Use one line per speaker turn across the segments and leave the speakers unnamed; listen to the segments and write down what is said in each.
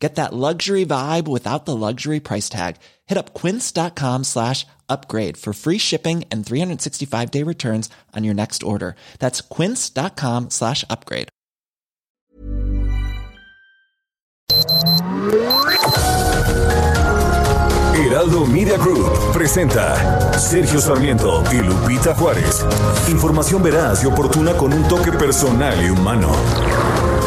Get that luxury vibe without the luxury price tag. Hit up quince.com slash upgrade for free shipping and 365 day returns on your next order. That's quince.com slash upgrade.
Heraldo Media Group presenta Sergio Sarmiento y Lupita Juárez. Información veraz y oportuna con un toque personal y humano.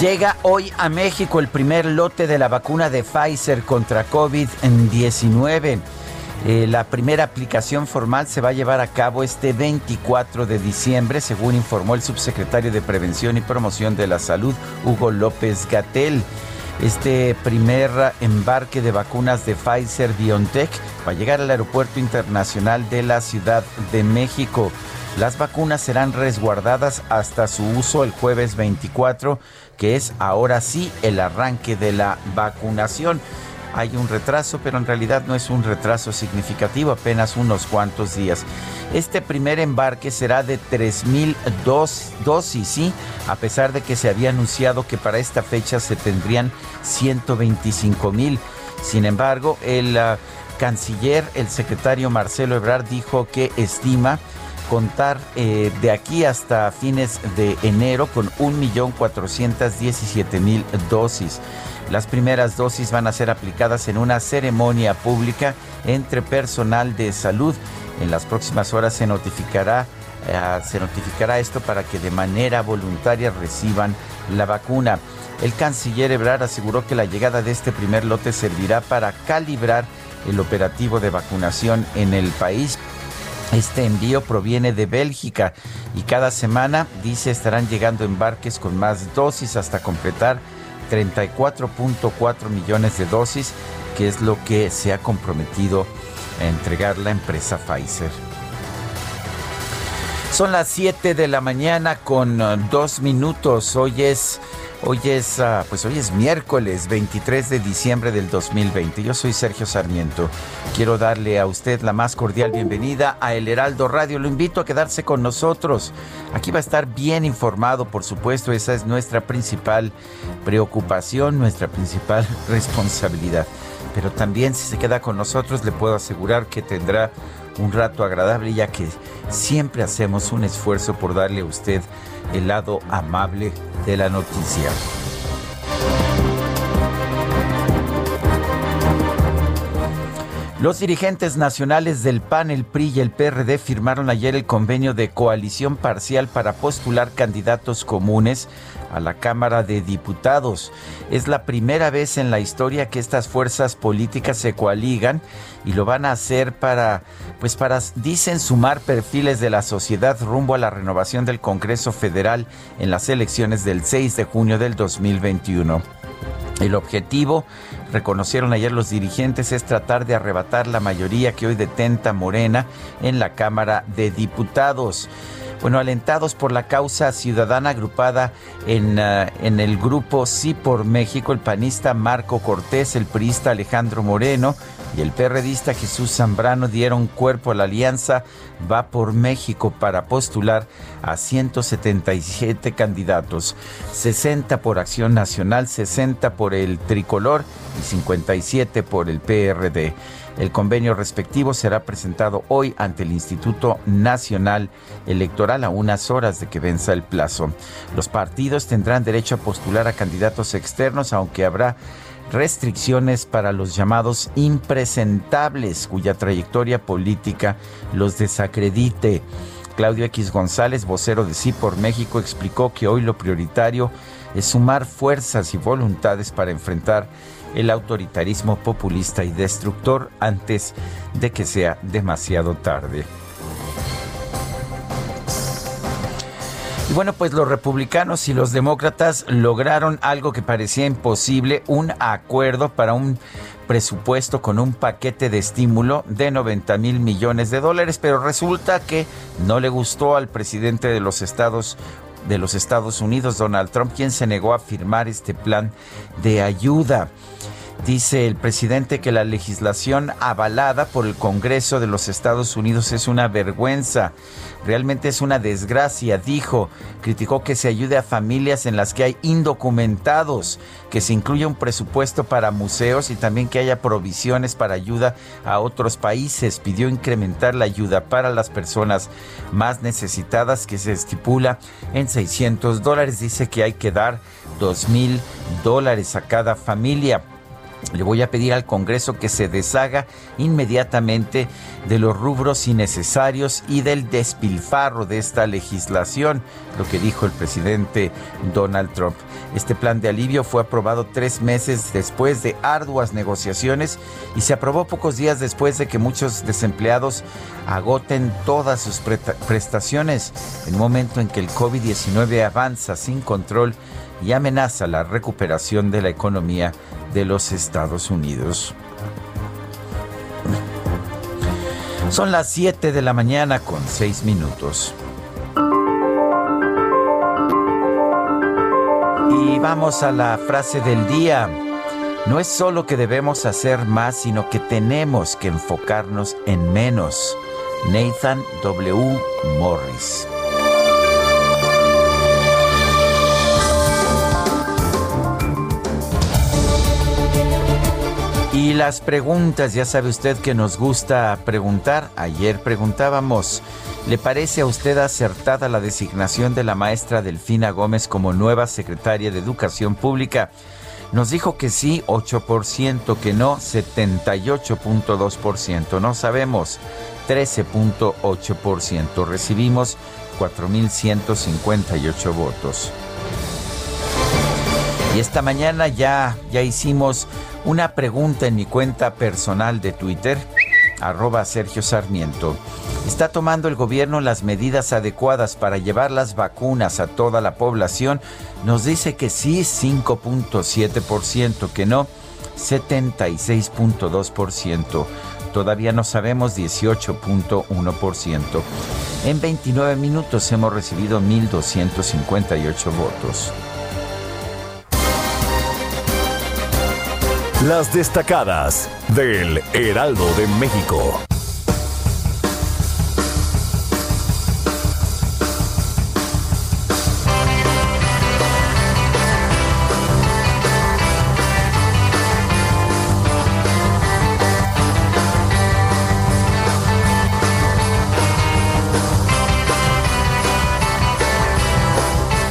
Llega hoy a México el primer lote de la vacuna de Pfizer contra COVID-19. Eh, la primera aplicación formal se va a llevar a cabo este 24 de diciembre, según informó el subsecretario de Prevención y Promoción de la Salud, Hugo López Gatel. Este primer embarque de vacunas de Pfizer BioNTech va a llegar al Aeropuerto Internacional de la Ciudad de México. Las vacunas serán resguardadas hasta su uso el jueves 24 que es ahora sí el arranque de la vacunación. Hay un retraso, pero en realidad no es un retraso significativo, apenas unos cuantos días. Este primer embarque será de 3.000 dosis, ¿sí? A pesar de que se había anunciado que para esta fecha se tendrían 125.000. Sin embargo, el ah, canciller, el secretario Marcelo Ebrard, dijo que estima contar eh, de aquí hasta fines de enero con 1.417.000 dosis. Las primeras dosis van a ser aplicadas en una ceremonia pública entre personal de salud. En las próximas horas se notificará, eh, se notificará esto para que de manera voluntaria reciban la vacuna. El canciller Ebrard aseguró que la llegada de este primer lote servirá para calibrar el operativo de vacunación en el país este envío proviene de Bélgica y cada semana, dice, estarán llegando embarques con más dosis hasta completar 34.4 millones de dosis, que es lo que se ha comprometido a entregar la empresa Pfizer. Son las 7 de la mañana con uh, dos minutos. Hoy es Hoy es, ah, pues hoy es miércoles 23 de diciembre del 2020. Yo soy Sergio Sarmiento. Quiero darle a usted la más cordial bienvenida a El Heraldo Radio. Lo invito a quedarse con nosotros. Aquí va a estar bien informado, por supuesto. Esa es nuestra principal preocupación, nuestra principal responsabilidad. Pero también si se queda con nosotros, le puedo asegurar que tendrá un rato agradable, ya que siempre hacemos un esfuerzo por darle a usted el lado amable de la noticia. Los dirigentes nacionales del PAN, el PRI y el PRD firmaron ayer el convenio de coalición parcial para postular candidatos comunes a la Cámara de Diputados. Es la primera vez en la historia que estas fuerzas políticas se coaligan y lo van a hacer para, pues para, dicen, sumar perfiles de la sociedad rumbo a la renovación del Congreso Federal en las elecciones del 6 de junio del 2021. El objetivo, reconocieron ayer los dirigentes, es tratar de arrebatar la mayoría que hoy detenta Morena en la Cámara de Diputados. Bueno, alentados por la causa ciudadana agrupada en, eh, en el grupo Sí por México, el panista Marco Cortés, el priista Alejandro Moreno y el perredista Jesús Zambrano dieron cuerpo a la alianza Va por México para postular a 177 candidatos, 60 por Acción Nacional, 60 por el Tricolor y 57 por el PRD. El convenio respectivo será presentado hoy ante el Instituto Nacional Electoral a unas horas de que venza el plazo. Los partidos tendrán derecho a postular a candidatos externos, aunque habrá restricciones para los llamados impresentables cuya trayectoria política los desacredite. Claudio X González, vocero de Sí por México, explicó que hoy lo prioritario es sumar fuerzas y voluntades para enfrentar el autoritarismo populista y destructor antes de que sea demasiado tarde. Y bueno, pues los republicanos y los demócratas lograron algo que parecía imposible, un acuerdo para un presupuesto con un paquete de estímulo de 90 mil millones de dólares, pero resulta que no le gustó al presidente de los Estados de los Estados Unidos, Donald Trump, quien se negó a firmar este plan de ayuda. Dice el presidente que la legislación avalada por el Congreso de los Estados Unidos es una vergüenza. Realmente es una desgracia, dijo. Criticó que se ayude a familias en las que hay indocumentados, que se incluya un presupuesto para museos y también que haya provisiones para ayuda a otros países. Pidió incrementar la ayuda para las personas más necesitadas que se estipula en 600 dólares. Dice que hay que dar 2 mil dólares a cada familia. Le voy a pedir al Congreso que se deshaga inmediatamente de los rubros innecesarios y del despilfarro de esta legislación, lo que dijo el presidente Donald Trump. Este plan de alivio fue aprobado tres meses después de arduas negociaciones y se aprobó pocos días después de que muchos desempleados agoten todas sus prestaciones en un momento en que el COVID-19 avanza sin control y amenaza la recuperación de la economía de los Estados Unidos. Son las 7 de la mañana con 6 minutos. Y vamos a la frase del día. No es solo que debemos hacer más, sino que tenemos que enfocarnos en menos. Nathan W. Morris. Y las preguntas, ya sabe usted que nos gusta preguntar. Ayer preguntábamos, ¿le parece a usted acertada la designación de la maestra Delfina Gómez como nueva secretaria de Educación Pública? Nos dijo que sí, 8%, que no, 78.2%, no sabemos, 13.8%. Recibimos 4.158 votos. Y esta mañana ya, ya hicimos una pregunta en mi cuenta personal de Twitter, arroba Sergio Sarmiento. ¿Está tomando el gobierno las medidas adecuadas para llevar las vacunas a toda la población? Nos dice que sí, 5.7%, que no, 76.2%. Todavía no sabemos 18.1%. En 29 minutos hemos recibido 1.258 votos.
Las destacadas del Heraldo de México.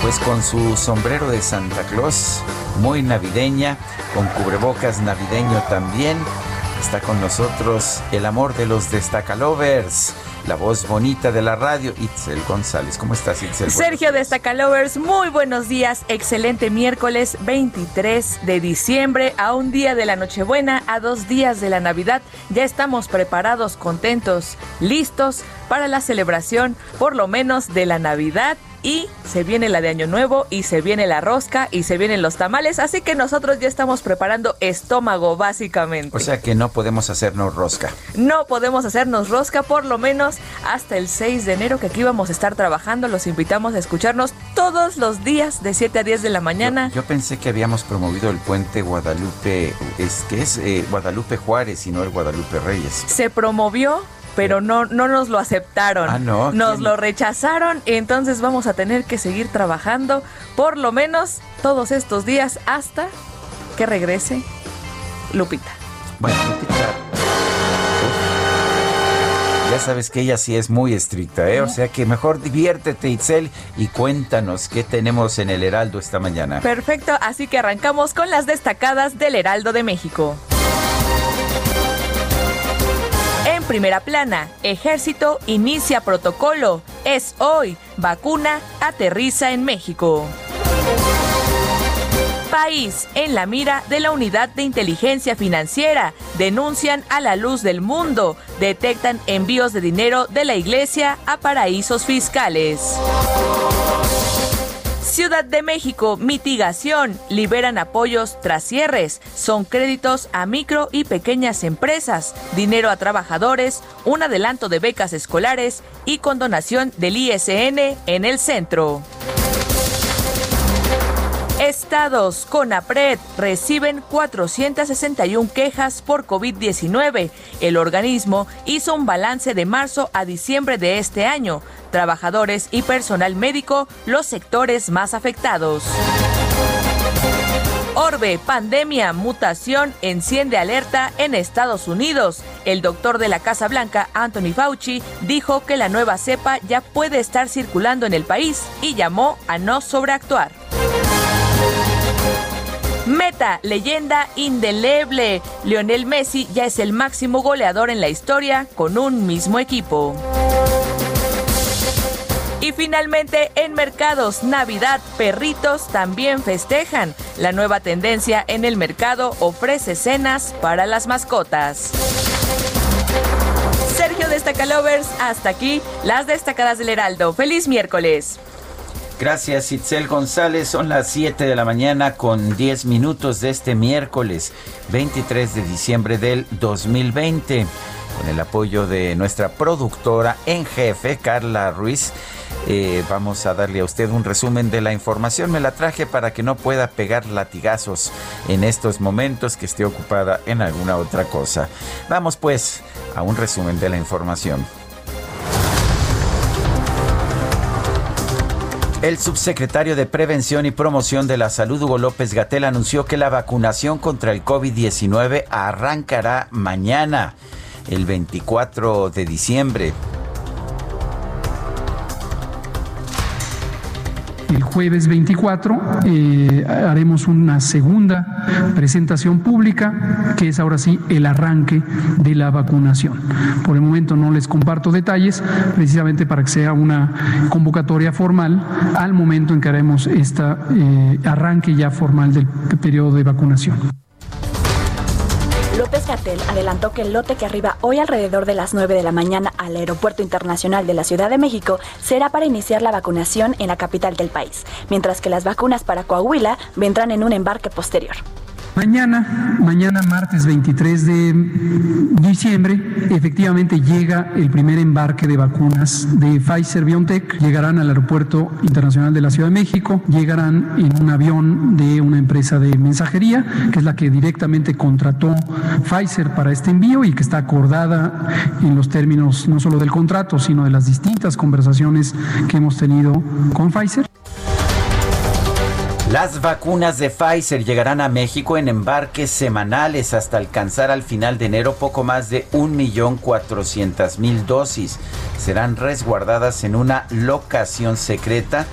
Pues con su sombrero de Santa Claus, muy navideña, con cubrebocas navideño también. Está con nosotros el amor de los Destacalovers, la voz bonita de la radio, Itzel González. ¿Cómo estás, Itzel?
Sergio Destacalovers, muy buenos días. Excelente miércoles 23 de diciembre, a un día de la Nochebuena, a dos días de la Navidad. Ya estamos preparados, contentos, listos para la celebración, por lo menos de la Navidad y se viene la de Año Nuevo y se viene la rosca y se vienen los tamales, así que nosotros ya estamos preparando estómago básicamente.
O sea que no podemos hacernos rosca.
No podemos hacernos rosca por lo menos hasta el 6 de enero que aquí vamos a estar trabajando. Los invitamos a escucharnos todos los días de 7 a 10 de la mañana.
Yo, pensé que habíamos promovido el puente Guadalupe, es que es eh, Guadalupe Juárez y no el Guadalupe Reyes.
Se promovió pero no, no nos lo aceptaron.
Ah, no.
Nos lo rechazaron, entonces vamos a tener que seguir trabajando por lo menos todos estos días hasta que regrese Lupita.
Bueno, Lupita. Ya sabes que ella sí es muy estricta, ¿eh? O sea que mejor diviértete, Itzel, y cuéntanos qué tenemos en el Heraldo esta mañana.
Perfecto, así que arrancamos con las destacadas del Heraldo de México. Primera plana, Ejército inicia protocolo. Es hoy. Vacuna aterriza en México país en la mira de la unidad de inteligencia financiera. Denuncian a la luz del mundo. Detectan envíos de dinero de la iglesia a paraísos fiscales. Ciudad de México, mitigación, liberan apoyos tras cierres, son créditos a micro y pequeñas empresas, dinero a trabajadores, un adelanto de becas escolares y condonación del ISN en el centro. Estados con APRED reciben 461 quejas por COVID-19. El organismo hizo un balance de marzo a diciembre de este año. Trabajadores y personal médico, los sectores más afectados. Orbe, pandemia, mutación, enciende alerta en Estados Unidos. El doctor de la Casa Blanca, Anthony Fauci, dijo que la nueva cepa ya puede estar circulando en el país y llamó a no sobreactuar. Meta, leyenda indeleble. Lionel Messi ya es el máximo goleador en la historia con un mismo equipo. Y finalmente, en mercados Navidad, perritos también festejan. La nueva tendencia en el mercado ofrece cenas para las mascotas. Sergio Destacalovers, hasta aquí las destacadas del Heraldo. Feliz miércoles.
Gracias, Itzel González. Son las 7 de la mañana con 10 minutos de este miércoles 23 de diciembre del 2020. Con el apoyo de nuestra productora en jefe, Carla Ruiz, eh, vamos a darle a usted un resumen de la información. Me la traje para que no pueda pegar latigazos en estos momentos que esté ocupada en alguna otra cosa. Vamos pues a un resumen de la información. El subsecretario de Prevención y Promoción de la Salud, Hugo López Gatel, anunció que la vacunación contra el COVID-19 arrancará mañana, el 24 de diciembre.
El jueves 24 eh, haremos una segunda presentación pública, que es ahora sí el arranque de la vacunación. Por el momento no les comparto detalles, precisamente para que sea una convocatoria formal al momento en que haremos este arranque ya formal del periodo de vacunación.
Adelantó que el lote que arriba hoy alrededor de las 9 de la mañana al Aeropuerto Internacional de la Ciudad de México será para iniciar la vacunación en la capital del país, mientras que las vacunas para Coahuila vendrán en un embarque posterior.
Mañana, mañana martes 23 de diciembre, efectivamente llega el primer embarque de vacunas de Pfizer BioNTech. Llegarán al Aeropuerto Internacional de la Ciudad de México, llegarán en un avión de una empresa de mensajería, que es la que directamente contrató Pfizer para este envío y que está acordada en los términos no solo del contrato, sino de las distintas conversaciones que hemos tenido con Pfizer.
Las vacunas de Pfizer llegarán a México en embarques semanales hasta alcanzar al final de enero poco más de 1.400.000 dosis. Serán resguardadas en una locación secreta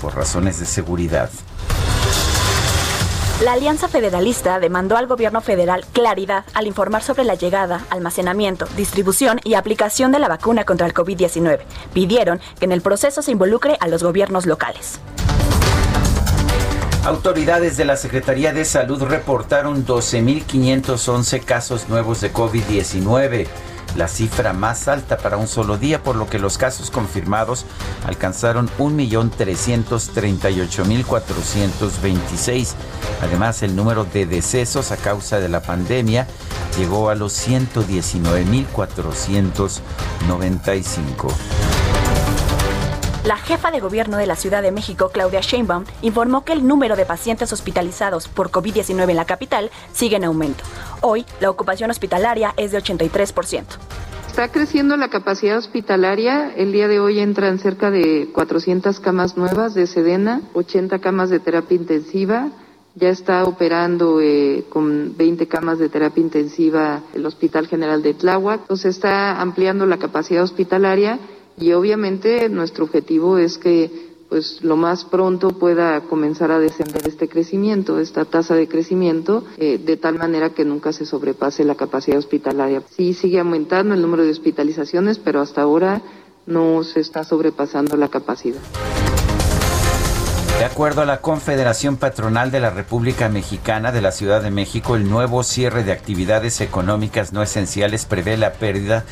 por razones de seguridad.
La Alianza Federalista demandó al gobierno federal claridad al informar sobre la llegada, almacenamiento, distribución y aplicación de la vacuna contra el COVID-19. Pidieron que en el proceso se involucre a los gobiernos locales.
Autoridades de la Secretaría de Salud reportaron 12.511 casos nuevos de COVID-19, la cifra más alta para un solo día, por lo que los casos confirmados alcanzaron 1.338.426. Además, el número de decesos a causa de la pandemia llegó a los 119.495.
La jefa de gobierno de la Ciudad de México, Claudia Sheinbaum, informó que el número de pacientes hospitalizados por COVID-19 en la capital sigue en aumento. Hoy, la ocupación hospitalaria es de 83%.
Está creciendo la capacidad hospitalaria. El día de hoy entran cerca de 400 camas nuevas de Sedena, 80 camas de terapia intensiva. Ya está operando eh, con 20 camas de terapia intensiva el Hospital General de Tláhuac. Entonces está ampliando la capacidad hospitalaria y obviamente nuestro objetivo es que pues lo más pronto pueda comenzar a descender este crecimiento, esta tasa de crecimiento, eh, de tal manera que nunca se sobrepase la capacidad hospitalaria. Sí sigue aumentando el número de hospitalizaciones, pero hasta ahora no se está sobrepasando la capacidad.
De acuerdo a la Confederación Patronal de la República Mexicana de la Ciudad de México, el nuevo cierre de actividades económicas no esenciales prevé la pérdida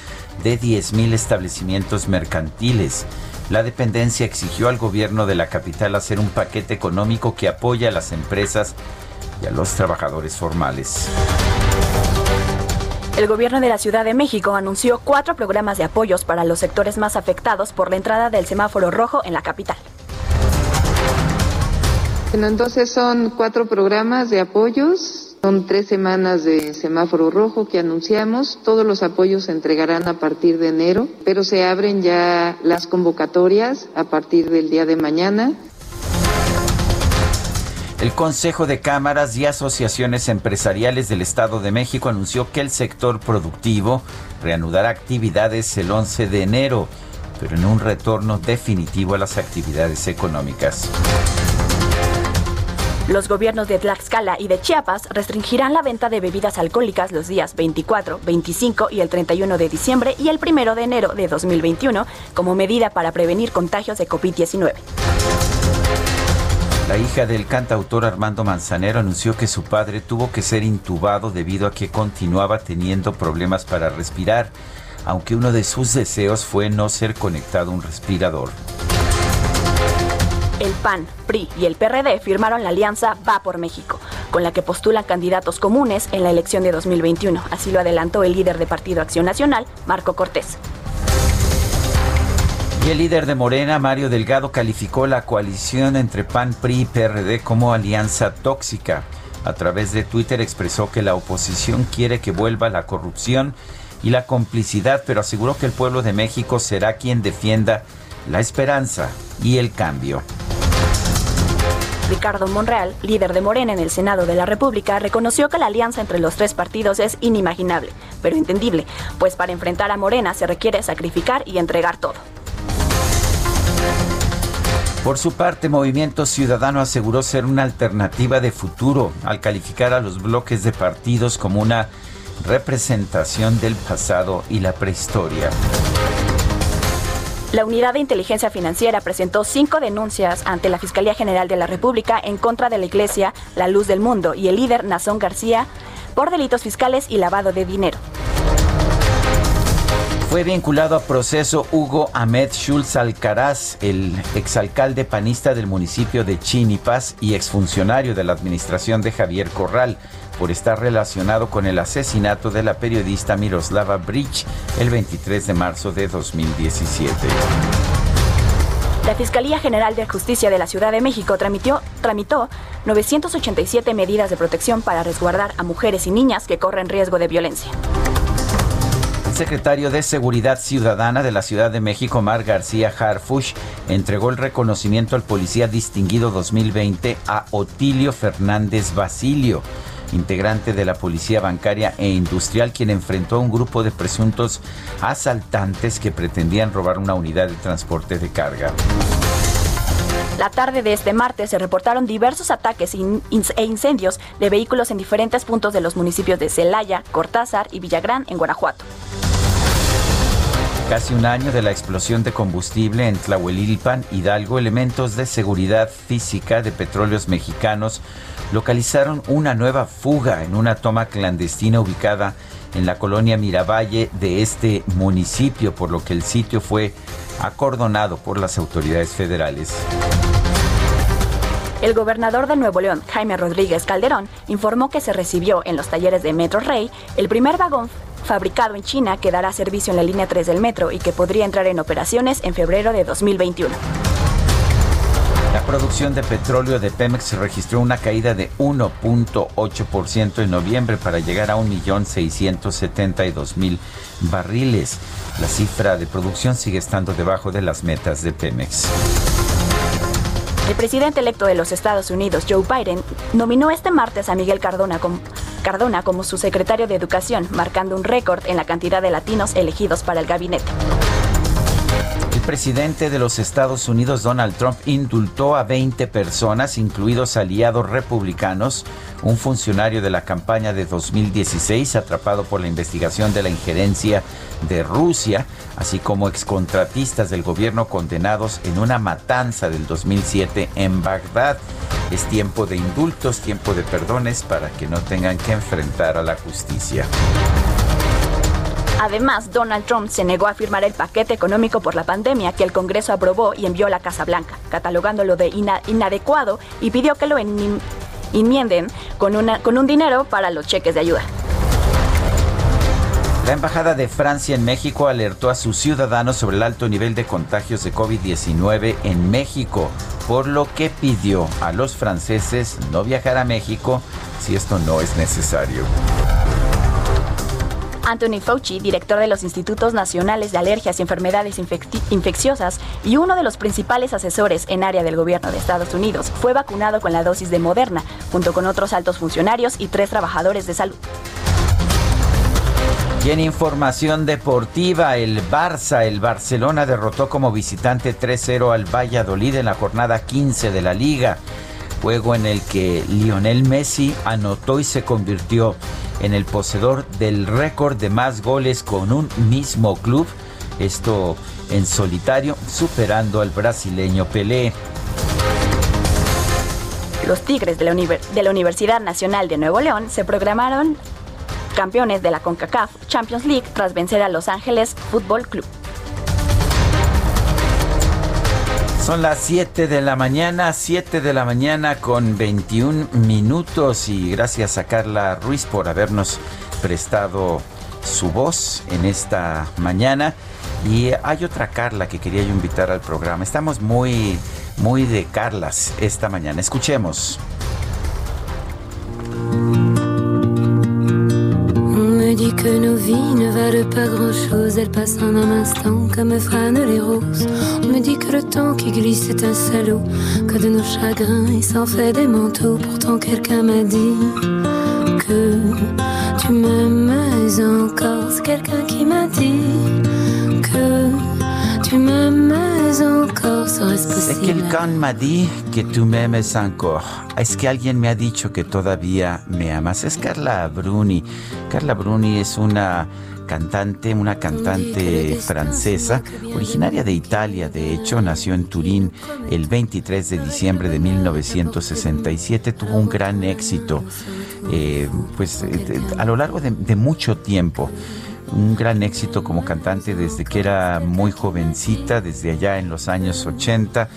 de 10.000 establecimientos mercantiles. La dependencia exigió al gobierno de la capital hacer un paquete económico que apoya a las empresas y a los trabajadores formales.
El gobierno de la Ciudad de México anunció cuatro programas de apoyos para los sectores más afectados por la entrada del semáforo rojo en la capital.
Bueno, entonces son cuatro programas de apoyos, son tres semanas de semáforo rojo que anunciamos, todos los apoyos se entregarán a partir de enero, pero se abren ya las convocatorias a partir del día de mañana.
El Consejo de Cámaras y Asociaciones Empresariales del Estado de México anunció que el sector productivo reanudará actividades el 11 de enero, pero en un retorno definitivo a las actividades económicas.
Los gobiernos de Tlaxcala y de Chiapas restringirán la venta de bebidas alcohólicas los días 24, 25 y el 31 de diciembre y el 1 de enero de 2021 como medida para prevenir contagios de COVID-19.
La hija del cantautor Armando Manzanero anunció que su padre tuvo que ser intubado debido a que continuaba teniendo problemas para respirar, aunque uno de sus deseos fue no ser conectado a un respirador.
El PAN, PRI y el PRD firmaron la alianza Va por México, con la que postulan candidatos comunes en la elección de 2021. Así lo adelantó el líder de Partido Acción Nacional, Marco Cortés.
Y el líder de Morena, Mario Delgado, calificó la coalición entre PAN, PRI y PRD como alianza tóxica. A través de Twitter expresó que la oposición quiere que vuelva la corrupción y la complicidad, pero aseguró que el pueblo de México será quien defienda la esperanza y el cambio.
Ricardo Monreal, líder de Morena en el Senado de la República, reconoció que la alianza entre los tres partidos es inimaginable, pero entendible, pues para enfrentar a Morena se requiere sacrificar y entregar todo.
Por su parte, Movimiento Ciudadano aseguró ser una alternativa de futuro al calificar a los bloques de partidos como una representación del pasado y la prehistoria.
La Unidad de Inteligencia Financiera presentó cinco denuncias ante la Fiscalía General de la República en contra de la Iglesia La Luz del Mundo y el líder Nazón García por delitos fiscales y lavado de dinero.
Fue vinculado a proceso Hugo Ahmed Schulz Alcaraz, el exalcalde panista del municipio de Chinipas y exfuncionario de la administración de Javier Corral por estar relacionado con el asesinato de la periodista Miroslava Bridge el 23 de marzo de 2017.
La Fiscalía General de Justicia de la Ciudad de México tramitó, tramitó 987 medidas de protección para resguardar a mujeres y niñas que corren riesgo de violencia.
El secretario de Seguridad Ciudadana de la Ciudad de México, Mar García Harfush, entregó el reconocimiento al Policía Distinguido 2020 a Otilio Fernández Basilio integrante de la Policía Bancaria e Industrial, quien enfrentó a un grupo de presuntos asaltantes que pretendían robar una unidad de transporte de carga.
La tarde de este martes se reportaron diversos ataques e incendios de vehículos en diferentes puntos de los municipios de Celaya, Cortázar y Villagrán, en Guanajuato.
Casi un año de la explosión de combustible en Tlahuelilpan, Hidalgo, elementos de seguridad física de petróleos mexicanos localizaron una nueva fuga en una toma clandestina ubicada en la colonia Miravalle de este municipio, por lo que el sitio fue acordonado por las autoridades federales.
El gobernador de Nuevo León, Jaime Rodríguez Calderón, informó que se recibió en los talleres de Metro Rey el primer vagón fabricado en China que dará servicio en la línea 3 del metro y que podría entrar en operaciones en febrero de 2021.
La producción de petróleo de Pemex registró una caída de 1.8% en noviembre para llegar a 1.672.000 barriles. La cifra de producción sigue estando debajo de las metas de Pemex.
El presidente electo de los Estados Unidos, Joe Biden, nominó este martes a Miguel Cardona como, Cardona como su secretario de Educación, marcando un récord en la cantidad de latinos elegidos para el gabinete.
Presidente de los Estados Unidos, Donald Trump, indultó a 20 personas, incluidos aliados republicanos, un funcionario de la campaña de 2016 atrapado por la investigación de la injerencia de Rusia, así como excontratistas del gobierno condenados en una matanza del 2007 en Bagdad. Es tiempo de indultos, tiempo de perdones para que no tengan que enfrentar a la justicia.
Además, Donald Trump se negó a firmar el paquete económico por la pandemia que el Congreso aprobó y envió a la Casa Blanca, catalogándolo de inadecuado y pidió que lo enmienden con, con un dinero para los cheques de ayuda.
La Embajada de Francia en México alertó a sus ciudadanos sobre el alto nivel de contagios de COVID-19 en México, por lo que pidió a los franceses no viajar a México si esto no es necesario.
Anthony Fauci, director de los Institutos Nacionales de Alergias y Enfermedades Infecciosas y uno de los principales asesores en área del gobierno de Estados Unidos, fue vacunado con la dosis de Moderna, junto con otros altos funcionarios y tres trabajadores de salud.
Y en información deportiva, el Barça, el Barcelona derrotó como visitante 3-0 al Valladolid en la jornada 15 de la liga, juego en el que Lionel Messi anotó y se convirtió en el poseedor del récord de más goles con un mismo club, esto en solitario, superando al brasileño Pelé.
Los Tigres de la, Universidad Nacional de Nuevo León se programaron campeones de la CONCACAF Champions League tras vencer a Los Ángeles Fútbol Club.
Son las 7 de la mañana, 7 de la mañana con 21 minutos y gracias a Carla Ruiz por habernos prestado su voz en esta mañana. Y hay otra Carla que quería yo invitar al programa. Estamos muy, muy de Carlas esta mañana. Escuchemos.
Dit que nos vies ne valent pas grand-chose, elles passent en un instant comme frânent les roses. On me dit que le temps qui glisse est un salaud, que de nos chagrins il s'en fait des manteaux. Pourtant quelqu'un m'a dit que tu m'aimes encore. C'est quelqu'un qui m'a dit tu m'aimes encore.
C'est quelqu'un m'a dit que tu m'aimes encore. Es que alguien me ha dicho que todavía me amas. Es Carla Bruni. Carla Bruni es una cantante, una cantante francesa, originaria de Italia, de hecho, nació en Turín el 23 de diciembre de 1967, tuvo un gran éxito, eh, pues eh, a lo largo de, de mucho tiempo un gran éxito como cantante desde que era muy jovencita, desde allá en los años 80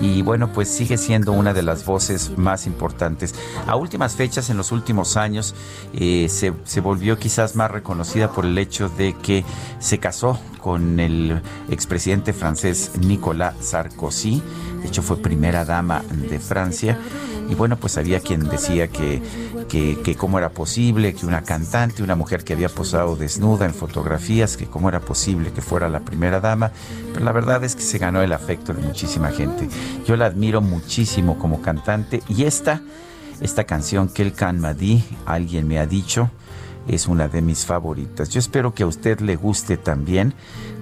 y bueno, pues sigue siendo una de las voces más importantes. A últimas fechas, en los últimos años, eh, se, se, volvió quizás más reconocida por el hecho de que se casó con el expresidente francés Nicolas Sarkozy, de hecho fue primera dama de Francia y bueno, pues había quien decía que, que, cómo era posible que una cantante, una mujer que había posado desnuda en fotografías, que cómo era posible que fuera la primera dama, pero la verdad es que se ganó el afecto de muchísima gente. Yo la admiro muchísimo como cantante y esta, esta canción que el Can Madi, alguien me ha dicho, es una de mis favoritas. Yo espero que a usted le guste también,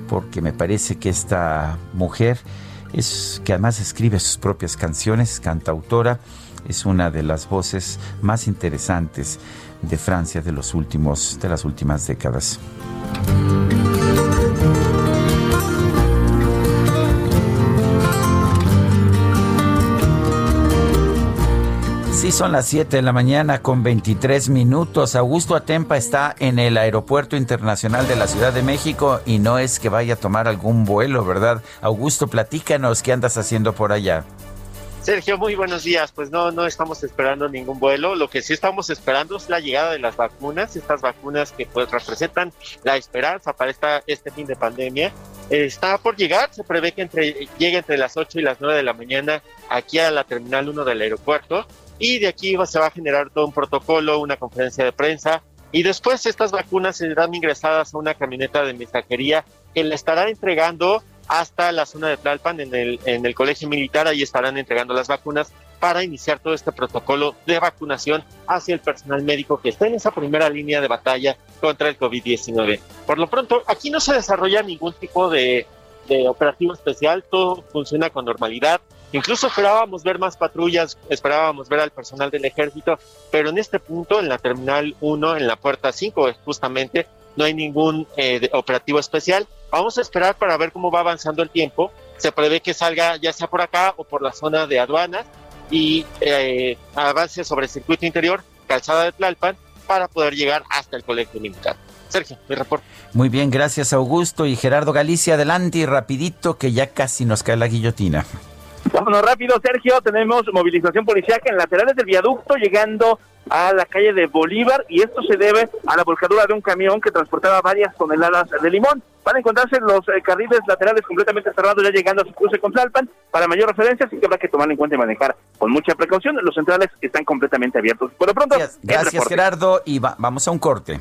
porque me parece que esta mujer es que además escribe sus propias canciones, cantautora, es una de las voces más interesantes de Francia de los últimos de las últimas décadas. Sí, son las 7 de la mañana con 23 minutos. Augusto Atempa está en el Aeropuerto Internacional de la Ciudad de México y no es que vaya a tomar algún vuelo, ¿verdad? Augusto, platícanos qué andas haciendo por allá.
Sergio, muy buenos días. Pues no, no estamos esperando ningún vuelo. Lo que sí estamos esperando es la llegada de las vacunas, estas vacunas que pues representan la esperanza para esta, este fin de pandemia. está por llegar, se prevé que entre, llegue entre las 8 y las 9 de la mañana aquí a la Terminal 1 del aeropuerto y de aquí se va a generar todo un protocolo, una conferencia de prensa y después estas vacunas serán ingresadas a una camioneta de mensajería que le estará entregando hasta la zona de Tlalpan, en el, en el colegio militar, ahí estarán entregando las vacunas para iniciar todo este protocolo de vacunación hacia el personal médico que está en esa primera línea de batalla contra el COVID-19. Por lo pronto, aquí no se desarrolla ningún tipo de, de operativo especial, todo funciona con normalidad. Incluso esperábamos ver más patrullas, esperábamos ver al personal del ejército, pero en este punto, en la terminal 1, en la puerta 5, justamente, no hay ningún eh, operativo especial. Vamos a esperar para ver cómo va avanzando el tiempo. Se prevé que salga ya sea por acá o por la zona de aduanas y eh, avance sobre el circuito interior, calzada de Tlalpan, para poder llegar hasta el colegio militar. Sergio, mi reporte.
Muy bien, gracias Augusto y Gerardo Galicia, adelante y rapidito que ya casi nos cae la guillotina.
Vámonos rápido, Sergio. Tenemos movilización policíaca en laterales del viaducto llegando a la calle de Bolívar y esto se debe a la volcadura de un camión que transportaba varias toneladas de limón. Van a encontrarse los eh, carriles laterales completamente cerrados ya llegando a su cruce con Tlalpan. Para mayor referencia, sí que habrá que tomar en cuenta y manejar con mucha precaución. Los centrales están completamente abiertos. Por lo pronto,
gracias, Gerardo y vamos a un corte.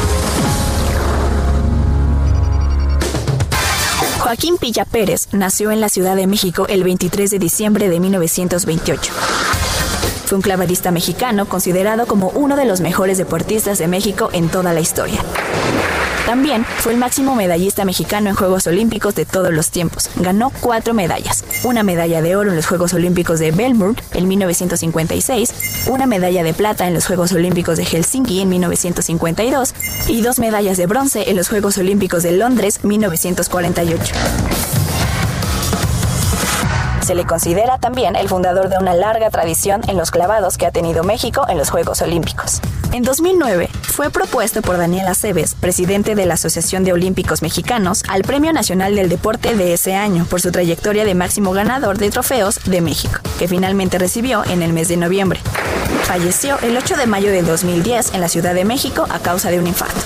Joaquín Pilla Pérez nació en la Ciudad de México el 23 de diciembre de 1928. Fue un clavadista mexicano considerado como uno de los mejores deportistas de México en toda la historia. También fue el máximo medallista mexicano en Juegos Olímpicos de todos los tiempos. Ganó cuatro medallas. Una medalla de oro en los Juegos Olímpicos de Belmont en 1956, una medalla de plata en los Juegos Olímpicos de Helsinki en 1952 y dos medallas de bronce en los Juegos Olímpicos de Londres 1948. Se le considera también el fundador de una larga tradición en los clavados que ha tenido México en los Juegos Olímpicos. En 2009 fue propuesto por Daniel Aceves, presidente de la Asociación de Olímpicos Mexicanos, al Premio Nacional del Deporte de ese año por su trayectoria de máximo ganador de trofeos de México, que finalmente recibió en el mes de noviembre. Falleció el 8 de mayo de 2010 en la Ciudad de México a causa de un infarto.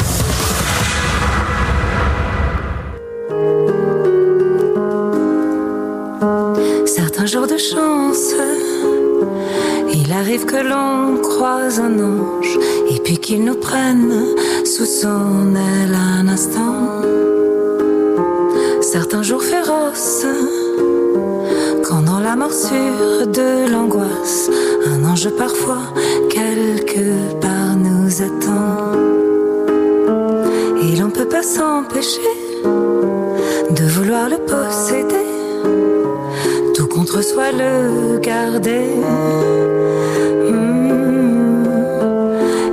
Il arrive que l'on croise un ange et puis qu'il nous prenne sous son aile un instant. Certains jours féroces, quand dans la morsure de l'angoisse, un ange parfois quelque part nous attend. Et l'on peut pas s'empêcher de vouloir le posséder le garder.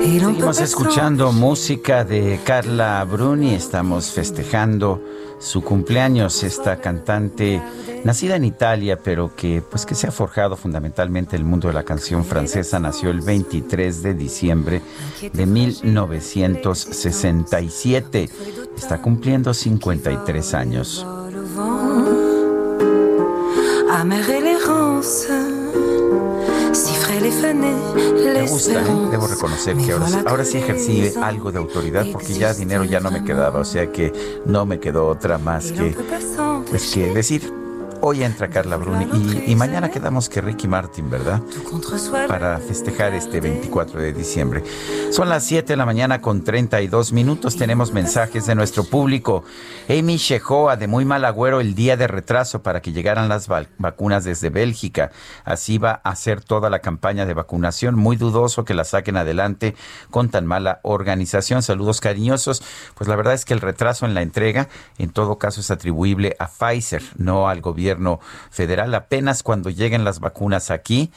Seguimos escuchando música de Carla Bruni, estamos festejando su cumpleaños, esta cantante nacida en Italia, pero que pues que se ha forjado fundamentalmente el mundo de la canción francesa, nació el 23 de diciembre de 1967. Está cumpliendo 53 años. Me gusta, ¿eh? debo reconocer que ahora, ahora sí ejercí algo de autoridad porque ya dinero ya no me quedaba, o sea que no me quedó otra más que, pues, que decir Hoy entra Carla Bruni y, mañana quedamos que Ricky Martin, ¿verdad? Para festejar este 24 de diciembre. Son las 7 de la mañana con 32 minutos. Tenemos mensajes de nuestro público. Amy Shehoa, de muy mal agüero, el día de retraso para que llegaran las vacunas desde Bélgica. Así va a ser toda la campaña de vacunación. Muy dudoso que la saquen adelante con tan mala organización. Saludos cariñosos. Pues la verdad es que el retraso en la entrega, en todo caso, es atribuible a Pfizer, no al gobierno federal. Apenas cuando lleguen las vacunas aquí,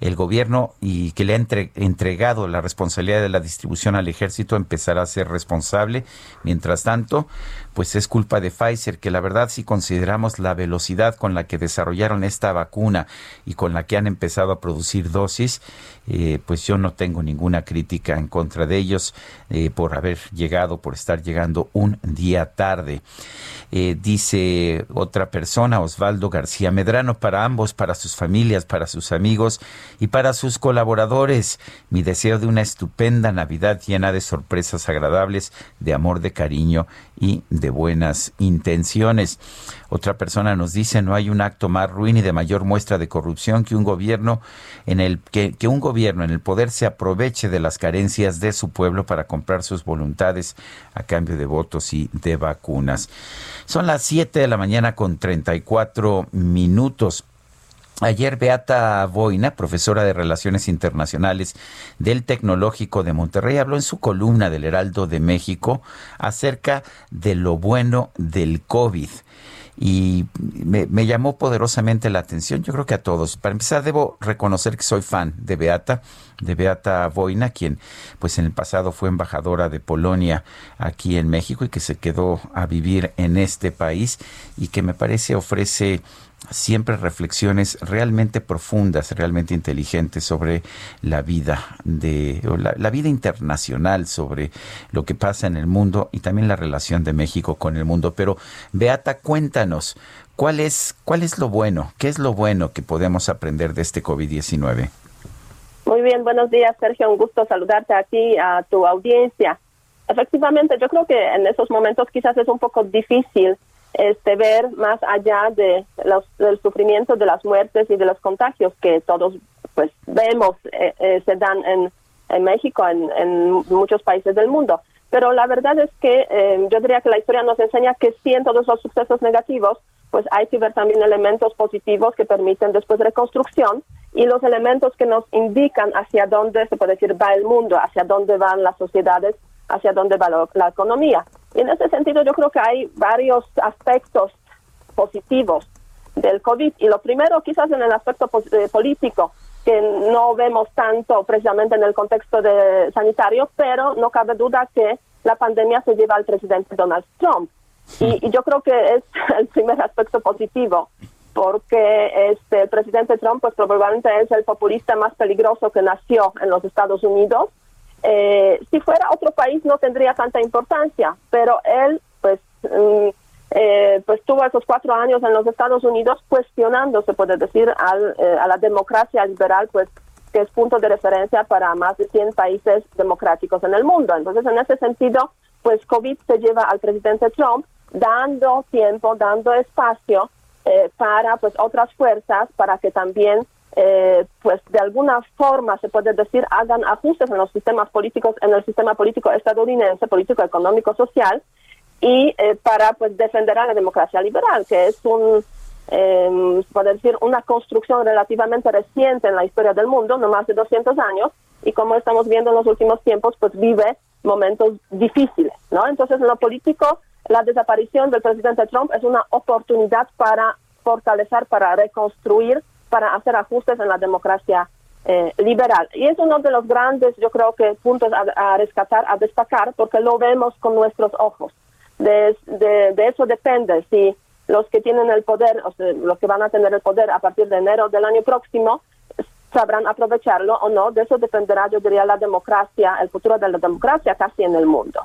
el gobierno y que le ha entregado la responsabilidad de la distribución al ejército empezará a ser responsable. Mientras tanto, pues es culpa de Pfizer, que la verdad si consideramos la velocidad con la que desarrollaron esta vacuna y con la que han empezado a producir dosis, eh, pues yo no tengo ninguna crítica en contra de ellos eh, por haber llegado, por estar llegando un día tarde. Eh, dice otra persona, Osvaldo Osvaldo García Medrano. Para ambos, para sus familias, para sus amigos y para sus colaboradores, mi deseo de una estupenda Navidad llena de sorpresas agradables, de amor, de cariño y de buenas intenciones. Otra persona nos dice, no hay un acto más ruin y de mayor muestra de corrupción que un gobierno en el que, un gobierno en el poder se aproveche de las carencias de su pueblo para comprar sus voluntades a cambio de votos y de vacunas. Son las 7 de la mañana con 34 minutos. Ayer Beata Boina, profesora de Relaciones Internacionales del Tecnológico de Monterrey, habló en su columna del Heraldo de México acerca de lo bueno del COVID y me, llamó poderosamente la atención, yo creo que a todos. Para empezar, debo reconocer que soy fan de Beata, de Beata Boina, quien pues en el pasado fue embajadora de Polonia aquí en México y que se quedó a vivir en este país y que me parece ofrece siempre reflexiones realmente profundas, realmente inteligentes sobre la vida de la, vida internacional, sobre lo que pasa en el mundo y también la relación de México con el mundo. Pero Beata, cuéntanos, ¿cuál es cuál es lo bueno? ¿Qué es lo bueno que podemos aprender de este COVID-19?
Muy bien, buenos días, Sergio. Un gusto saludarte aquí a tu audiencia. Efectivamente, yo creo que en esos momentos quizás es un poco difícil este, ver más allá de los, del sufrimiento, de las muertes y de los contagios que todos pues vemos eh, eh, se dan en, en México, en, en, muchos países del mundo. Pero la verdad es que eh, yo diría que la historia nos enseña que sí en todos los sucesos negativos, pues hay que ver también elementos positivos que permiten después reconstrucción y los elementos que nos indican hacia dónde se puede decir va el mundo, hacia dónde van las sociedades, hacia dónde va la economía. Y en ese sentido yo creo que hay varios aspectos positivos del COVID. Y lo primero quizás en el aspecto eh, político, que no vemos tanto precisamente en el contexto de sanitario, pero no cabe duda que la pandemia se lleva al presidente Donald Trump. Y, yo creo que es el primer aspecto positivo, porque este, el presidente Trump pues probablemente es el populista más peligroso que nació en los Estados Unidos eh, si fuera otro país no tendría tanta importancia, pero él pues mm, eh, pues tuvo esos cuatro años en los Estados Unidos cuestionando, se puede decir, al, eh, a la democracia liberal, pues que es punto de referencia para más de 100 países democráticos en el mundo. Entonces, en ese sentido, pues COVID se lleva al presidente Trump dando tiempo, dando espacio para pues otras fuerzas para que también eh, pues de alguna forma se puede decir hagan ajustes en los sistemas políticos, en el sistema político estadounidense, político, económico, social, y eh, para pues defender a la democracia liberal, que es un, eh, decir, una construcción relativamente reciente en la historia del mundo, no más de 200 años, y como estamos viendo en los últimos tiempos, pues vive momentos difíciles, ¿no? Entonces, en lo político, la desaparición del presidente Trump es una oportunidad para fortalecer, para reconstruir para hacer ajustes en la democracia eh, liberal. Y es uno de los grandes, yo creo que, puntos a, rescatar, a destacar, porque lo vemos con nuestros ojos. De, eso depende si los que tienen el poder, o sea, los que van a tener el poder a partir de enero del año próximo, sabrán aprovecharlo o no. De eso dependerá, yo diría, la democracia, el futuro de la democracia casi en el mundo.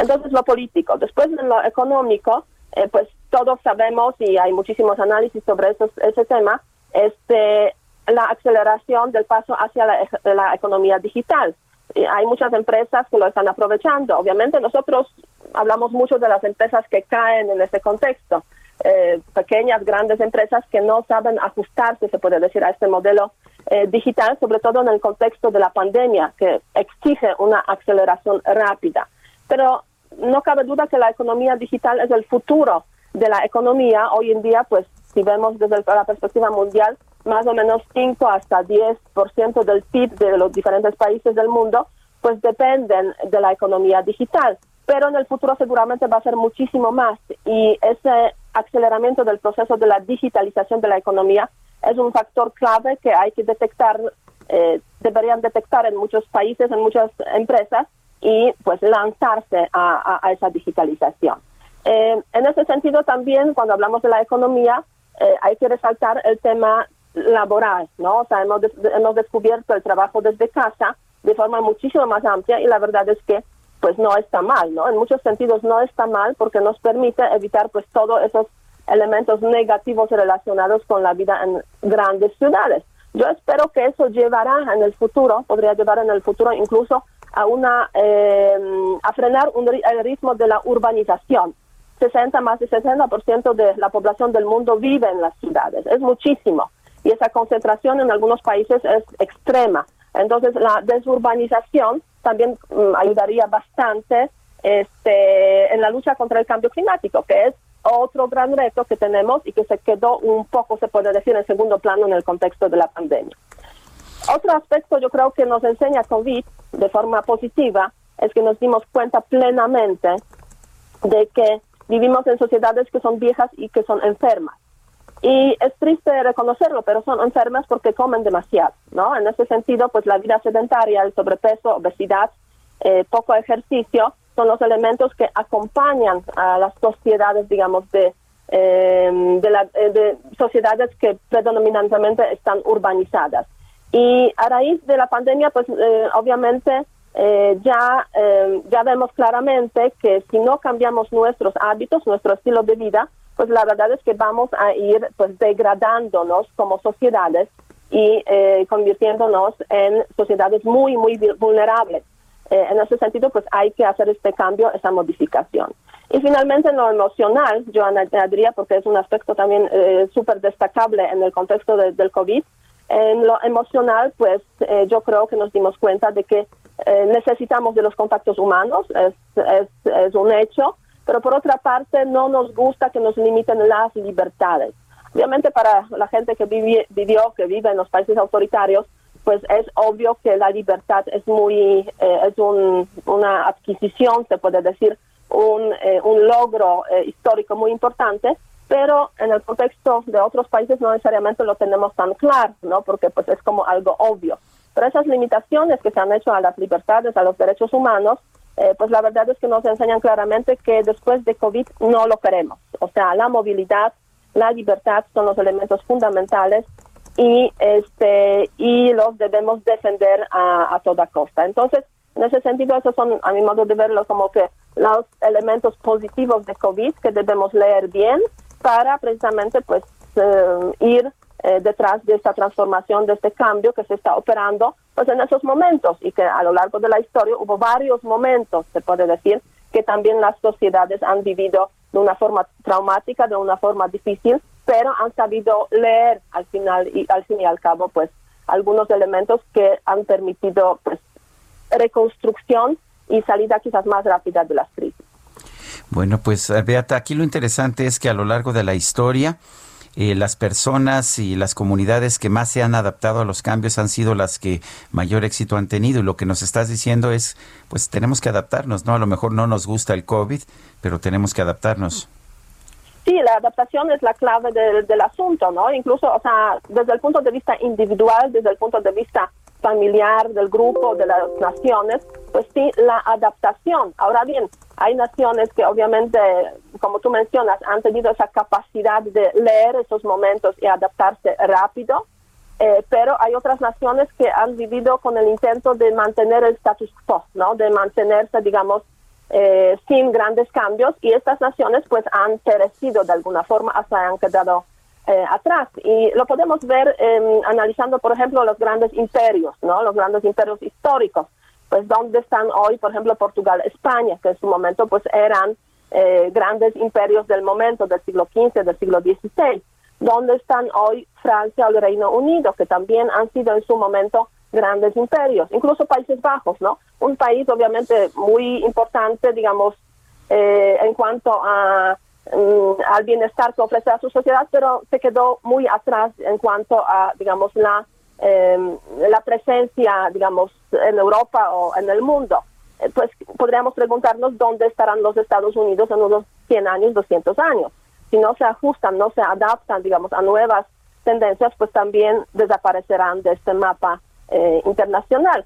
Entonces, lo político. Después, en lo económico, eh, pues todos sabemos y hay muchísimos análisis sobre ese tema, este, la aceleración del paso hacia la, economía digital. hay muchas empresas que lo están aprovechando. Obviamente nosotros hablamos mucho de las empresas que caen en ese contexto. Eh, pequeñas, grandes empresas que no saben ajustarse, se puede decir, a este modelo eh, digital, sobre todo en el contexto de la pandemia, que exige una aceleración rápida. Pero no cabe duda que la economía digital es el futuro de la economía. Hoy en día, pues si vemos desde la perspectiva mundial, más o menos 5 hasta 10% del PIB de los diferentes países del mundo, pues dependen de la economía digital. Pero en el futuro seguramente va a ser muchísimo más y ese aceleramiento del proceso de la digitalización de la economía es un factor clave que hay que detectar, eh, deberían detectar en muchos países, en muchas empresas y pues lanzarse a, esa digitalización. Eh, en ese sentido también, cuando hablamos de la economía, eh, hay que resaltar el tema laboral, ¿no? O sea, hemos, hemos descubierto el trabajo desde casa de forma muchísimo más amplia y la verdad es que pues no está mal, ¿no? En muchos sentidos no está mal porque nos permite evitar pues todos esos elementos negativos relacionados con la vida en grandes ciudades. Yo espero que eso llevará en el futuro, podría llevar en el futuro incluso a una eh, a frenar el ritmo de la urbanización. 60 más de 60% de la población del mundo vive en las ciudades, es muchísimo y esa concentración en algunos países es extrema. Entonces la desurbanización también mm, ayudaría bastante este, en la lucha contra el cambio climático, que es otro gran reto que tenemos y que se quedó un poco, se puede decir, en segundo plano en el contexto de la pandemia. Otro aspecto yo creo que nos enseña COVID de forma positiva es que nos dimos cuenta plenamente de que vivimos en sociedades que son viejas y que son enfermas. Y es triste reconocerlo, pero son enfermas porque comen demasiado, ¿no? En ese sentido, pues la vida sedentaria, el sobrepeso, obesidad, eh, poco ejercicio, son los elementos que acompañan a las sociedades, digamos, de, eh, de, la, eh, de sociedades que predominantemente están urbanizadas. Y a raíz de la pandemia, pues eh, obviamente ya, ya vemos claramente que si no cambiamos nuestros hábitos, nuestro estilo de vida, pues la verdad es que vamos a ir pues degradándonos como sociedades y convirtiéndonos en sociedades muy, muy vulnerables. Eh, en ese sentido, pues hay que hacer este cambio, esa modificación. Y finalmente, en lo emocional, yo añadiría, porque es un aspecto también eh, súper destacable en el contexto del COVID, en lo emocional, pues eh, yo creo que nos dimos cuenta de que necesitamos de los contactos humanos, es, es, un hecho, pero por otra parte no nos gusta que nos limiten las libertades. Obviamente para la gente que vivió, que vive en los países autoritarios, pues es obvio que la libertad es muy, eh, es una adquisición, se puede decir, un, eh, un logro eh, histórico muy importante, pero en el contexto de otros países no necesariamente lo tenemos tan claro, ¿no? Porque pues es como algo obvio. Pero esas limitaciones que se han hecho a las libertades, a los derechos humanos, pues la verdad es que nos enseñan claramente que después de COVID no lo queremos. O sea, la movilidad, la libertad son los elementos fundamentales y este y los debemos defender a, toda costa. Entonces, en ese sentido, esos son, a mi modo de verlo, como que los elementos positivos de COVID que debemos leer bien para precisamente pues eh, ir eh, detrás de esta transformación, de este cambio que se está operando pues en esos momentos y que a lo largo de la historia hubo varios momentos, se puede decir, que también las sociedades han vivido de una forma traumática, de una forma difícil, pero han sabido leer al final y al fin y al cabo pues algunos elementos que han permitido pues reconstrucción y salida quizás más rápida de las crisis.
Bueno, pues eh, Beata, aquí lo interesante es que a lo largo de la historia eh, las personas y las comunidades que más se han adaptado a los cambios han sido las que mayor éxito han tenido. Y lo que nos estás diciendo es, pues tenemos que adaptarnos, ¿no? A lo mejor no nos gusta el COVID, pero tenemos que adaptarnos.
Sí, la adaptación es la clave del asunto, ¿no? Incluso, o sea, desde el punto de vista individual, desde el punto de vista familiar, del grupo, de las naciones, pues sí, la adaptación. Ahora bien, hay naciones que obviamente, como tú mencionas, han tenido esa capacidad de leer esos momentos y adaptarse rápido, eh, pero hay otras naciones que han vivido con el intento de mantener el status quo, ¿no? De mantenerse, digamos, eh, sin grandes cambios y estas naciones pues han perecido de alguna forma hasta han quedado eh, atrás. Y lo podemos ver em, analizando por ejemplo los grandes imperios no los grandes imperios históricos. Pues dónde están hoy por ejemplo Portugal España que en su momento pues eran eh, grandes imperios del momento del siglo XV del siglo XVI dónde están hoy Francia o el Reino Unido que también han sido en su momento grandes imperios, incluso Países Bajos, ¿no? Un país obviamente muy importante, digamos, eh, en cuanto a mm, al bienestar que ofrece a su sociedad, pero se quedó muy atrás en cuanto a, digamos, la, em, la presencia, digamos, en Europa o en el mundo. Eh, pues podríamos preguntarnos dónde estarán los Estados Unidos en unos 100 años, 200 años. Si no se ajustan, no se adaptan, digamos, a nuevas tendencias, pues también desaparecerán de este mapa eh, internacional.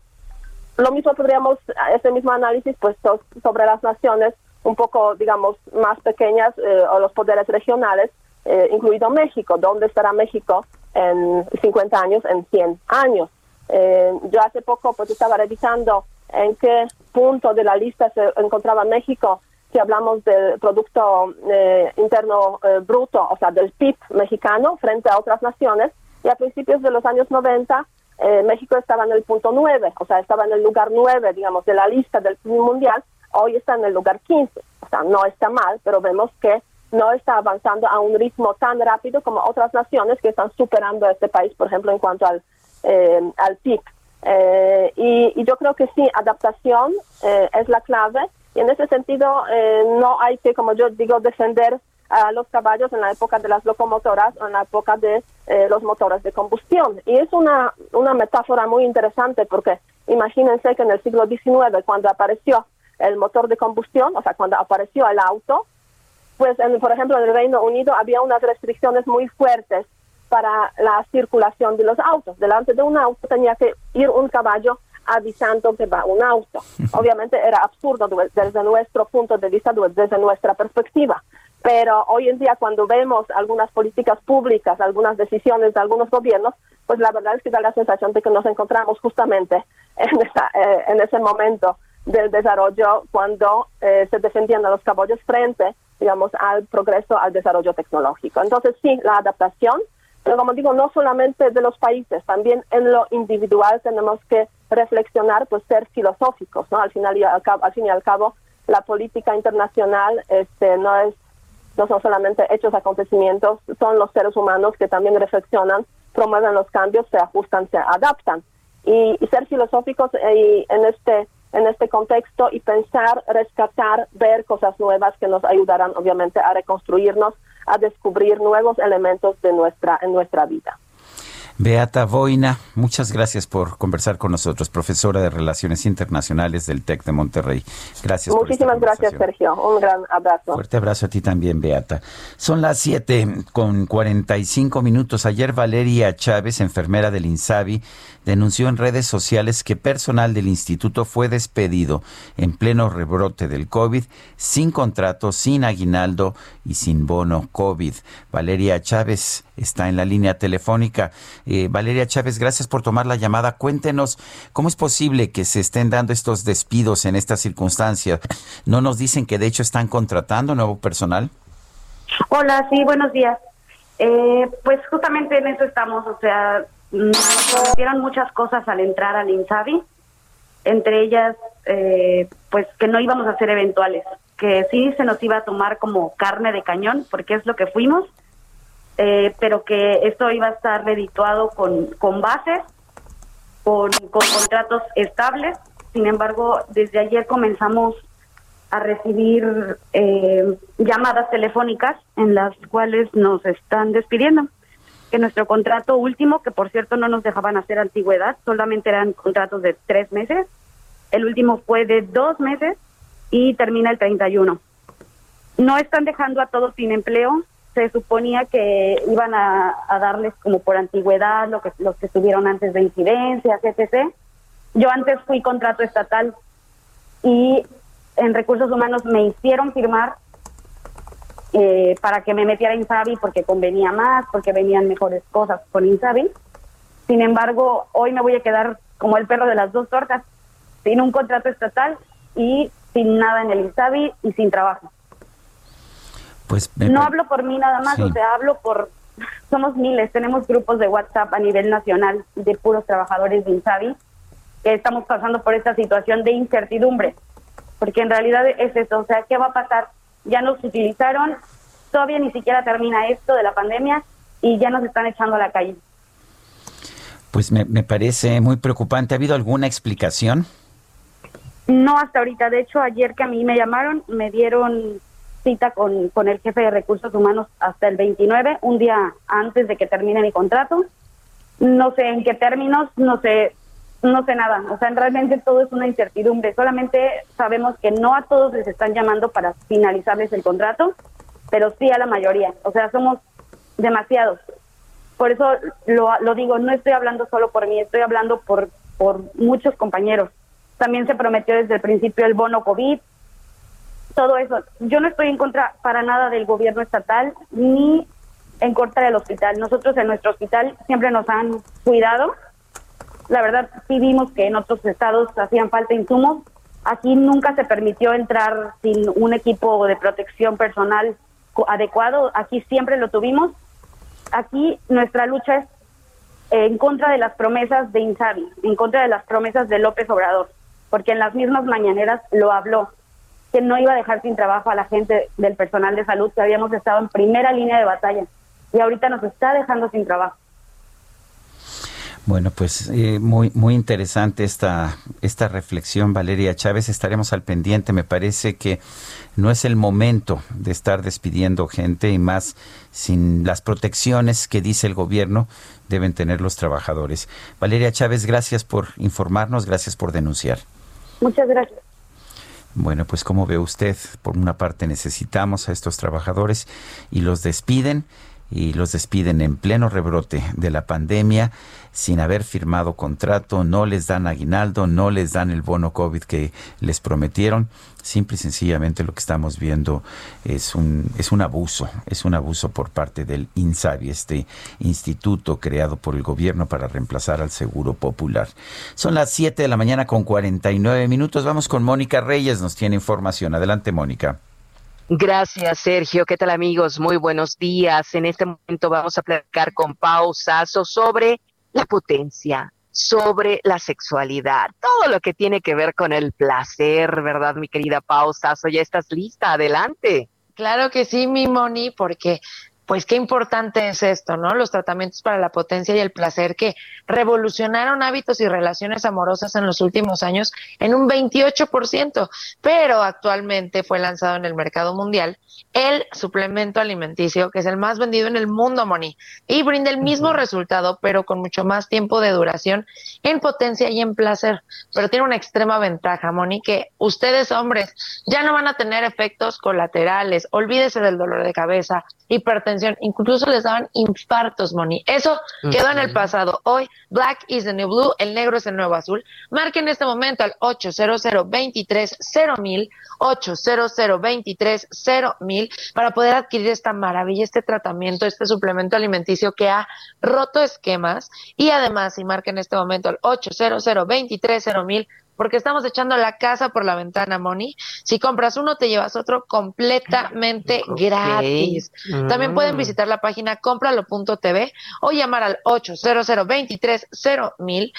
Lo mismo podríamos, ese mismo análisis, pues sobre las naciones un poco, digamos, más pequeñas eh, o los poderes regionales, eh, incluido México. ¿Dónde estará México en 50 años, en 100 años? yo hace poco pues estaba revisando en qué punto de la lista se encontraba México si hablamos del Producto eh, Interno eh, Bruto, o sea, del PIB mexicano frente a otras naciones, y a principios de los años 90 eh, México estaba en el punto 9, o sea, estaba en el lugar 9, digamos, de la lista del PIB mundial, hoy está en el lugar 15, o sea, no está mal, pero vemos que no está avanzando a un ritmo tan rápido como otras naciones que están superando a este país, por ejemplo, en cuanto al, al PIB. y, y, yo creo que sí, adaptación es la clave y en ese sentido, eh, no hay que, como yo digo, defender a los caballos en la época de las locomotoras o en la época de eh, los motores de combustión. Y es una, una metáfora muy interesante porque imagínense que en el siglo XIX, cuando apareció el motor de combustión, o sea, cuando apareció el auto, pues, en, por ejemplo, en el Reino Unido había unas restricciones muy fuertes para la circulación de los autos. Delante de un auto tenía que ir un caballo avisando que va un auto. Obviamente era absurdo desde nuestro punto de vista, desde nuestra perspectiva. Pero hoy en día cuando vemos algunas políticas públicas, algunas decisiones de algunos gobiernos, pues la verdad es que da la sensación de que nos encontramos justamente en, eh, en ese momento del desarrollo cuando eh, se defendían a los caballos frente, digamos, al progreso, al desarrollo tecnológico. Entonces sí, la adaptación, pero como digo, no solamente de los países, también en lo individual tenemos que reflexionar, pues ser filosóficos, ¿no? Al final y al, cabo, al fin y al cabo, la política internacional este, no es no son solamente hechos acontecimientos, son los seres humanos que también reflexionan, promueven los cambios, se ajustan, se adaptan. Y, ser filosóficos eh, en este en este contexto y pensar, rescatar, ver cosas nuevas que nos ayudarán obviamente a reconstruirnos, a descubrir nuevos elementos de nuestra en nuestra vida.
Beata Boina, muchas gracias por conversar con nosotros, profesora de Relaciones Internacionales del TEC de Monterrey. Gracias.
Muchísimas gracias, Sergio. Un gran abrazo.
Fuerte abrazo a ti también, Beata. Son las 7 con 45 minutos. Ayer Valeria Chávez, enfermera del INSABI, denunció en redes sociales que personal del instituto fue despedido en pleno rebrote del COVID, sin contrato, sin aguinaldo y sin bono COVID. Valeria Chávez está en la línea telefónica. Eh, Valeria Chávez, gracias por tomar la llamada. Cuéntenos cómo es posible que se estén dando estos despidos en estas circunstancias. ¿No nos dicen que de hecho están contratando nuevo personal?
Hola, sí, buenos días. Eh, pues justamente en eso estamos, o sea, nos muchas cosas al entrar al INSABI, entre ellas, eh, pues que no íbamos a ser eventuales, que sí se nos iba a tomar como carne de cañón, porque es lo que fuimos, eh, pero que esto iba a estar redituado con, con bases, con, con contratos estables. Sin embargo, desde ayer comenzamos a recibir eh, llamadas telefónicas en las cuales nos están despidiendo que nuestro contrato último, que por cierto no nos dejaban hacer antigüedad, solamente eran contratos de tres meses, el último fue de dos meses y termina el 31. No están dejando a todos sin empleo, se suponía que iban a, darles como por antigüedad lo que, los que estuvieron antes de incidencias, etc. Yo antes fui contrato estatal y en recursos humanos me hicieron firmar eh, para que me metiera Insabi porque convenía más, porque venían mejores cosas con Insabi. Sin embargo, hoy me voy a quedar como el perro de las dos tortas, sin un contrato estatal y sin nada en el Insabi y sin trabajo.
Pues
no hablo por mí nada más, o sea, hablo por somos miles, tenemos grupos de WhatsApp a nivel nacional de puros trabajadores de Insabi que estamos pasando por esta situación de incertidumbre, porque en realidad es eso, o sea, ¿qué va a pasar? Ya nos utilizaron, todavía ni siquiera termina esto de la pandemia y ya nos están echando a la calle.
Pues me, parece muy preocupante. ¿Ha habido alguna explicación?
No, hasta ahorita. De hecho, ayer que a mí me llamaron, me dieron cita con, con el jefe de recursos humanos hasta el 29, un día antes de que termine mi contrato. No sé en qué términos, no sé no sé nada, o sea, realmente todo es una incertidumbre. Solamente sabemos que no a todos les están llamando para finalizarles el contrato, pero sí a la mayoría. O sea, somos demasiados. Por eso lo, lo digo, no estoy hablando solo por mí, estoy hablando por, por muchos compañeros. También se prometió desde el principio el bono COVID, todo eso. Yo no estoy en contra para nada del gobierno estatal ni en contra del hospital. Nosotros en nuestro hospital siempre nos han cuidado la verdad sí vimos que en otros estados hacían falta insumos Aquí nunca se permitió entrar sin un equipo de protección personal adecuado. Aquí siempre lo tuvimos. Aquí nuestra lucha es en contra de las promesas de Insabi, en contra de las promesas de López Obrador, porque en las mismas mañaneras lo habló, que no iba a dejar sin trabajo a la gente del personal de salud, que habíamos estado en primera línea de batalla, y ahorita nos está dejando sin trabajo.
Bueno, pues eh, muy muy interesante esta esta reflexión, Valeria Chávez. Estaremos al pendiente. Me parece que no es el momento de estar despidiendo gente y más sin las protecciones que dice el gobierno deben tener los trabajadores. Valeria Chávez, gracias por informarnos, gracias por denunciar.
Muchas gracias.
Bueno, pues como ve usted, por una parte necesitamos a estos trabajadores y los despiden y los despiden en pleno rebrote de la pandemia sin haber firmado contrato, no les dan aguinaldo, no les dan el bono COVID que les prometieron. Simple y sencillamente lo que estamos viendo es un, es un abuso, es un abuso por parte del INSABI, este instituto creado por el gobierno para reemplazar al Seguro Popular. Son las 7 de la mañana con 49 minutos. Vamos con Mónica Reyes, nos tiene información. Adelante, Mónica.
Gracias, Sergio. ¿Qué tal, amigos? Muy buenos días. En este momento vamos a platicar con Pau Sasso sobre la potencia, sobre la sexualidad, todo lo que tiene que ver con el placer, ¿verdad, mi querida Pau Sasso? Ya estás lista, adelante.
Claro que sí, mi Moni, porque pues qué importante es esto, ¿no? Los tratamientos para la potencia y el placer que revolucionaron hábitos y relaciones amorosas en los últimos años en un 28%, pero actualmente fue lanzado en el mercado mundial el suplemento alimenticio, que es el más vendido en el mundo, Moni, y brinda el mismo resultado, pero con mucho más tiempo de duración en potencia y en placer. Pero tiene una extrema ventaja, Moni, que ustedes hombres ya no van a tener efectos colaterales, olvídese del dolor de cabeza, hipertensión, incluso les daban infartos, Moni. Eso quedó en el pasado. Hoy, Black is the new blue, el negro es el nuevo azul. Marquen en este momento al 800 23 mil 800 23 mil para poder adquirir esta maravilla, este tratamiento, este suplemento alimenticio que ha roto esquemas y además, si marquen en este momento al 800 23 mil porque estamos echando la casa por la ventana, Moni. Si compras uno, te llevas otro completamente gratis. También pueden mm. visitar la página compralo.tv o llamar al 800 mil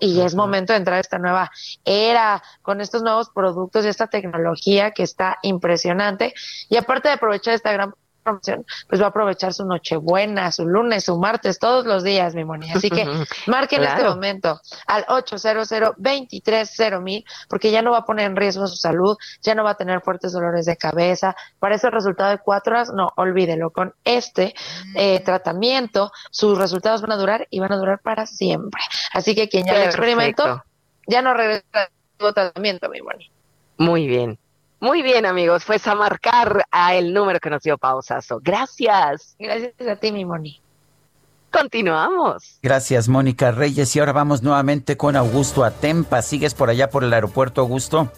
y es momento de entrar a esta nueva era con estos nuevos productos y esta tecnología que está impresionante. Y aparte de aprovechar esta gran pues va a aprovechar su Nochebuena, su lunes, su martes, todos los días, mi Moni. Así que marquen en este momento al 800 mil porque ya no va a poner en riesgo su salud, ya no va a tener fuertes dolores de cabeza. Para ese resultado de cuatro horas, no, olvídelo. Con este eh, tratamiento, sus resultados van a durar y van a durar para siempre. Así que quien ya lo experimentó, ya no regresa al tratamiento, mi Moni.
Muy bien. Muy bien, amigos, pues a marcar a el número que nos dio Pausazo. Gracias.
Gracias a ti, mi Moni.
Continuamos.
Gracias, Mónica Reyes. Y ahora vamos nuevamente con Augusto Atempa. ¿Sigues por allá por el aeropuerto, Augusto?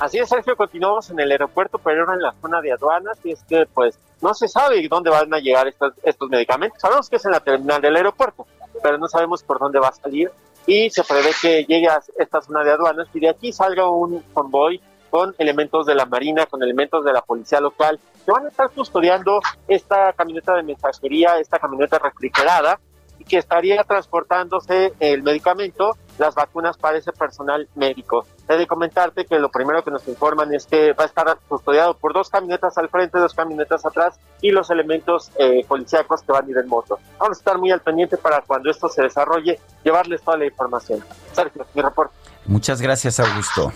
Así es, Sergio, continuamos en el aeropuerto, pero ahora en la zona de aduanas, y es que pues no se sabe dónde van a llegar estos, estos medicamentos. Sabemos que es en la terminal del aeropuerto, pero no sabemos por dónde va a salir y se prevé que llegue a esta zona de aduanas y de aquí salga un convoy con elementos de la Marina, con elementos de la policía local, que van a estar custodiando esta camioneta de mensajería, esta camioneta refrigerada, y que estaría transportándose el medicamento, las vacunas para ese personal médico. He de comentarte que lo primero que nos informan es que va a estar custodiado por dos camionetas al frente, dos camionetas atrás y los elementos eh, policíacos que van a ir en moto. Vamos a estar muy al pendiente para cuando esto se desarrolle, llevarles toda la información. Sergio, mi reporte.
Muchas gracias, Augusto.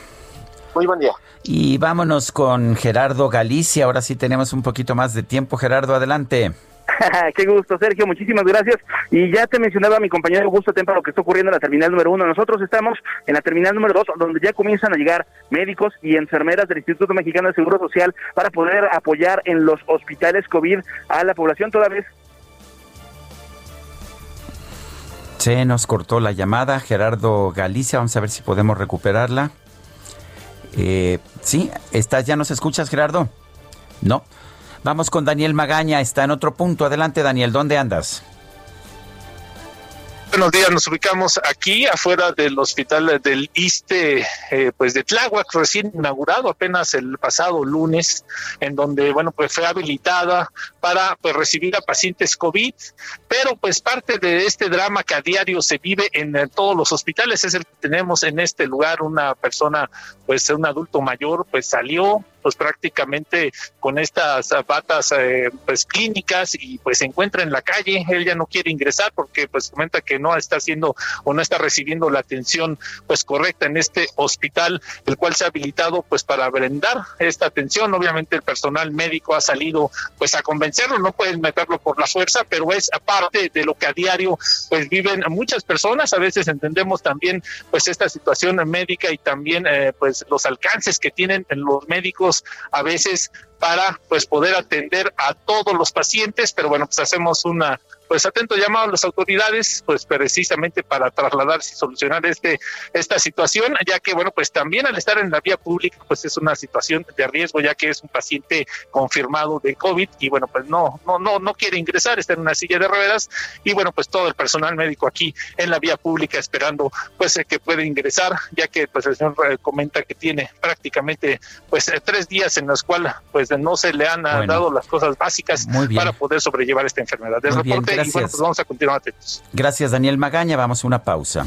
Muy buen día.
Y vámonos con Gerardo Galicia. Ahora sí tenemos un poquito más de tiempo. Gerardo, adelante.
Qué gusto, Sergio. Muchísimas gracias. Y ya te mencionaba mi compañero Augusto Tempa lo que está ocurriendo en la terminal número uno. Nosotros estamos en la terminal número dos, donde ya comienzan a llegar médicos y enfermeras del Instituto Mexicano de Seguro Social para poder apoyar en los hospitales COVID a la población toda vez
se nos cortó la llamada. Gerardo Galicia, vamos a ver si podemos recuperarla. Eh, sí, ¿estás, ya nos escuchas, Gerardo? No. Vamos con Daniel Magaña, está en otro punto. Adelante, Daniel, ¿dónde andas?
Buenos días, nos ubicamos aquí afuera del hospital del ISTE, eh, pues de Tláhuac, recién inaugurado apenas el pasado lunes, en donde, bueno, pues fue habilitada para pues recibir a pacientes COVID, pero pues parte de este drama que a diario se vive en, en todos los hospitales es el que tenemos en este lugar, una persona, pues un adulto mayor, pues salió, pues prácticamente con estas batas eh, pues clínicas y pues se encuentra en la calle, él ya no quiere ingresar porque pues comenta que no está haciendo o no está recibiendo la atención pues correcta en este hospital, el cual se ha habilitado pues para brindar esta atención, obviamente el personal médico ha salido pues a convencerlo, no pueden meterlo por la fuerza, pero es aparte de lo que a diario pues viven muchas personas, a veces entendemos también pues esta situación médica y también eh, pues los alcances que tienen los médicos a veces para pues poder atender a todos los pacientes, pero bueno, pues hacemos una pues atento llamado a las autoridades, pues precisamente para trasladarse y solucionar este esta situación, ya que bueno, pues también al estar en la vía pública, pues es una situación de riesgo, ya que es un paciente confirmado de COVID y bueno, pues no no no no quiere ingresar, está en una silla de ruedas y bueno, pues todo el personal médico aquí en la vía pública esperando pues que puede ingresar, ya que pues el señor eh, comenta que tiene prácticamente pues eh, tres días en los cuales pues no se le han dado las cosas básicas para poder sobrellevar esta enfermedad. Del reporte
Gracias.
bueno, pues vamos a continuar atentos.
Gracias, Daniel Magaña. Vamos a una pausa.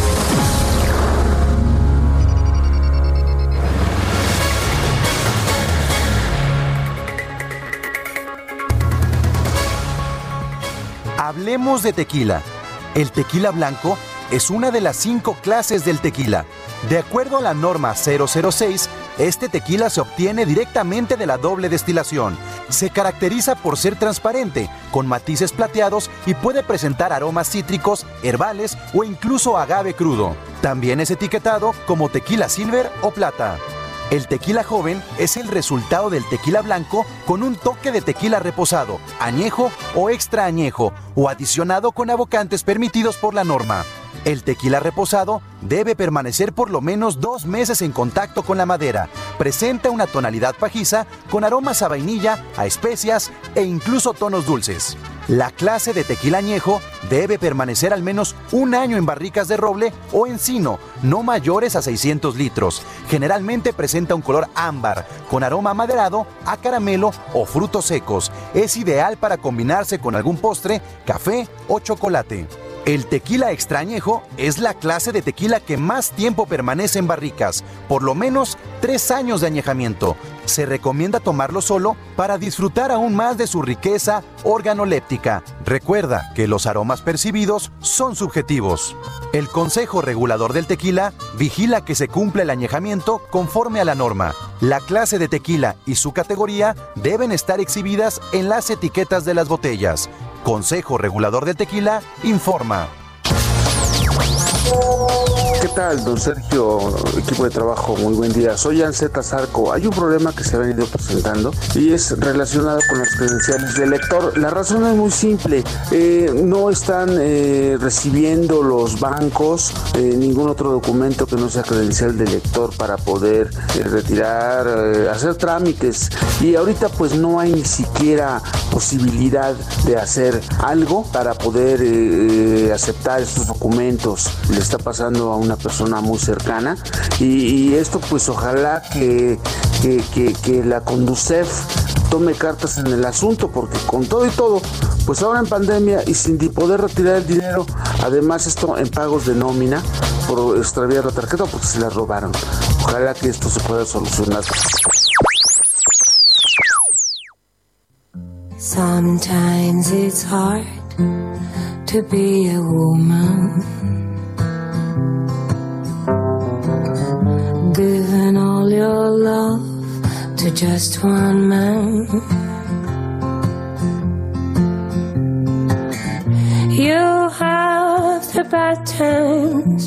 Hablemos de tequila. El tequila blanco es una de las cinco clases del tequila. De acuerdo a la norma 006, este tequila se obtiene directamente de la doble destilación. Se caracteriza por ser transparente, con matices plateados y puede presentar aromas cítricos, herbales o incluso agave crudo. También es etiquetado como tequila silver o plata. El tequila joven es el resultado del tequila blanco con un toque de tequila reposado, añejo o extra añejo, o adicionado con abocantes permitidos por la norma. El tequila reposado debe permanecer por lo menos dos meses en contacto con la madera. Presenta una tonalidad pajiza con aromas a vainilla, a especias e incluso tonos dulces. La clase de tequila añejo debe permanecer al menos un año en barricas de roble o encino, no mayores a 600 litros. Generalmente presenta un color ámbar, con aroma maderado, a caramelo o frutos secos. Es ideal para combinarse con algún postre, café o chocolate. El tequila extrañejo es la clase de tequila que más tiempo permanece en barricas, por lo menos tres años de añejamiento. Se recomienda tomarlo solo para disfrutar aún más de su riqueza organoléptica. Recuerda que los aromas percibidos son subjetivos. El Consejo Regulador del Tequila vigila que se cumpla el añejamiento conforme a la norma. La clase de tequila y su categoría deben estar exhibidas en las etiquetas de las botellas. Consejo Regulador del Tequila informa.
¿Qué tal, don Sergio, equipo de trabajo? Muy buen día. Soy Anseta Zarco. Hay un problema que se ha venido presentando y es relacionado con las credenciales del lector. La razón es muy simple. Eh, no están eh, recibiendo los bancos eh, ningún otro documento que no sea credencial del lector para poder retirar, hacer trámites. Y ahorita pues no hay ni siquiera posibilidad de hacer algo para poder aceptar estos documentos. Está pasando a una persona muy cercana. Y, esto pues ojalá que, que, que- que la Conducef tome cartas en el asunto porque con todo y todo pues ahora en pandemia y sin poder retirar el dinero además esto en pagos de nómina por extraviar la tarjeta porque se la robaron. Ojalá que esto se pueda solucionar.
Sometimes it's hard to be a woman. your love to just one man. You have the bad times,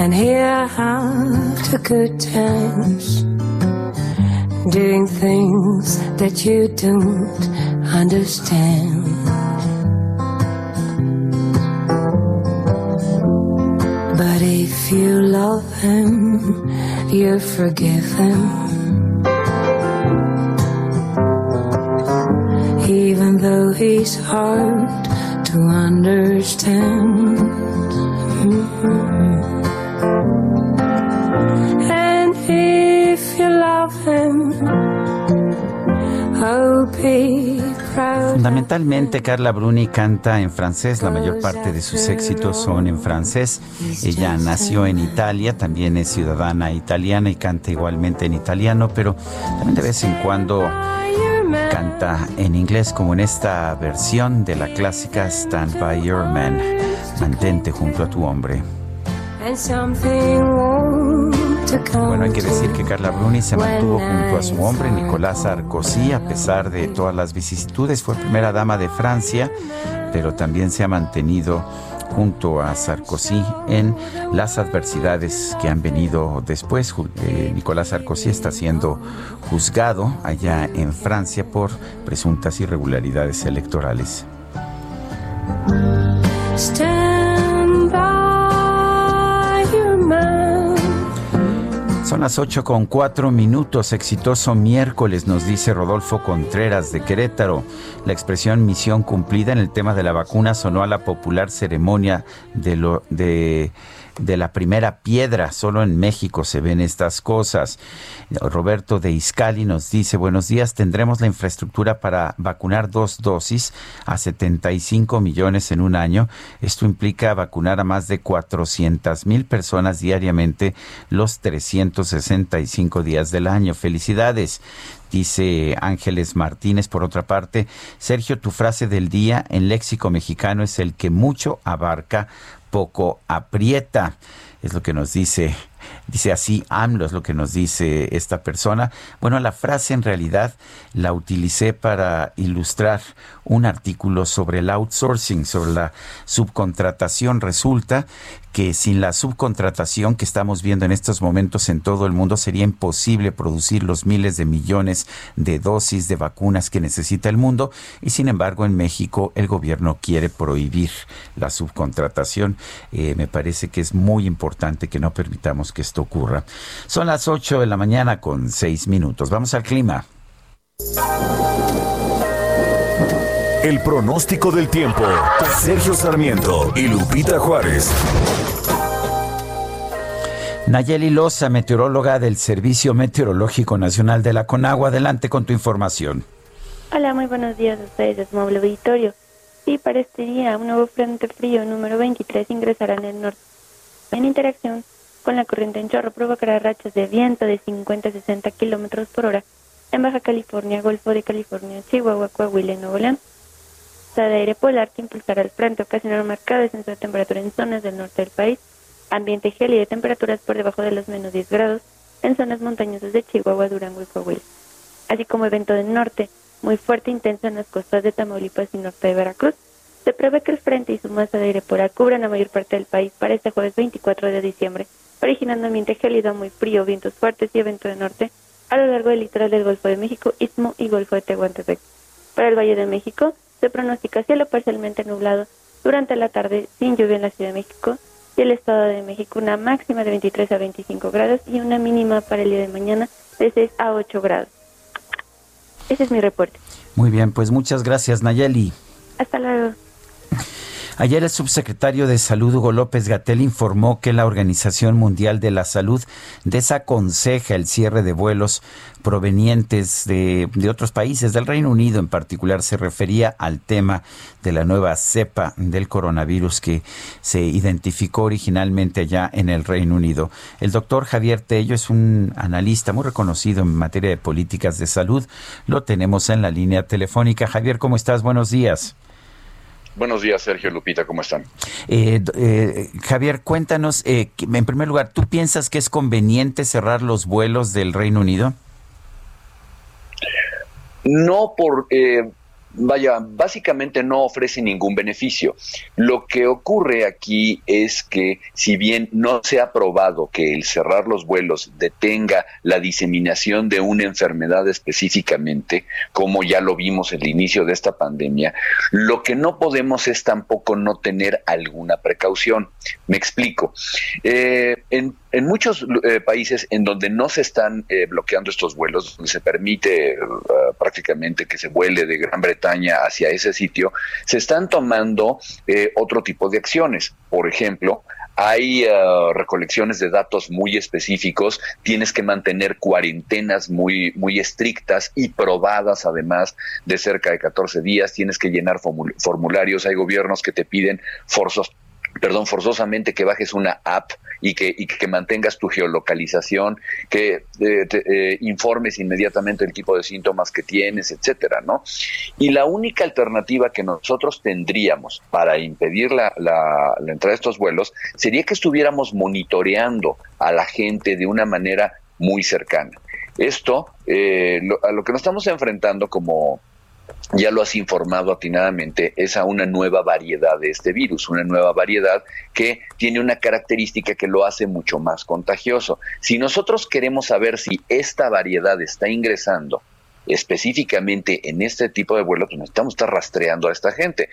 and here have the good times. Doing things that you don't understand. But if you love him, you forgive him. Even though he's hard to understand. And if you love him, oh, proud.
Fundamentalmente, Carla Bruni canta en francés. La mayor parte de sus éxitos son en francés. Ella nació en Italia, también es ciudadana italiana y canta igualmente en italiano, pero también de vez en cuando canta en inglés, como en esta versión de la clásica Stand by Your Man. Mantente junto a tu hombre.
And something
Bueno, hay que decir que Carla Bruni se mantuvo junto a su hombre, Nicolás Sarkozy, a pesar de todas las vicisitudes. Fue primera dama de Francia, pero también se ha mantenido junto a Sarkozy en las adversidades que han venido después. Eh, Nicolás Sarkozy está siendo juzgado allá en Francia por presuntas irregularidades electorales. Son las 8 con 4 minutos. Exitoso miércoles, nos dice Rodolfo Contreras de Querétaro. La expresión misión cumplida en el tema de la vacuna sonó a la popular ceremonia de, lo, de, de la primera piedra. Solo en México se ven estas cosas. Roberto de Iscali nos dice, buenos días, tendremos la infraestructura para vacunar dos dosis a 75 millones en un año. Esto implica vacunar a más de 400 mil personas diariamente los 365 días del año. Felicidades. Dice Ángeles Martínez, por otra parte, Sergio, tu frase del día en léxico mexicano es el que mucho abarca, poco aprieta. Es lo que nos dice, dice así AMLO, es lo que nos dice esta persona. Bueno, la frase en realidad la utilicé para ilustrar un artículo sobre el outsourcing, sobre la subcontratación. Resulta que sin la subcontratación que estamos viendo en estos momentos en todo el mundo sería imposible producir los miles de millones de dosis de vacunas que necesita el mundo y sin embargo en México el gobierno quiere prohibir la subcontratación. Eh, me parece que es muy importante que no permitamos que esto ocurra. Son las 8 de la mañana con 6 minutos. Vamos al clima.
El pronóstico del tiempo. Sergio Sarmiento y Lupita Juárez.
Nayeli Loza, meteoróloga del Servicio Meteorológico Nacional de la Conagua. Adelante con tu información.
Hola, muy buenos días a ustedes, es Móvil Auditorio. Sí, para este día, un nuevo frente frío número 23 ingresará en el norte. En interacción con la corriente en chorro provocará rachas de viento de 50 a 60 kilómetros por hora en Baja California, Golfo de California, Chihuahua, Coahuila y Nuevo León. Esta de aire polar que impulsará el frente ocasionará un marcado descenso de temperatura en zonas del norte del país, ambiente gélido de temperaturas por debajo de los menos 10 grados en zonas montañosas de Chihuahua, Durango y Coahuila, así como evento del norte muy fuerte e intenso en las costas de Tamaulipas y norte de Veracruz. Se prevé que el frente y su masa de aire polar cubran la mayor parte del país para este jueves 24 de diciembre, originando ambiente gélido muy frío, vientos fuertes y evento de norte a lo largo del litoral del Golfo de México, Istmo y Golfo de Tehuantepec. Para el Valle de México se pronostica cielo parcialmente nublado durante la tarde sin lluvia en la Ciudad de México y el Estado de México una máxima de 23 a 25 grados y una mínima para el día de mañana de 6 a 8 grados. Ese es mi reporte.
Muy bien, pues muchas gracias Nayeli.
Hasta luego.
Ayer el subsecretario de Salud Hugo López Gatel informó que la Organización Mundial de la Salud desaconseja el cierre de vuelos provenientes de, otros países, del Reino Unido en particular. Se refería al tema de la nueva cepa del coronavirus que se identificó originalmente allá en el Reino Unido. El doctor Javier Tello es un analista muy reconocido en materia de políticas de salud. Lo tenemos en la línea telefónica. Javier, ¿cómo estás? Buenos días.
Buenos días, Sergio Lupita, ¿cómo están?
Eh, eh, Javier, cuéntanos, eh, en primer lugar, ¿tú piensas que es conveniente cerrar los vuelos del Reino Unido?
No por, vaya, básicamente no ofrece ningún beneficio. Lo que ocurre aquí es que si bien no se ha probado que el cerrar los vuelos detenga la diseminación de una enfermedad específicamente, como ya lo vimos en el inicio de esta pandemia, lo que no podemos es tampoco no tener alguna precaución. Me explico. Eh, muchos eh, países en donde no se están eh, bloqueando estos vuelos, donde se permite prácticamente que se vuele de Gran Bretaña, hacia ese sitio, se están tomando eh, otro tipo de acciones. Por ejemplo, hay eh, recolecciones de datos muy específicos, tienes que mantener cuarentenas muy, muy estrictas y probadas además de cerca de 14 días, tienes que llenar formularios, hay gobiernos que te piden forzos perdón, forzosamente que bajes una app y que, y que mantengas tu geolocalización, que eh, eh, informes inmediatamente el tipo de síntomas que tienes, etcétera, ¿no? Y la única alternativa que nosotros tendríamos para impedir la, la, entrada de estos vuelos sería que estuviéramos monitoreando a la gente de una manera muy cercana. Esto, eh, a lo que nos estamos enfrentando como, ya lo has informado atinadamente, es a una nueva variedad de este virus, una nueva variedad que tiene una característica que lo hace mucho más contagioso. Si nosotros queremos saber si esta variedad está ingresando específicamente en este tipo de vuelos, pues necesitamos estar rastreando a esta gente.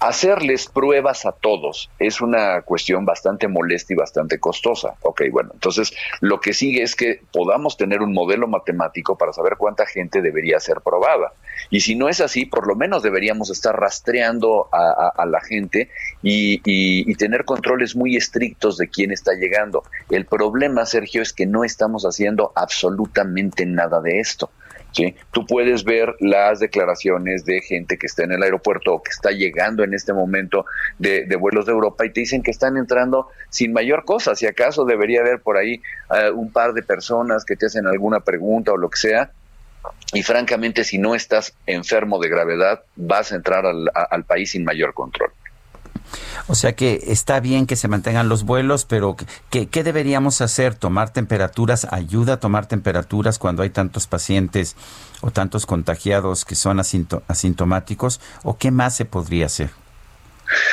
Hacerles pruebas a todos es una cuestión bastante molesta y bastante costosa. Ok, bueno, entonces lo que sigue es que podamos tener un modelo matemático para saber cuánta gente debería ser probada. Y si no es así, por lo menos deberíamos estar rastreando a, la gente y, y, tener controles muy estrictos de quién está llegando. El problema, Sergio, es que no estamos haciendo absolutamente nada de esto. ¿Sí? Tú puedes ver las declaraciones de gente que está en el aeropuerto o que está llegando en este momento de, vuelos de Europa y te dicen que están entrando sin mayor cosa. Si acaso debería haber por ahí eh, un par de personas que te hacen alguna pregunta o lo que sea. Y francamente, si no estás enfermo de gravedad, vas a entrar al país sin mayor control.
O sea que está bien que se mantengan los vuelos, pero ¿qué, deberíamos hacer? ¿Tomar temperaturas? ¿Ayuda a tomar temperaturas cuando hay tantos pacientes o tantos contagiados que son asintomáticos? ¿O qué más se podría hacer?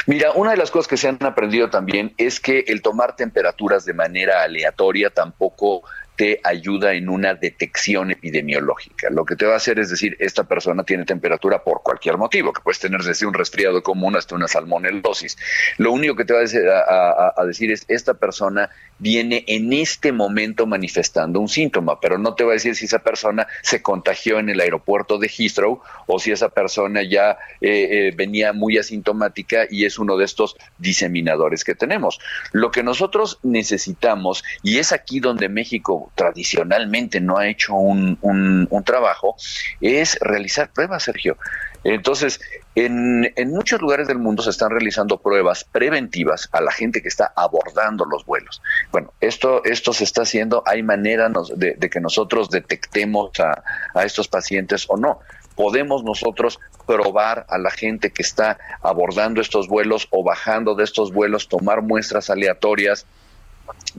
Mira, una de las cosas que se han aprendido también es que el tomar temperaturas de manera aleatoria tampoco te ayuda en una detección epidemiológica. Lo que te va a hacer es decir, esta persona tiene temperatura por cualquier motivo, que puedes tener desde un resfriado común hasta una salmonelosis. Lo único que te va a decir, es, esta persona viene en este momento manifestando un síntoma, pero no te va a decir si esa persona se contagió en el aeropuerto de Heathrow o si esa persona ya eh, eh, venía muy asintomática y es uno de estos diseminadores que tenemos. Lo que nosotros necesitamos, y es aquí donde México tradicionalmente no ha hecho un, un, trabajo, es realizar pruebas, Sergio. Entonces, en, muchos lugares del mundo se están realizando pruebas preventivas a la gente que está abordando los vuelos. Bueno, esto, esto se está haciendo, hay manera de, que nosotros detectemos a, a estos pacientes o no podemos nosotros probar a la gente que está abordando estos vuelos o bajando de estos vuelos, tomar muestras aleatorias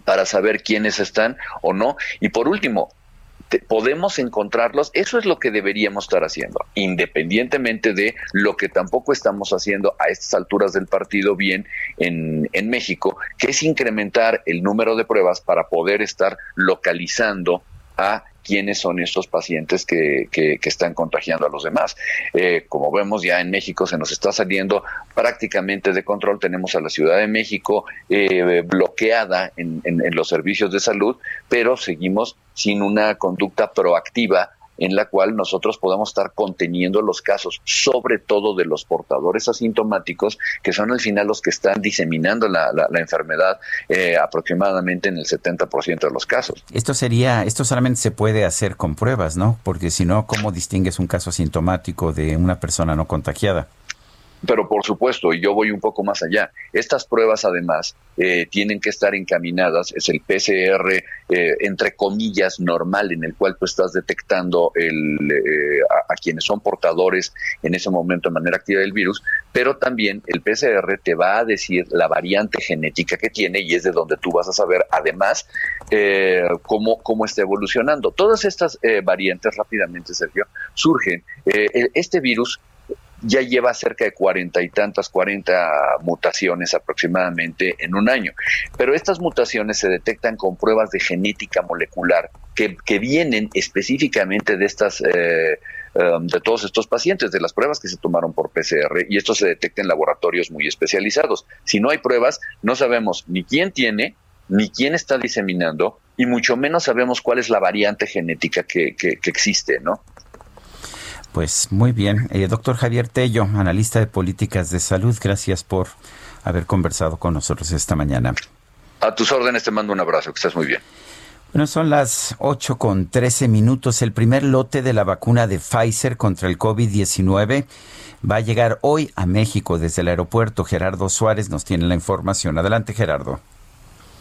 para saber quiénes están o no. Y por último, podemos encontrarlos, eso es lo que deberíamos estar haciendo, independientemente de lo que tampoco estamos haciendo a estas alturas del partido bien en, en México, que es incrementar el número de pruebas para poder estar localizando a quiénes son estos pacientes que, que, están contagiando a los demás. Eh, como vemos ya en México se nos está saliendo prácticamente de control. Tenemos a la Ciudad de México eh, bloqueada en, en, en los servicios de salud, pero seguimos sin una conducta proactiva en la cual nosotros podamos estar conteniendo los casos, sobre todo de los portadores asintomáticos, que son al final los que están diseminando la, enfermedad eh, aproximadamente en el 70% de los casos.
Esto sería, esto solamente se puede hacer con pruebas, ¿no? Porque si no, ¿cómo distingues un caso asintomático de una persona no contagiada?
Pero por supuesto, y yo voy un poco más allá, estas pruebas además eh, tienen que estar encaminadas, es el PCR eh, entre comillas normal en el cual tú estás detectando el, eh, a, quienes son portadores en ese momento de manera activa del virus, pero también el PCR te va a decir la variante genética que tiene y es de donde tú vas a saber además cómo, cómo está evolucionando. Todas estas variantes rápidamente, Sergio, surgen. este virus ya lleva cerca de cuarenta y tantas, cuarenta mutaciones aproximadamente en un año. Pero estas mutaciones se detectan con pruebas de genética molecular que, que vienen específicamente de estas eh, um, de todos estos pacientes, de las pruebas que se tomaron por PCR, y esto se detecta en laboratorios muy especializados. Si no hay pruebas, no sabemos ni quién tiene, ni quién está diseminando, y mucho menos sabemos cuál es la variante genética que, que, existe, ¿no?
Pues muy bien. Eh, doctor Javier Tello, analista de políticas de salud, gracias por haber conversado con nosotros esta mañana.
A tus órdenes te mando un abrazo, que estés muy bien.
Bueno, son las 8 con 13 minutos. El primer lote de la vacuna de Pfizer contra el COVID-19 va a llegar hoy a México desde el aeropuerto. Gerardo Suárez nos tiene la información. Adelante, Gerardo.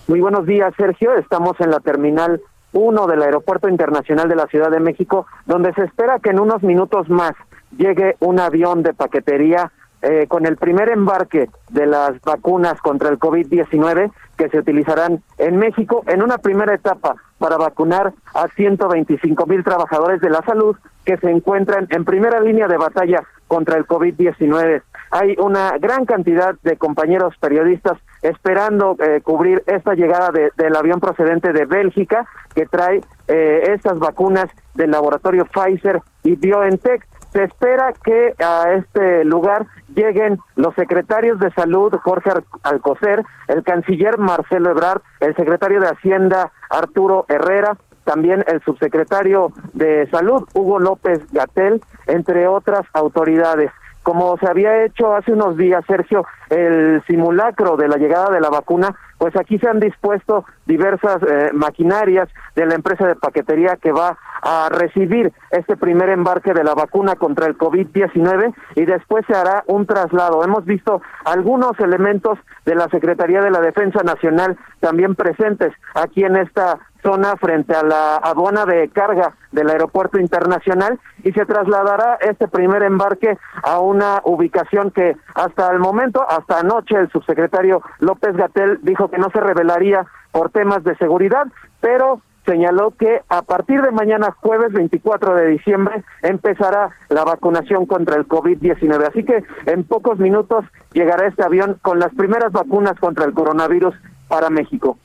Muy buenos días, Sergio. Estamos en la terminal 1 del Aeropuerto Internacional de la Ciudad de México, donde se espera que en unos minutos más llegue un avión de paquetería eh, con el primer embarque de las vacunas contra el COVID-19 que se utilizarán en México en una primera etapa para vacunar a 125 mil trabajadores de la salud que se encuentran en primera línea de batalla contra el COVID-19. Hay una gran cantidad de compañeros periodistas esperando eh, cubrir esta llegada del avión procedente de Bélgica que trae eh, estas vacunas del laboratorio Pfizer y BioNTech se espera que a este lugar lleguen los secretarios de salud Jorge Alcocer, el canciller Marcelo Ebrard, el secretario de Hacienda Arturo Herrera, también el subsecretario de Salud Hugo López Gatel, entre otras autoridades. Como se había hecho hace unos días, Sergio, el simulacro de la llegada de la vacuna, pues aquí se han dispuesto diversas eh, maquinarias de la empresa de paquetería que va a recibir este primer embarque de la vacuna contra el COVID-19 y después se hará un traslado. Hemos visto algunos elementos de la Secretaría de la Defensa Nacional también presentes aquí en esta zona frente a la aduana de carga del aeropuerto internacional y se trasladará este primer embarque a una ubicación que hasta el momento, hasta anoche, el subsecretario López Gatel dijo que no se revelaría por temas de seguridad, pero señaló que a partir de mañana jueves 24 de diciembre empezará la vacunación contra el COVID-19. Así que en pocos minutos llegará este avión con las primeras vacunas contra el coronavirus para México.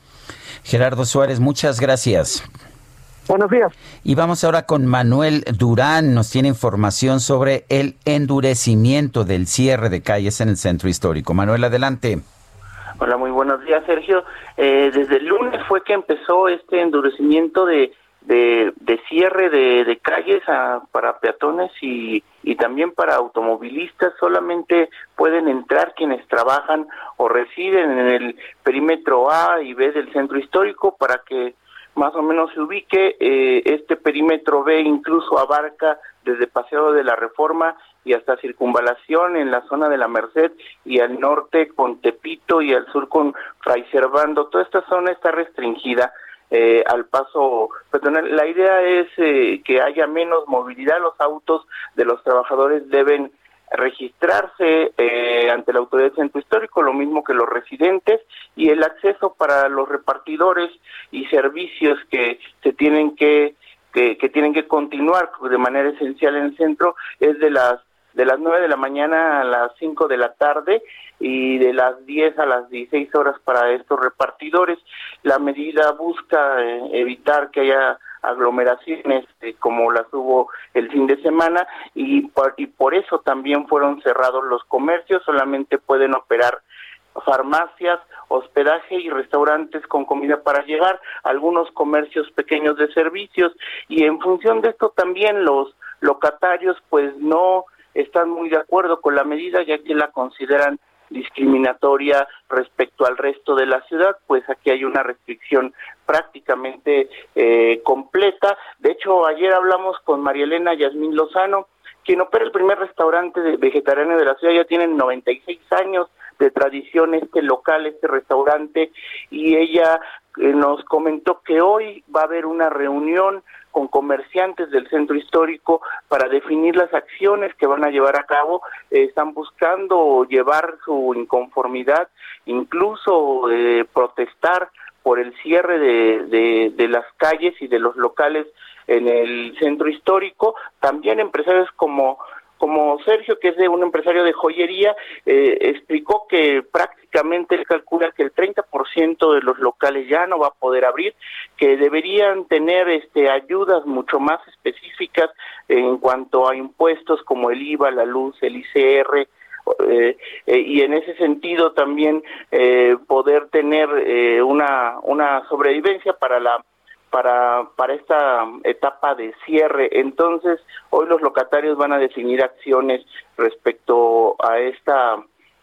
Gerardo Suárez, muchas gracias.
Buenos días.
Y vamos ahora con Manuel Durán. Nos tiene información sobre el endurecimiento del cierre de calles en el centro histórico. Manuel, adelante.
Hola, muy buenos días, Sergio. Eh, desde el lunes fue que empezó este endurecimiento de, de, cierre de, calles para peatones y, y también para automovilistas. Solamente pueden entrar quienes trabajan o residen en el perímetro A y B del centro histórico para que más o menos se ubique. Eh, este perímetro B incluso abarca desde Paseo de la Reforma y hasta Circunvalación en la zona de la Merced y al norte con Tepito y al sur con Fray Servando. Toda esta zona está restringida. Eh, al paso La idea es eh, que haya menos movilidad. Los autos de los trabajadores deben registrarse eh, ante la autoridad de centro histórico, lo mismo que los residentes, y el acceso para los repartidores y servicios que se tienen que, que, que tienen que continuar de manera esencial en el centro es de las de las 9 de la mañana a las 5 de la tarde y de las 10 a las 16 horas para estos repartidores. La medida busca eh, evitar que haya aglomeraciones eh, como las hubo el fin de semana y por, y por eso también fueron cerrados los comercios, solamente pueden operar farmacias, hospedaje y restaurantes con comida para llegar, algunos comercios pequeños de servicios y en función de esto también los locatarios pues no están muy de acuerdo con la medida ya que la consideran discriminatoria respecto al resto de la ciudad, pues aquí hay una restricción prácticamente eh, completa. De hecho, ayer hablamos con María Elena Yasmín Lozano, quien opera el primer restaurante vegetariano de la ciudad, ya tienen 96 años de tradición este local, este restaurante, y ella eh, nos comentó que hoy va a haber una reunión con comerciantes del centro histórico para definir las acciones que van a llevar a cabo. están buscando llevar su inconformidad, incluso eh, protestar por el cierre de, de, las calles y de los locales en el centro histórico. También empresarios como como Sergio, que es de un empresario de joyería, eh, explicó que prácticamente él calcula que el 30% de los locales ya no va a poder abrir, que deberían tener este ayudas mucho más específicas en cuanto a impuestos como el IVA, la luz, el ICR, eh, eh, y en ese sentido también eh, poder tener eh, una, una sobrevivencia para la para, para esta etapa de cierre. Entonces, hoy los locatarios van a definir acciones respecto a esta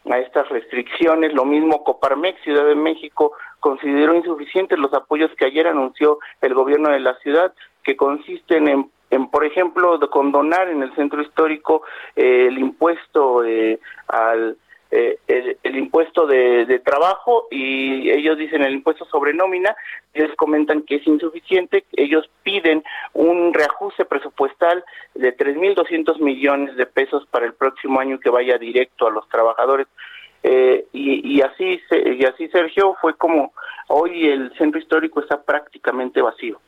a estas restricciones. Lo mismo Coparmex, Ciudad de México, consideró insuficientes los apoyos que ayer anunció el gobierno de la ciudad, que consisten en en, por ejemplo, de condonar en el centro histórico eh, el impuesto eh, al eh, el, impuesto de, de, trabajo y ellos dicen el impuesto sobre nómina, ellos comentan que es insuficiente, ellos piden un reajuste presupuestal de 3.200 millones de pesos para el próximo año que vaya directo a los trabajadores. Eh, y, y así y así Sergio fue como hoy el centro histórico está prácticamente vacío.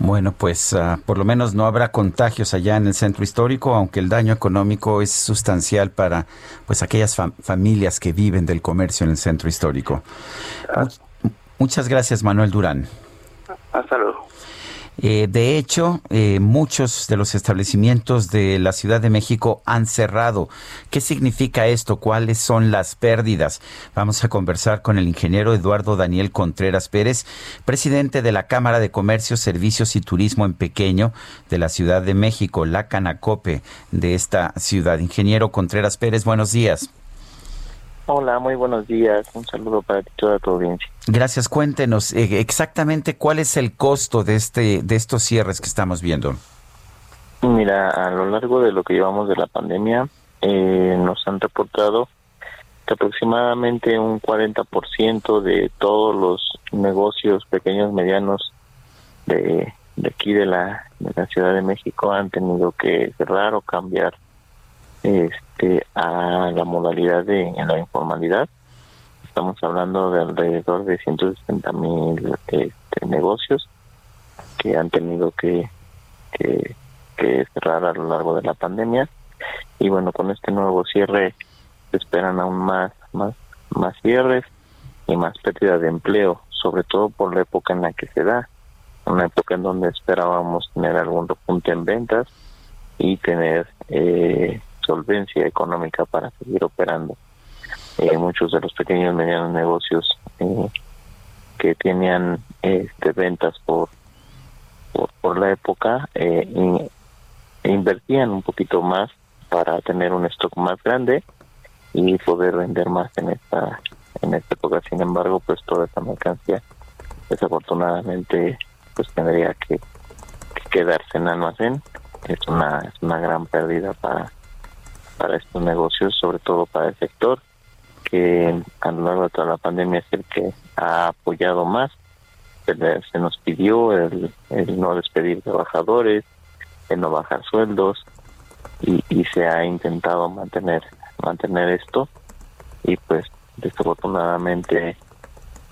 Bueno, pues uh, por lo menos no habrá contagios allá en el centro histórico, aunque el daño económico es sustancial para pues aquellas fam familias que viven del comercio en el centro histórico. Muchas gracias, Manuel Durán.
Hasta luego.
Eh, de hecho, eh, muchos de los establecimientos de la Ciudad de México han cerrado. ¿Qué significa esto? ¿Cuáles son las pérdidas? Vamos a conversar con el ingeniero Eduardo Daniel Contreras Pérez, presidente de la Cámara de Comercio, Servicios y Turismo en Pequeño de la Ciudad de México, la Canacope de esta ciudad. Ingeniero Contreras Pérez, buenos días.
Hola, muy buenos días. Un saludo para ti toda tu audiencia.
Gracias. Cuéntenos eh, exactamente cuál es el costo de este de estos cierres que estamos viendo.
Mira, a lo largo de lo que llevamos de la pandemia, eh, nos han reportado que aproximadamente un 40% de todos los negocios pequeños, medianos de, de aquí de la, de la Ciudad de México han tenido que cerrar o cambiar este a la modalidad de la informalidad. Estamos hablando de alrededor de 160 mil este, negocios que han tenido que, que, que cerrar a lo largo de la pandemia y bueno con este nuevo cierre se esperan aún más más más cierres y más pérdida de empleo sobre todo por la época en la que se da una época en donde esperábamos tener algún repunte en ventas y tener eh, solvencia económica para seguir operando. Eh, muchos de los pequeños y medianos negocios eh, que tenían este, ventas por, por, la época eh, invertían un poquito más para tener un stock más grande y poder vender más en esta en esta época. Sin embargo, pues toda esta mercancía desafortunadamente pues tendría que, que quedarse en almacén. Es una, es una gran pérdida para para estos negocios, sobre todo para el sector, que a lo largo de toda la pandemia es el que ha apoyado más. Se, nos pidió el, no despedir trabajadores, el no bajar sueldos y, y se ha intentado mantener mantener esto y pues desafortunadamente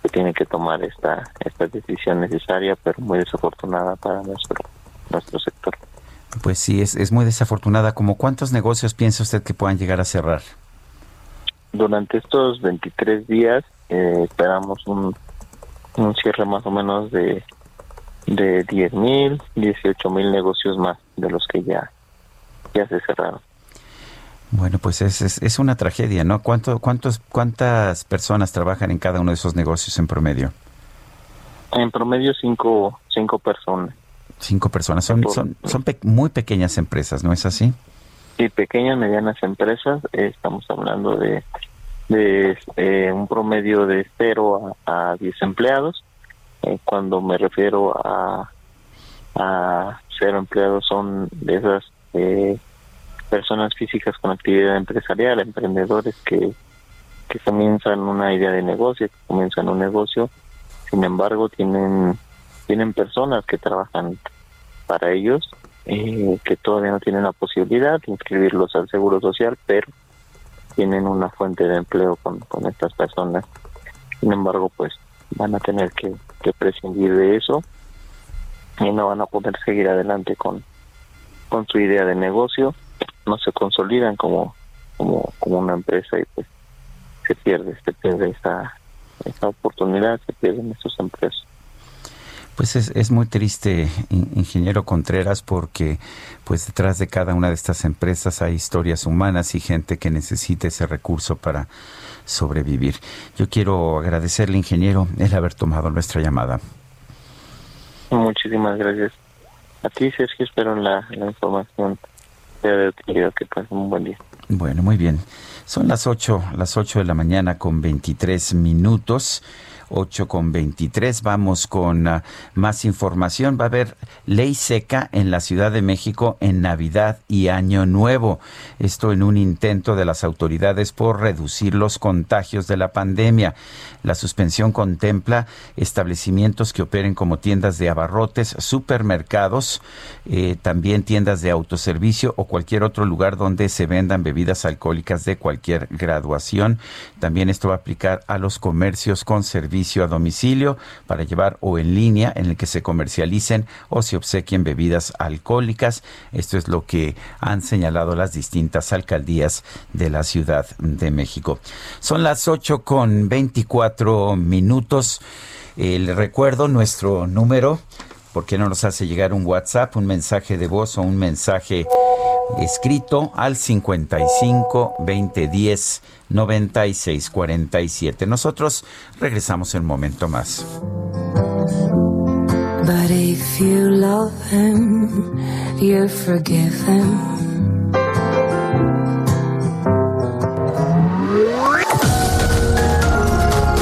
se tiene que tomar esta esta decisión necesaria pero muy desafortunada para nuestro nuestro sector.
Pues sí, es, es muy desafortunada. ¿Como cuántos negocios piensa usted que puedan llegar a cerrar?
Durante estos 23 días eh, esperamos un, un cierre más o menos de, de 10 mil, 18 mil negocios más de los que ya, ya se cerraron.
Bueno, pues es, es, es una tragedia, ¿no? ¿Cuánto, cuántos, ¿Cuántas personas trabajan en cada uno de esos negocios en promedio?
En promedio cinco, cinco personas.
Cinco personas. Son, son, son muy pequeñas empresas, ¿no es así?
Sí, pequeñas, medianas empresas. estamos hablando de, de eh, un promedio de cero a, diez empleados. Eh, cuando me refiero a, a cero empleados son de esas eh, personas físicas con actividad empresarial, emprendedores que, que comienzan una idea de negocio, que comienzan un negocio, sin embargo tienen tienen personas que trabajan para ellos, eh, que todavía no tienen la posibilidad de inscribirlos al Seguro Social, pero tienen una fuente de empleo con, con estas personas. Sin embargo, pues van a tener que, que prescindir de eso y no van a poder seguir adelante con, con su idea de negocio no se consolidan como como como una empresa y pues se pierde se pierde esa esa oportunidad se pierden esos empleos
pues es, es muy triste, ingeniero Contreras, porque pues detrás de cada una de estas empresas hay historias humanas y gente que necesita ese recurso para sobrevivir. Yo quiero agradecerle, ingeniero, el haber tomado nuestra llamada.
Muchísimas gracias. A ti, Sergio, espero la, la información de que pasen un buen día.
Bueno, muy bien. Son las 8, las 8 de la mañana con 23 minutos. 8 con 23. Vamos con ah, más información. Va a haber ley seca en la Ciudad de México en Navidad y Año Nuevo. Esto en un intento de las autoridades por reducir los contagios de la pandemia. La suspensión contempla establecimientos que operen como tiendas de abarrotes, supermercados, eh, también tiendas de autoservicio o cualquier otro lugar donde se vendan bebidas alcohólicas de cualquier graduación. También esto va a aplicar a los comercios con a domicilio para llevar o en línea en el que se comercialicen o se obsequien bebidas alcohólicas. Esto es lo que han señalado las distintas alcaldías de la Ciudad de México. Son las 8 con 24 minutos. Eh, le recuerdo nuestro número, porque no nos hace llegar un WhatsApp, un mensaje de voz o un mensaje escrito al 55 20 10 96 47. Nosotros regresamos en un momento más.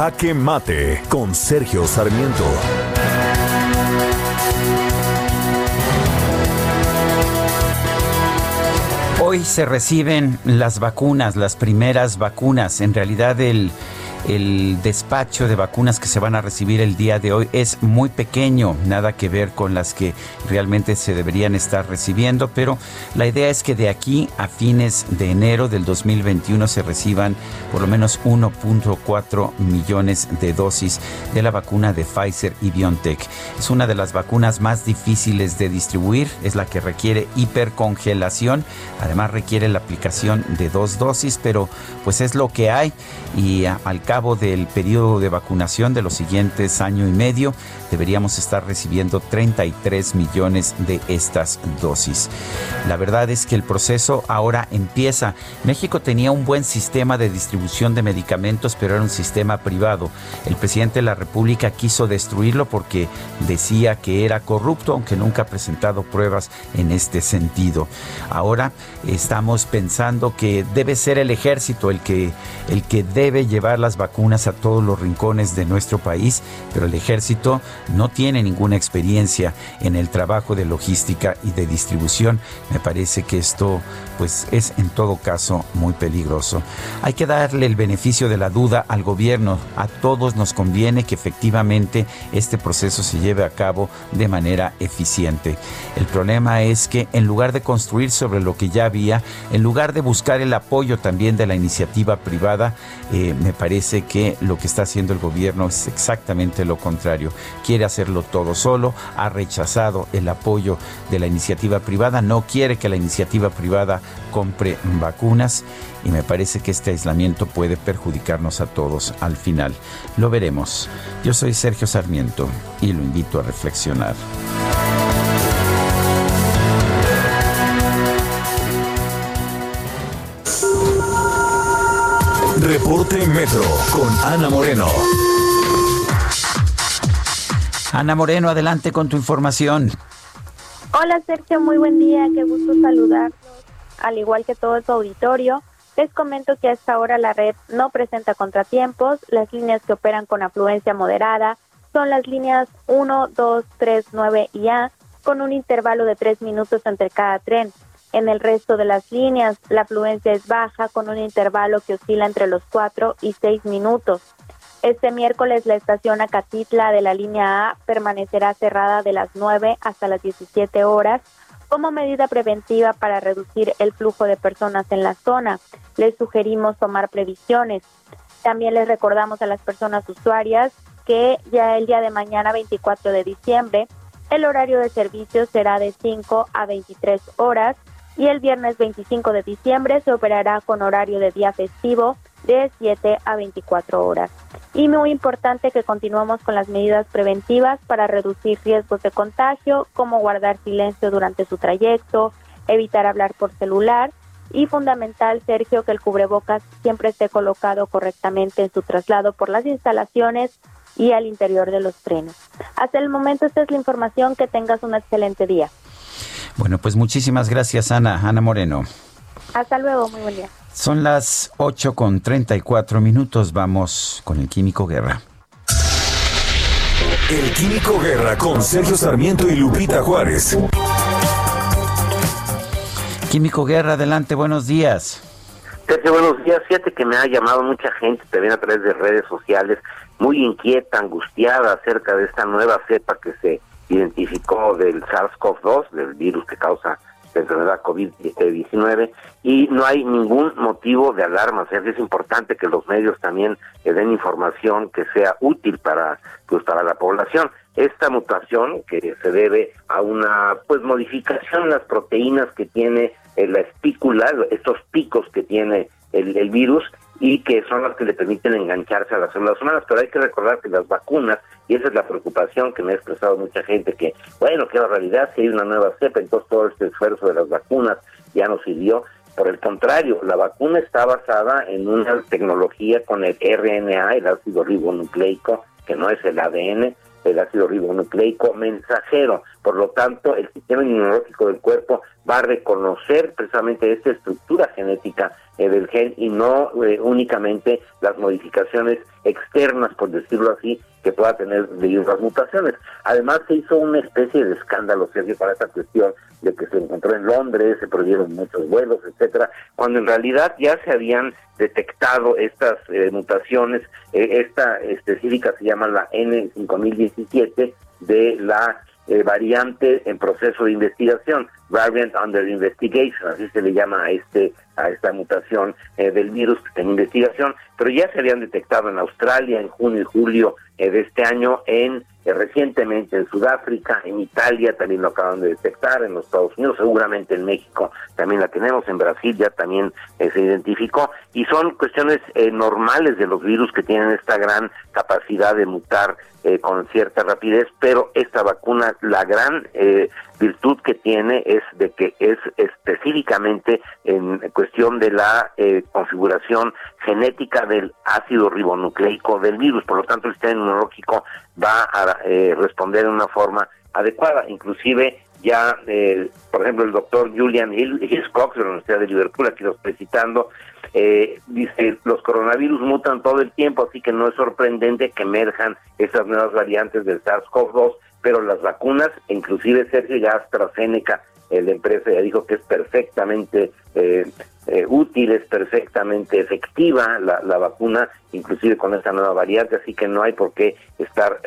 Jaque Mate con Sergio Sarmiento.
Hoy se reciben las vacunas, las primeras vacunas. En realidad el el despacho de vacunas que se van a recibir el día de hoy es muy pequeño, nada que ver con las que realmente se deberían estar recibiendo, pero la idea es que de aquí a fines de enero del 2021 se reciban por lo menos 1.4 millones de dosis de la vacuna de Pfizer y BioNTech. Es una de las vacunas más difíciles de distribuir, es la que requiere hipercongelación, además requiere la aplicación de dos dosis, pero pues es lo que hay y al cabo del periodo de vacunación de los siguientes año y medio, deberíamos estar recibiendo 33 millones de estas dosis. La verdad es que el proceso ahora empieza. México tenía un buen sistema de distribución de medicamentos, pero era un sistema privado. El presidente de la República quiso destruirlo porque decía que era corrupto, aunque nunca ha presentado pruebas en este sentido. Ahora estamos pensando que debe ser el ejército el que, el que debe llevar las vacunas a todos los rincones de nuestro país, pero el ejército no tiene ninguna experiencia en el trabajo de logística y de distribución. Me parece que esto pues es en todo caso muy peligroso. Hay que darle el beneficio de la duda al gobierno. A todos nos conviene que efectivamente este proceso se lleve a cabo de manera eficiente. El problema es que en lugar de construir sobre lo que ya había, en lugar de buscar el apoyo también de la iniciativa privada, eh, me parece que lo que está haciendo el gobierno es exactamente lo contrario. Quiere hacerlo todo solo, ha rechazado el apoyo de la iniciativa privada, no quiere que la iniciativa privada compre vacunas y me parece que este aislamiento puede perjudicarnos a todos al final. Lo veremos. Yo soy Sergio Sarmiento y lo invito a reflexionar.
Reporte Metro con Ana Moreno.
Ana Moreno, adelante con tu información.
Hola Sergio, muy buen día, qué gusto saludarlos, al igual que todo tu auditorio. Les comento que a esta hora la red no presenta contratiempos, las líneas que operan con afluencia moderada son las líneas 1, 2, 3, 9 y A, con un intervalo de tres minutos entre cada tren. En el resto de las líneas, la afluencia es baja con un intervalo que oscila entre los 4 y 6 minutos. Este miércoles la estación Acatitla de la línea A permanecerá cerrada de las 9 hasta las 17 horas como medida preventiva para reducir el flujo de personas en la zona. Les sugerimos tomar previsiones. También les recordamos a las personas usuarias que ya el día de mañana 24 de diciembre el horario de servicio será de 5 a 23 horas y el viernes 25 de diciembre se operará con horario de día festivo de 7 a 24 horas. Y muy importante que continuemos con las medidas preventivas para reducir riesgos de contagio, como guardar silencio durante su trayecto, evitar hablar por celular y fundamental, Sergio, que el cubrebocas siempre esté colocado correctamente en su traslado por las instalaciones y al interior de los trenes. Hasta el momento esta es la información, que tengas un excelente día.
Bueno, pues muchísimas gracias Ana, Ana Moreno.
Hasta luego, muy buen día.
Son las 8 con 34 minutos, vamos con el Químico Guerra.
El Químico Guerra con Sergio Sarmiento y Lupita Juárez.
Químico Guerra, adelante, buenos días.
Sergio, buenos días. Fíjate que me ha llamado mucha gente también a través de redes sociales, muy inquieta, angustiada acerca de esta nueva cepa que se identificó del SARS-CoV-2, del virus que causa la enfermedad COVID-19, y no hay ningún motivo de alarma. O sea, es importante que los medios también den información que sea útil para, pues, para la población. Esta mutación que se debe a una pues modificación en las proteínas que tiene eh, la espícula, estos picos que tiene el, el virus, y que son las que le permiten engancharse a las células humanas. Pero hay que recordar que las vacunas, y esa es la preocupación que me ha expresado mucha gente, que bueno, que la realidad si hay una nueva cepa, entonces todo este esfuerzo de las vacunas ya no sirvió. Por el contrario, la vacuna está basada en una tecnología con el RNA, el ácido ribonucleico, que no es el ADN, el ácido ribonucleico mensajero. Por lo tanto, el sistema inmunológico del cuerpo va a reconocer precisamente esta estructura genética eh, del gen y no eh, únicamente las modificaciones externas, por decirlo así, que pueda tener debido a las mutaciones. Además, se hizo una especie de escándalo, Sergio, para esta cuestión de que se encontró en Londres, se prohibieron muchos vuelos, etcétera, cuando en realidad ya se habían detectado estas eh, mutaciones. esta específica se llama la N5017 de la variante en proceso de investigación, variant under investigation, así se le llama a este a esta mutación eh, del virus en investigación, pero ya se habían detectado en Australia en junio y julio eh, de este año, en eh, recientemente en Sudáfrica, en Italia también lo acaban de detectar, en los Estados Unidos, seguramente en México también la tenemos, en Brasil ya también se identificó, y son cuestiones normales de los virus que tienen esta gran capacidad de mutar con cierta rapidez, pero esta vacuna, la gran virtud que tiene es de que es específicamente en cuestión de la eh, configuración genética del ácido ribonucleico del virus, por lo tanto el sistema inmunológico va a eh, responder de una forma adecuada, inclusive ya, eh, por ejemplo, el doctor Julian Hiscox de la Universidad de Liverpool, aquí lo estoy citando, dice, los coronavirus mutan todo el tiempo, así que no es sorprendente que emerjan esas nuevas variantes del SARS-CoV-2, pero las vacunas, inclusive Sergio ya AstraZeneca, eh, la empresa ya dijo que es perfectamente eh, eh, útil, es perfectamente efectiva la, la, vacuna, inclusive con esta nueva variante, así que no hay por qué estar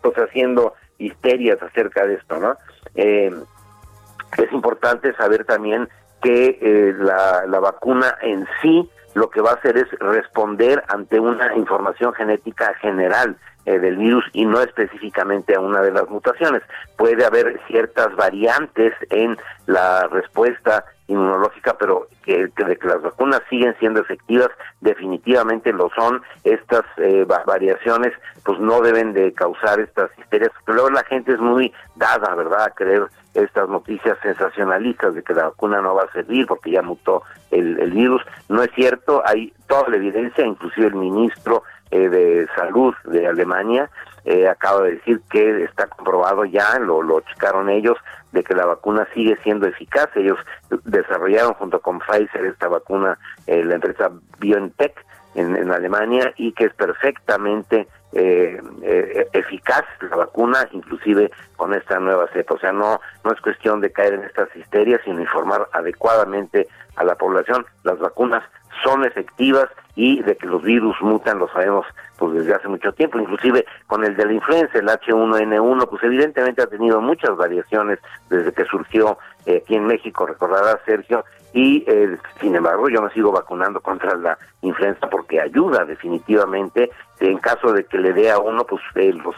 pues haciendo histerias acerca de esto, ¿no? es importante saber también que la, la vacuna en sí lo que va a hacer es responder ante una información genética general eh, del virus y no específicamente a una de las mutaciones. Puede haber ciertas variantes en la respuesta inmunológica, pero que, de que las vacunas siguen siendo efectivas, definitivamente lo son. Estas eh, variaciones pues no deben de causar estas histerias. Luego la gente es muy dada, ¿verdad?, a creer estas noticias sensacionalistas de que la vacuna no va a servir porque ya mutó el, el virus. No es cierto, hay toda la evidencia, inclusive el ministro eh, de Salud de Alemania eh, acaba de decir que está comprobado ya, lo, lo checaron ellos, de que la vacuna sigue siendo eficaz. Ellos desarrollaron junto con Pfizer esta vacuna, eh, la empresa BioNTech en, Alemania, y que es perfectamente eh, eh, eficaz la vacuna, inclusive con esta nueva cepa. O sea, no, no es cuestión de caer en estas histerias, sino informar adecuadamente a la población. Las vacunas son efectivas y de que los virus mutan lo sabemos pues desde hace mucho tiempo, inclusive con el de la influenza, el H1N1, pues evidentemente ha tenido muchas variaciones desde que surgió eh, aquí en México, recordará Sergio, y eh, sin embargo yo me sigo vacunando contra la influenza porque ayuda definitivamente, en caso de que le dé a uno, pues eh, los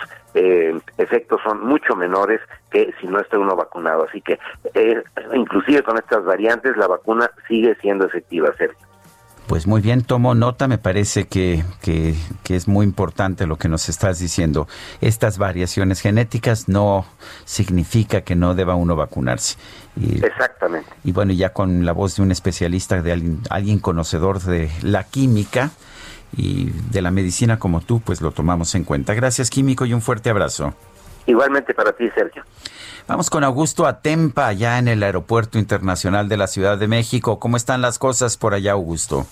efectos son mucho menores que si no está uno vacunado, así que inclusive con estas variantes la vacuna sigue siendo efectiva, Sergio.
Pues muy bien, tomo nota, me parece que, que, es muy importante lo que nos estás diciendo. Estas variaciones genéticas no significa que no deba uno vacunarse.
Exactamente.
Y bueno, ya con la voz de un especialista, de alguien, alguien conocedor de la química y de la medicina como tú, pues lo tomamos en cuenta. Gracias, químico, y un fuerte abrazo.
Igualmente para ti, Sergio.
Vamos con Augusto Atempa, allá en el Aeropuerto Internacional de la Ciudad de México. ¿Cómo están las cosas por allá, Augusto?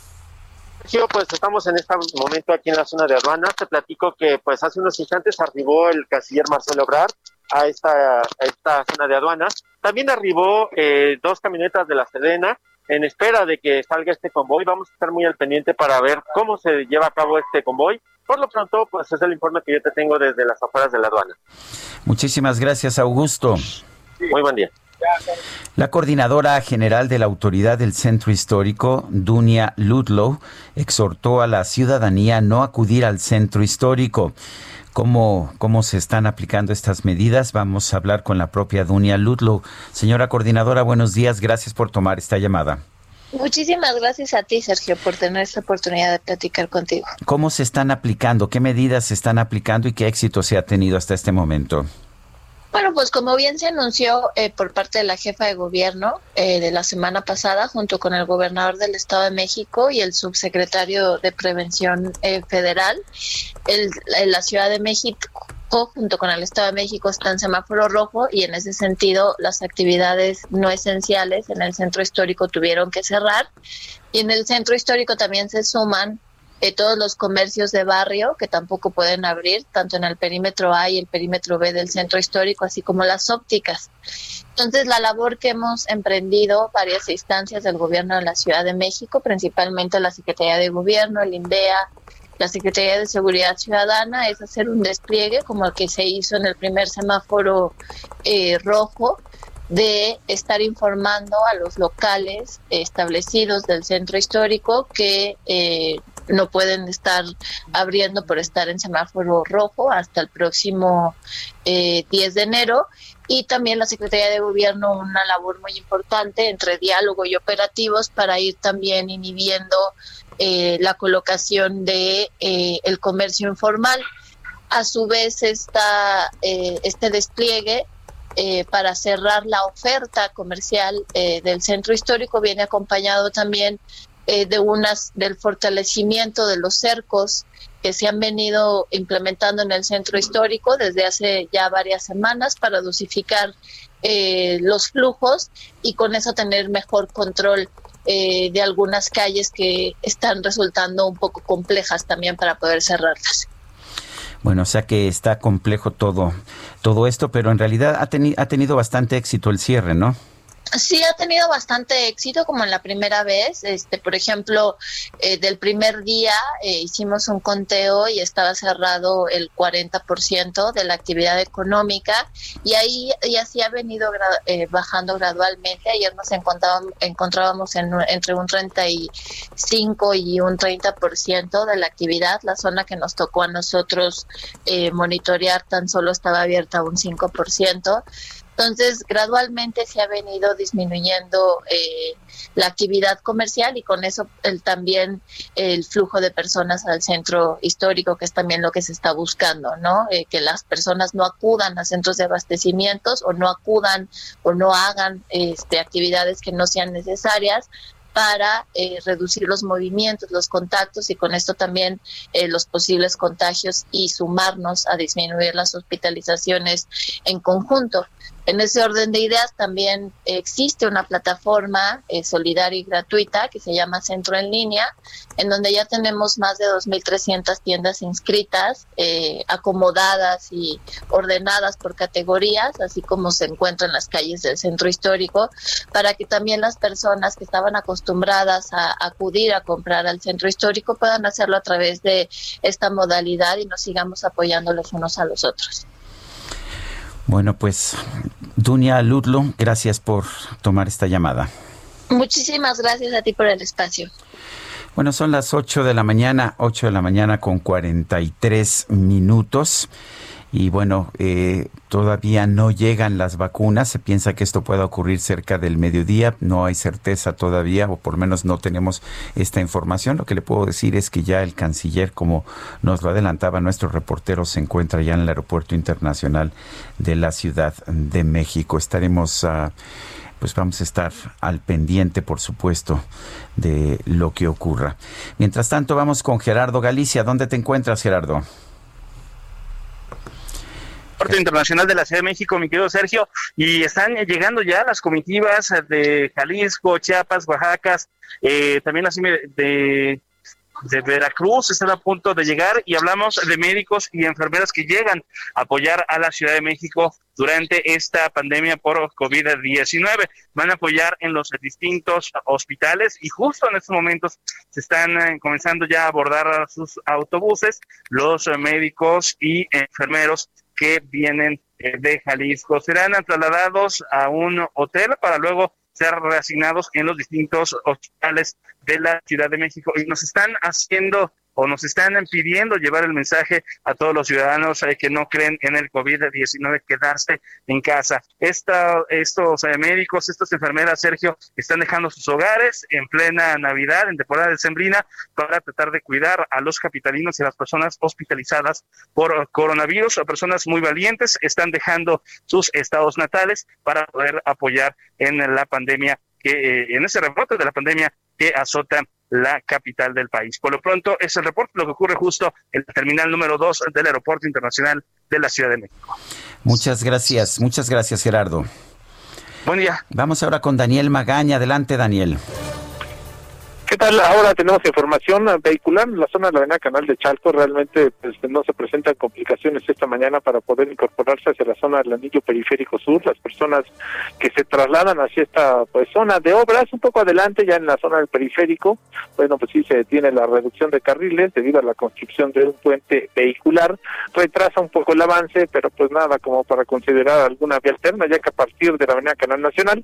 Sí, pues estamos en este momento aquí en la zona de aduanas. Te platico que pues hace unos instantes arribó el canciller Marcelo Obrar a esta, esta zona de aduanas. También arribó eh, dos camionetas de la Sedena en espera de que salga este convoy. Vamos a estar muy al pendiente para ver cómo se lleva a cabo este convoy. Por lo pronto, pues es el informe que yo te tengo desde las afueras de la aduana.
Muchísimas gracias, Augusto.
Muy buen día.
La coordinadora general de la autoridad del centro histórico, Dunia Ludlow, exhortó a la ciudadanía a no acudir al centro histórico. ¿Cómo, ¿Cómo se están aplicando estas medidas? Vamos a hablar con la propia Dunia Ludlow. Señora coordinadora, buenos días. Gracias por tomar esta llamada.
Muchísimas gracias a ti, Sergio, por tener esta oportunidad de platicar contigo.
¿Cómo se están aplicando? ¿Qué medidas se están aplicando y qué éxito se ha tenido hasta este momento?
Bueno, pues como bien se anunció eh, por parte de la jefa de gobierno eh, de la semana pasada, junto con el gobernador del Estado de México y el subsecretario de Prevención eh, Federal, el, la Ciudad de México junto con el Estado de México está en semáforo rojo y en ese sentido las actividades no esenciales en el centro histórico tuvieron que cerrar y en el centro histórico también se suman eh, todos los comercios de barrio que tampoco pueden abrir, tanto en el perímetro A y el perímetro B del centro histórico, así como las ópticas. Entonces, la labor que hemos emprendido varias instancias del gobierno de la Ciudad de México, principalmente la Secretaría de Gobierno, el INDEA, la Secretaría de Seguridad Ciudadana, es hacer un despliegue como el que se hizo en el primer semáforo eh, rojo, de estar informando a los locales establecidos del centro histórico que eh, no pueden estar abriendo por estar en semáforo rojo hasta el próximo eh, 10 de enero. Y también la Secretaría de Gobierno una labor muy importante entre diálogo y operativos para ir también inhibiendo eh, la colocación de eh, el comercio informal. A su vez, esta, eh, este despliegue para cerrar la oferta comercial del centro histórico viene acompañado también de unas del fortalecimiento de los cercos que se han venido implementando en el centro histórico desde hace ya varias semanas para dosificar los flujos y con eso tener mejor control eh, de algunas calles que están resultando un poco complejas también para poder cerrarlas.
Bueno, o sea que está complejo todo, todo esto, pero en realidad ha, ha tenido bastante éxito el cierre, ¿no?
Sí, ha tenido bastante éxito como en la primera vez. Este, por ejemplo, eh, del primer día eh, hicimos un conteo y estaba cerrado el 40% de la actividad económica y ahí y así ha venido eh, bajando gradualmente. Ayer nos encontrábamos, encontrábamos en, entre un 35 y un 30% de la actividad. La zona que nos tocó a nosotros monitorear tan solo estaba abierta un 5%. Entonces, gradualmente se ha venido disminuyendo eh, la actividad comercial y con eso el, también el flujo de personas al centro histórico, que es también lo que se está buscando, ¿no? Eh, que las personas no acudan a centros de abastecimientos o no acudan o no hagan este, actividades que no sean necesarias para eh, reducir los movimientos, los contactos y con esto también eh, los posibles contagios y sumarnos a disminuir las hospitalizaciones en conjunto. En ese orden de ideas también existe una plataforma eh, solidaria y gratuita que se llama Centro en Línea, en donde ya tenemos más de 2.300 tiendas inscritas, eh, acomodadas y ordenadas por categorías, así como se encuentran en las calles del centro histórico, para que también las personas que estaban acostumbradas a acudir a comprar al centro histórico puedan hacerlo a través de esta modalidad y nos sigamos apoyando los unos a los otros.
Bueno, pues Dunia Ludlo, gracias por tomar esta llamada.
Muchísimas gracias a ti por el espacio.
Bueno, son las 8 de la mañana, 8 de la mañana con 43 minutos. Y bueno, eh, todavía no llegan las vacunas. Se piensa que esto pueda ocurrir cerca del mediodía. No hay certeza todavía, o por lo menos no tenemos esta información. Lo que le puedo decir es que ya el canciller, como nos lo adelantaba nuestro reportero, se encuentra ya en el Aeropuerto Internacional de la Ciudad de México. Estaremos... a pues vamos a estar al pendiente, por supuesto, de lo que ocurra. Mientras tanto, vamos con Gerardo Galicia. ¿Dónde te encuentras, Gerardo?
Internacional de la Ciudad de México, mi querido Sergio, y están llegando ya las comitivas de Jalisco, Chiapas, Oaxaca, eh, también así de, de Veracruz están a punto de llegar y hablamos de médicos y enfermeras que llegan a apoyar a la Ciudad de México durante esta pandemia por COVID-19. Van a apoyar en los distintos hospitales y justo en estos momentos se están eh, comenzando ya a abordar sus autobuses los médicos y enfermeros que vienen eh, de Jalisco. Serán trasladados a un hotel para luego ser reasignados en los distintos hospitales de la Ciudad de México y nos están haciendo o nos están pidiendo llevar el mensaje a todos los ciudadanos eh, que no creen en el COVID-19, quedarse en casa. Esta, estos eh, médicos, estas enfermeras, Sergio, están dejando sus hogares en plena Navidad, en temporada de sembrina, para tratar de cuidar a los capitalinos y a las personas hospitalizadas por coronavirus. A personas muy valientes están dejando sus estados natales para poder apoyar en la pandemia que eh, en ese rebrote de la pandemia que azota la capital del país. Por lo pronto, es el reporte lo que ocurre justo en el terminal número 2 del Aeropuerto Internacional de la Ciudad de México.
Muchas gracias, muchas gracias Gerardo.
Buen día.
Vamos ahora con Daniel Magaña. Adelante, Daniel.
¿Qué tal? Ahora tenemos información vehicular en la zona de la avenida Canal de Chalco. Realmente pues, no se presentan complicaciones esta mañana para poder incorporarse hacia la zona del anillo periférico sur. Las personas que se trasladan hacia esta pues, zona de obras, un poco adelante ya en la zona del periférico, bueno, pues sí se detiene la reducción de carriles debido a la construcción de un puente vehicular. Retrasa un poco el avance, pero pues nada como para considerar alguna vía alterna, ya que a partir de la avenida Canal Nacional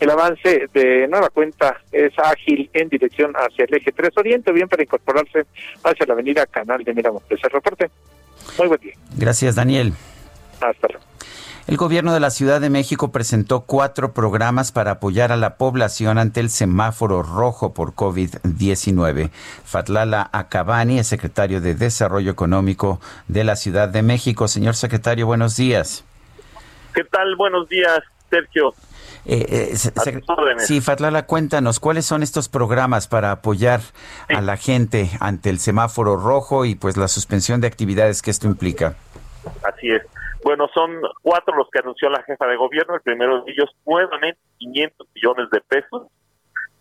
el avance de nueva cuenta es ágil en dirección hacia el eje 3 Oriente, bien para incorporarse hacia la avenida Canal de Miramontes. El reporte. Muy buen día.
Gracias, Daniel.
Hasta luego.
El gobierno de la Ciudad de México presentó cuatro programas para apoyar a la población ante el semáforo rojo por COVID-19. Fatlala Acabani es secretario de Desarrollo Económico de la Ciudad de México. Señor secretario, buenos días.
¿Qué tal? Buenos días, Sergio.
Eh, eh sí, Fatlala, cuéntanos, ¿cuáles son estos programas para apoyar a la gente ante el semáforo rojo y pues la suspensión de actividades que esto implica?
Así es. Bueno, son cuatro los que anunció la jefa de gobierno. El primero de ellos, nuevamente, 500 millones de pesos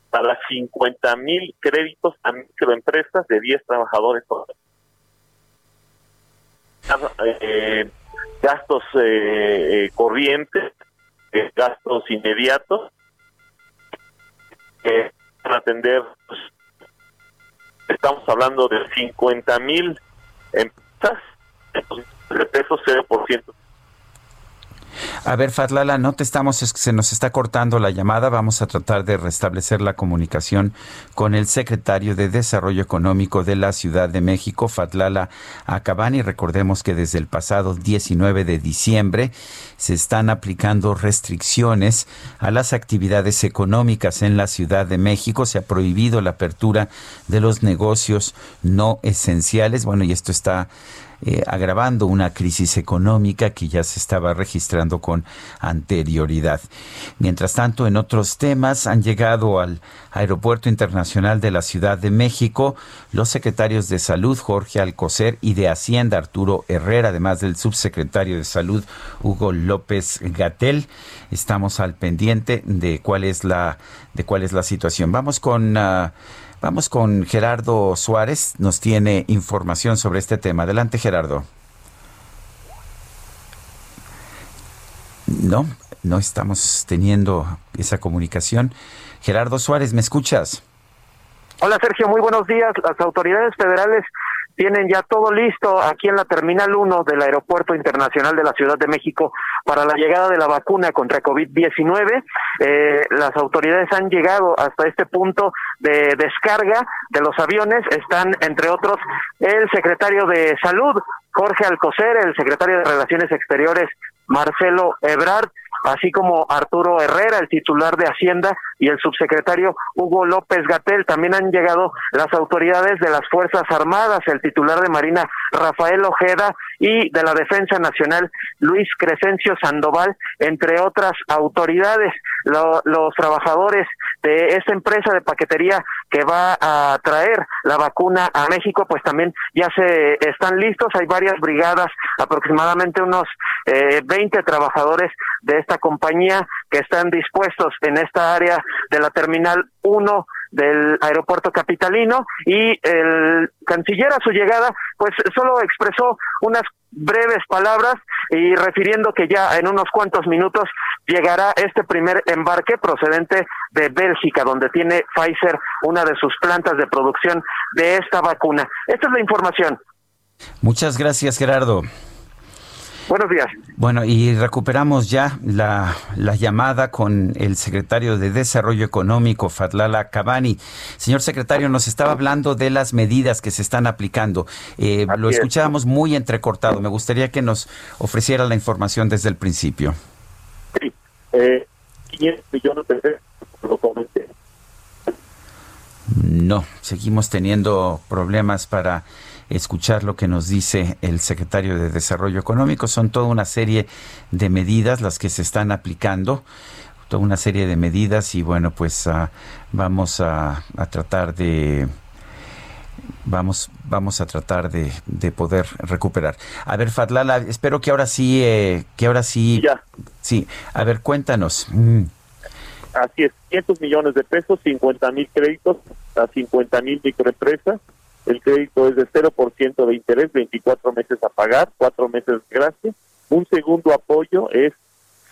para 50 mil créditos a microempresas de 10 trabajadores. Eh, gastos eh, eh gastos inmediatos que van a atender, pues, estamos hablando de 50 mil empresas, de pesos 0%
a ver, Fatlala, no te estamos, se nos está cortando la llamada. Vamos a tratar de restablecer la comunicación con el secretario de Desarrollo Económico de la Ciudad de México, Fatlala Acabani. Recordemos que desde el pasado 19 de diciembre se están aplicando restricciones a las actividades económicas en la Ciudad de México. Se ha prohibido la apertura de los negocios no esenciales. Bueno, y esto está eh, agravando una crisis económica que ya se estaba registrando con anterioridad. Mientras tanto, en otros temas han llegado al Aeropuerto Internacional de la Ciudad de México los secretarios de Salud Jorge Alcocer y de Hacienda Arturo Herrera, además del subsecretario de Salud Hugo López Gatel. Estamos al pendiente de cuál es la de cuál es la situación. Vamos con ah, vamos con Gerardo Suárez, nos tiene información sobre este tema. Adelante, Gerardo. No, no estamos teniendo esa comunicación. Gerardo Suárez, ¿me escuchas?
Hola Sergio, muy buenos días. Las autoridades federales tienen ya todo listo aquí en la Terminal 1 del Aeropuerto Internacional de la Ciudad de México para la llegada de la vacuna contra COVID-19. Eh, las autoridades han llegado hasta este punto de descarga de los aviones. Están, entre otros, el secretario de Salud, Jorge Alcocer, el secretario de Relaciones Exteriores, Marcelo Ebrard, así como Arturo Herrera, el titular de Hacienda, y el subsecretario Hugo López Gatel. También han llegado las autoridades de las Fuerzas Armadas, el titular de Marina Rafael Ojeda y de la Defensa Nacional Luis Crescencio Sandoval, entre otras autoridades. los trabajadores de esta empresa de paquetería que va a traer la vacuna a México, pues también ya se están listos. Hay varias brigadas, aproximadamente unos eh, 20 trabajadores de esta compañía que están dispuestos en esta área de la Terminal 1 del aeropuerto capitalino y el canciller a su llegada pues solo expresó unas breves palabras y refiriendo que ya en unos cuantos minutos llegará este primer embarque procedente de Bélgica, donde tiene Pfizer una de sus plantas de producción de esta vacuna. Esta es la información.
Muchas gracias, Gerardo.
Buenos días.
Bueno, y recuperamos ya la, llamada con el secretario de Desarrollo Económico, Fatlala Cabani. Señor secretario, nos estaba hablando de las medidas que se están aplicando. Eh, lo escuchábamos muy entrecortado. Me gustaría que nos ofreciera la información desde el principio.
Sí, eh, 500 millones de pesos, lo comenté.
No, seguimos teniendo problemas para escuchar lo que nos dice el secretario de Desarrollo Económico. Son toda una serie de medidas las que se están aplicando, toda una serie de medidas y bueno, pues ah, vamos a, tratar de vamos vamos a tratar de, de, poder recuperar. A ver, Fatlala, espero que ahora sí, eh, que ahora sí, sí. A ver, cuéntanos. Mm.
Así es, 500 millones de pesos, 50 mil créditos a 50 mil microempresas el crédito es de 0% de interés, 24 meses a pagar, 4 meses de gracia. Un segundo apoyo es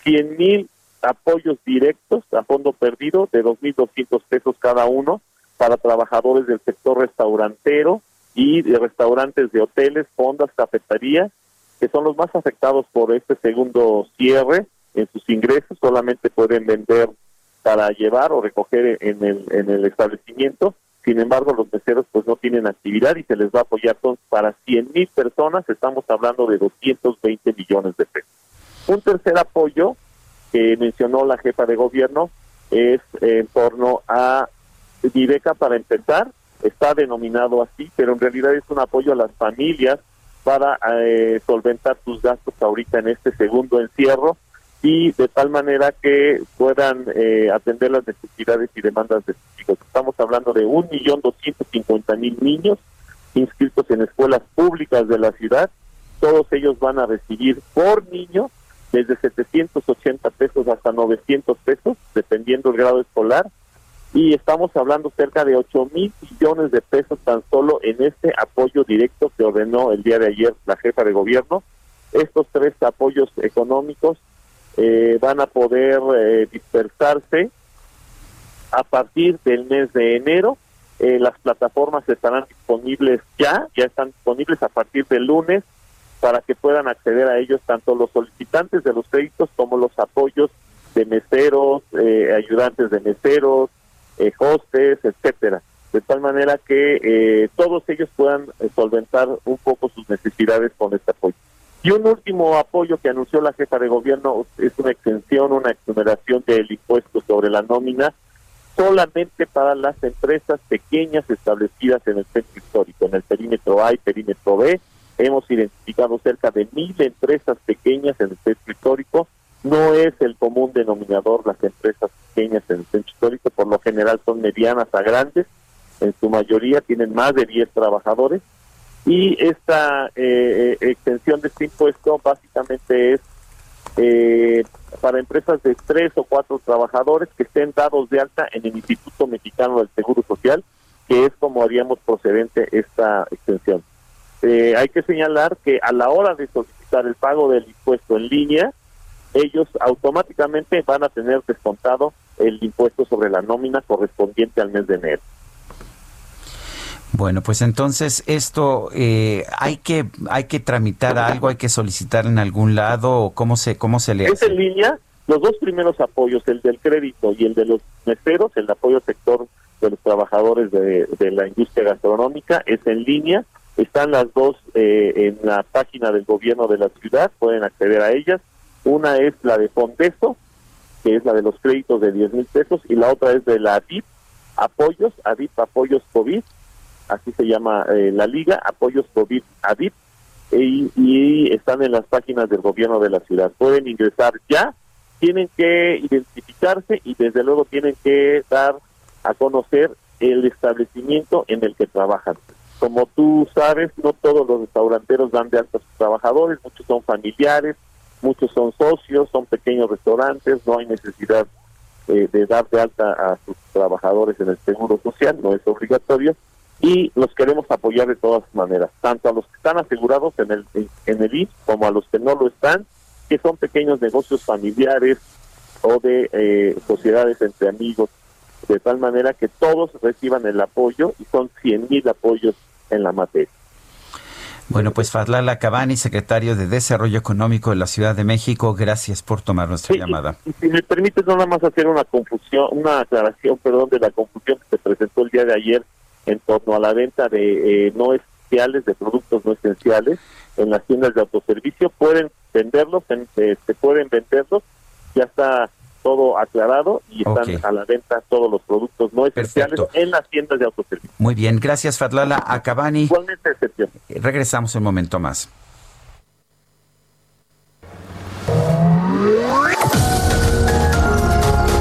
100 mil apoyos directos a fondo perdido de 2.200 pesos cada uno para trabajadores del sector restaurantero y de restaurantes de hoteles, fondas, cafeterías, que son los más afectados por este segundo cierre en sus ingresos, solamente pueden vender para llevar o recoger en el, en el establecimiento sin embargo, los meseros pues no tienen actividad y se les va a apoyar para 100 mil personas, estamos hablando de 220 millones de pesos. Un tercer apoyo que mencionó la jefa de gobierno es en torno a Viveca para empezar, está denominado así, pero en realidad es un apoyo a las familias para eh, solventar sus gastos ahorita en este segundo encierro y de tal manera que puedan eh, atender las necesidades y demandas de sus hijos. Estamos hablando de un millón doscientos cincuenta mil niños inscritos en escuelas públicas de la ciudad. Todos ellos van a recibir por niño desde 780 pesos hasta 900 pesos, dependiendo el grado escolar. Y estamos hablando cerca de 8 mil millones de pesos tan solo en este apoyo directo que ordenó el día de ayer la jefa de gobierno. Estos tres apoyos económicos eh, van a poder eh, dispersarse a partir del mes de enero. Eh, las plataformas estarán disponibles ya, ya están disponibles a partir del lunes para que puedan acceder a ellos tanto los solicitantes de los créditos como los apoyos de meseros, ayudantes de meseros, hostes, etcétera, de tal manera que todos ellos puedan solventar un poco sus necesidades con este apoyo. Y un último apoyo que anunció la jefa de gobierno es una extensión, una exoneración del impuesto sobre la nómina solamente para las empresas pequeñas establecidas en el centro histórico, en el perímetro A y perímetro B, hemos identificado cerca de mil empresas pequeñas en el centro histórico. No es el común denominador las empresas pequeñas en el centro histórico, por lo general son medianas a grandes, en su mayoría tienen más de 10 trabajadores y esta eh, eh, extensión de este impuesto básicamente es eh, para empresas de tres o cuatro trabajadores que estén dados de alta en el Instituto Mexicano del Seguro Social, que es como haríamos procedente esta extensión. Eh, hay que señalar que a la hora de solicitar el pago del impuesto en línea, ellos automáticamente van a tener descontado el impuesto sobre la nómina correspondiente al mes de enero.
Bueno, pues entonces esto eh, hay que hay que tramitar algo, hay que solicitar en algún lado o cómo se cómo se le
hace. Es en línea. Los dos primeros apoyos, el del crédito y el de los meseros, el apoyo al sector de los trabajadores de, de la industria gastronómica, es en línea están las dos eh, en la página del gobierno de la ciudad, pueden acceder a ellas. Una es la de Fondeso, que es la de los créditos de 10 mil pesos, y la otra es de la ADIP, Apoyos, ADIP Apoyos COVID, así se llama eh, la liga, Apoyos COVID ADIP, y, y están en las páginas del gobierno de la ciudad. Pueden ingresar ya, tienen que identificarse y desde luego tienen que dar a conocer el establecimiento en el que trabajan. Como tú sabes, no todos los restauranteros dan de alta a sus trabajadores, muchos son familiares, muchos son socios, son pequeños restaurantes, no hay necesidad eh, de dar de alta a sus trabajadores en el seguro social, no es obligatorio, y los queremos apoyar de todas maneras, tanto a los que están asegurados en el en el IS como a los que no lo están, que son pequeños negocios familiares o de eh, sociedades entre amigos, de tal manera que todos reciban el apoyo y son 100 mil apoyos en la materia.
Bueno, pues Fadlala Cabani, secretario de Desarrollo Económico de la Ciudad de México, gracias por tomar nuestra llamada.
si me permites nada más hacer una confusión, una aclaración, perdón, de la confusión que se presentó el día de ayer en torno a la venta de eh, no esenciales, de productos no esenciales en las tiendas de autoservicio. Pueden venderlos, se este, pueden venderlos, ya está todo aclarado y están a la venta todos los productos no esenciales en las tiendas de autoservicio.
Muy bien, gracias Fadlala Acabani.
Igualmente, Sergio.
Regresamos un momento más.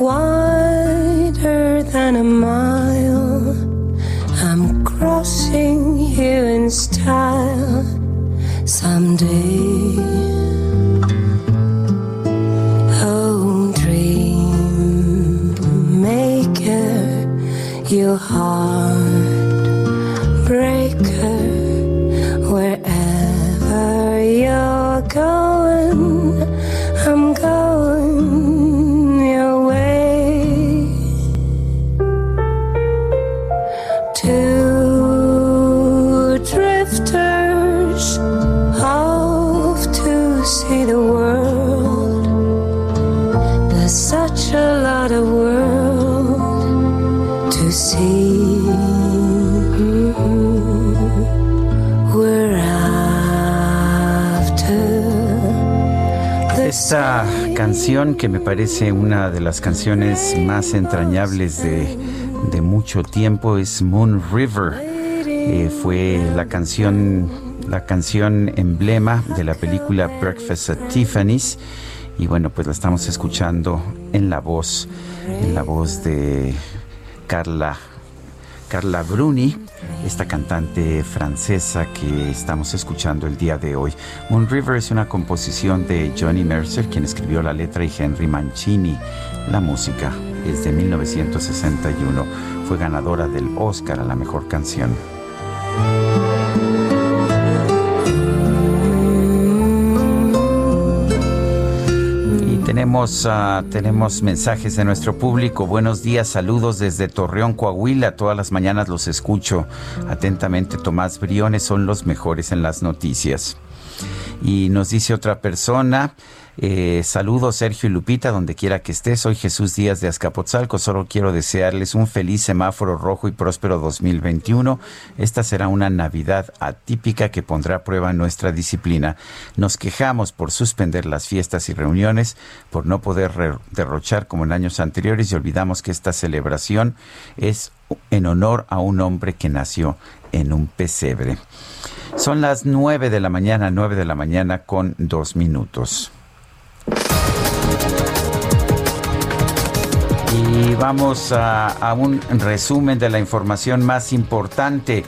Wider than a mile. I'm crossing you in style someday. Oh, dream maker, you heartbreaker, wherever you're going,
Esta canción que me parece una de las canciones más entrañables de, de mucho tiempo es Moon River. Eh, fue la canción, la canción emblema de la película Breakfast at Tiffany's. Y bueno, pues la estamos escuchando en la voz, en la voz de Carla, Carla Bruni, esta cantante francesa que estamos escuchando el día de hoy. Moon River es una composición de Johnny Mercer, quien escribió la letra, y Henry Mancini. La música es de 1961. Fue ganadora del Oscar a la mejor canción. Tenemos, ah, tenemos mensajes de nuestro público. Buenos días, saludos desde Torreón, Coahuila. Todas las mañanas los escucho atentamente. Tomás Briones son los mejores en las noticias. Y nos dice otra persona, eh, saludos Sergio y Lupita, donde quiera que esté. Soy Jesús Díaz de Azcapotzalco. Solo quiero desearles un feliz semáforo rojo y próspero 2021. Esta será una Navidad atípica que pondrá a prueba nuestra disciplina. Nos quejamos por suspender las fiestas y reuniones, por no poder derrochar como en años anteriores y olvidamos que esta celebración es en honor a un hombre que nació en un pesebre. Son las nueve de la mañana, nueve de la mañana con dos minutos. Y vamos a, un resumen de la información más importante.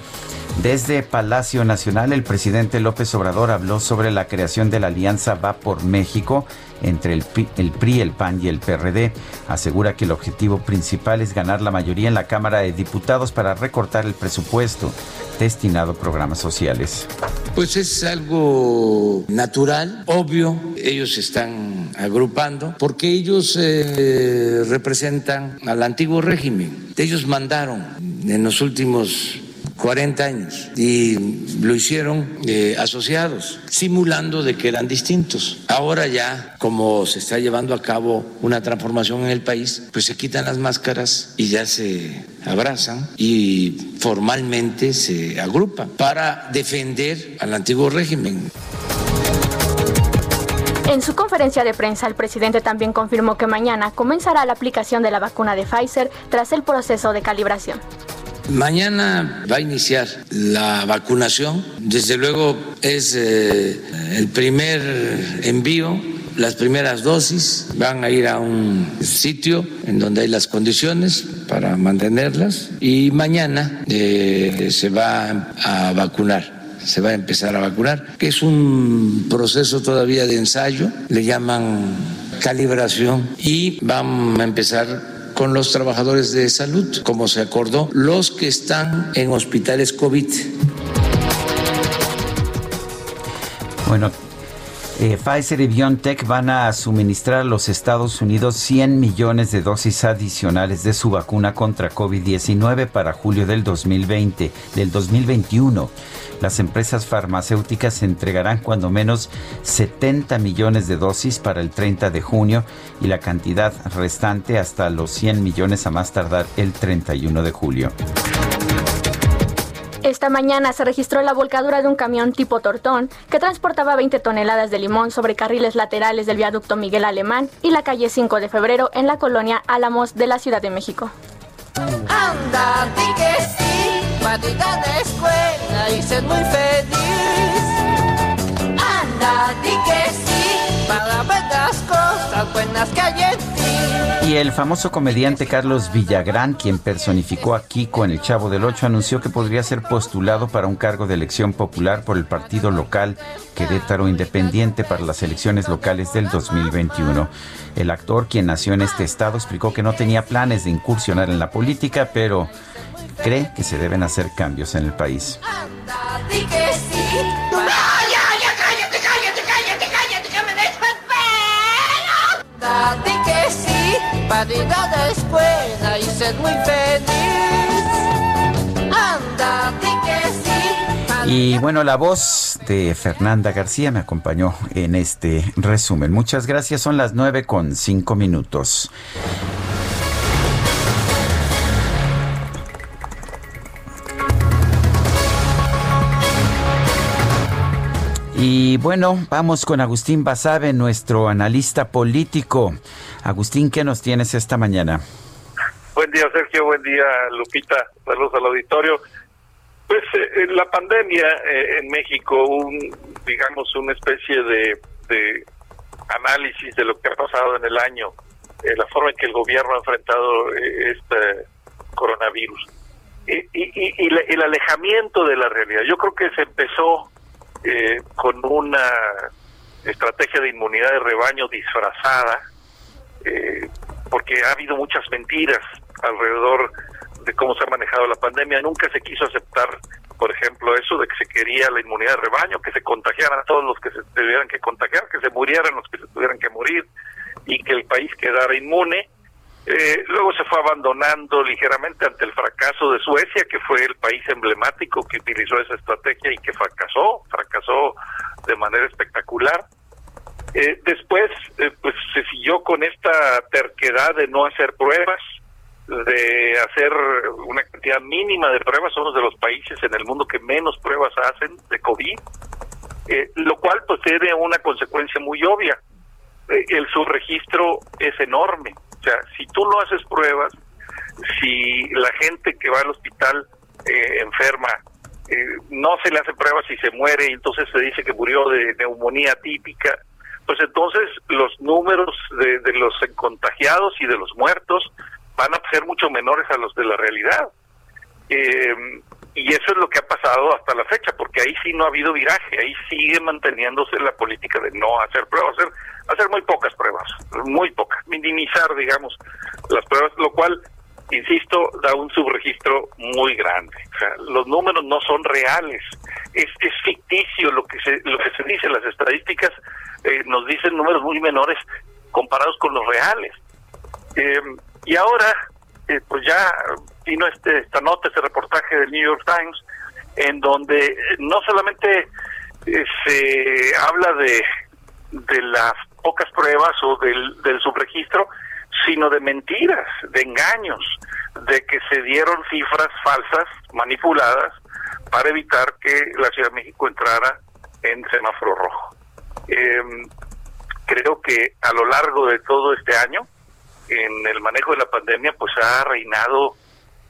Desde Palacio Nacional, el presidente López Obrador habló sobre la creación de la alianza Va por México entre el, el, PRI, el PAN y el PRD. Asegura que el objetivo principal es ganar la mayoría en la Cámara de Diputados para recortar el presupuesto destinado a programas sociales.
Pues es algo natural, obvio, ellos se están agrupando porque ellos eh, representan al antiguo régimen. Ellos mandaron en los últimos 40 años y lo hicieron eh, asociados, simulando de que eran distintos. Ahora ya, como se está llevando a cabo una transformación en el país, pues se quitan las máscaras y ya se abrazan y formalmente se agrupan para defender al antiguo régimen.
En su conferencia de prensa, el presidente también confirmó que mañana comenzará la aplicación de la vacuna de Pfizer tras el proceso de calibración.
Mañana va a iniciar la vacunación. Desde luego es eh, el primer envío. Las primeras dosis van a ir a un sitio en donde hay las condiciones para mantenerlas y mañana eh, se va a vacunar se va a empezar a vacunar, que es un proceso todavía de ensayo, le llaman calibración y van a empezar con los trabajadores de salud, como se acordó, los que están en hospitales COVID.
Bueno, eh, Pfizer y BioNTech van a suministrar a los Estados Unidos 100 millones de dosis adicionales de su vacuna contra COVID-19 para julio del 2020, del 2021. Las empresas farmacéuticas entregarán cuando menos 70 millones de dosis para el 30 de junio y la cantidad restante hasta los 100 millones a más tardar el 31 de julio.
Esta mañana se registró la volcadura de un camión tipo tortón que transportaba 20 toneladas de limón sobre carriles laterales del viaducto Miguel Alemán y la calle 5 de febrero en la colonia Álamos de la Ciudad de México. Anda, patita de escuela y ser muy feliz.
Anda, di que sí, para ver las cosas buenas que hay en. Y el famoso comediante Carlos Villagrán, quien personificó a Kiko en El Chavo del Ocho, anunció que podría ser postulado para un cargo de elección popular por el partido local Querétaro Independiente para las elecciones locales del 2021. El actor, quien nació en este estado, explicó que no tenía planes de incursionar en la política, pero cree que se deben hacer cambios en el país. Y bueno, la voz de Fernanda García me acompañó en este resumen. Muchas gracias. Son las nueve con cinco minutos. Y bueno, vamos con Agustín Basabe, nuestro analista político. Agustín, ¿qué nos tienes esta mañana?
Buen día, Sergio. Buen día, Lupita. Saludos al auditorio. Pues eh, la pandemia eh, en México, un, digamos, una especie de, análisis de lo que ha pasado en el año, eh, la forma en que el gobierno ha enfrentado este coronavirus y, y, el alejamiento de la realidad. Yo creo que se empezó eh, con una estrategia de inmunidad de rebaño disfrazada, eh, porque ha habido muchas mentiras alrededor de cómo se ha manejado la pandemia. Nunca se quiso aceptar, por ejemplo, eso de que se quería la inmunidad de rebaño, que se contagiaran a todos los que se tuvieran que contagiar, que se murieran los que se tuvieran que morir.
y que el país quedara inmune. Eh, luego se fue abandonando ligeramente ante el fracaso de Suecia, que fue el país emblemático que utilizó esa estrategia y que fracasó, fracasó de manera espectacular. Eh, después, eh, pues se siguió con esta terquedad de no hacer pruebas, de hacer una cantidad mínima de pruebas. Somos de los países en el mundo que menos pruebas hacen de COVID, eh, lo cual pues tiene una consecuencia muy obvia. el subregistro es enorme. O sea, si tú no haces pruebas, si la gente que va al hospital enferma no se le hace pruebas y se muere, y entonces se dice que murió de neumonía típica, pues entonces los números de, los contagiados y de los muertos van a ser mucho menores a los de la realidad. Eh, y eso es lo que ha pasado hasta la fecha, porque ahí sí no ha habido viraje, ahí sigue manteniéndose la política de no hacer pruebas, hacer muy pocas pruebas, muy pocas, minimizar, digamos, las pruebas, lo cual, insisto, da un subregistro muy grande. O sea, los números no son reales, es, es ficticio lo que se, lo que se dice, las estadísticas eh, nos dicen números muy menores comparados con los reales. Eh, y ahora, eh, pues ya vino este, esta nota, este reportaje del New York Times, en donde no solamente se habla de, de las pocas pruebas o del, del subregistro, sino de mentiras, de engaños, de que se dieron cifras falsas, manipuladas, para evitar que la Ciudad de México entrara en semáforo rojo. Eh, creo que a lo largo de todo este año, en el manejo de la pandemia, pues ha reinado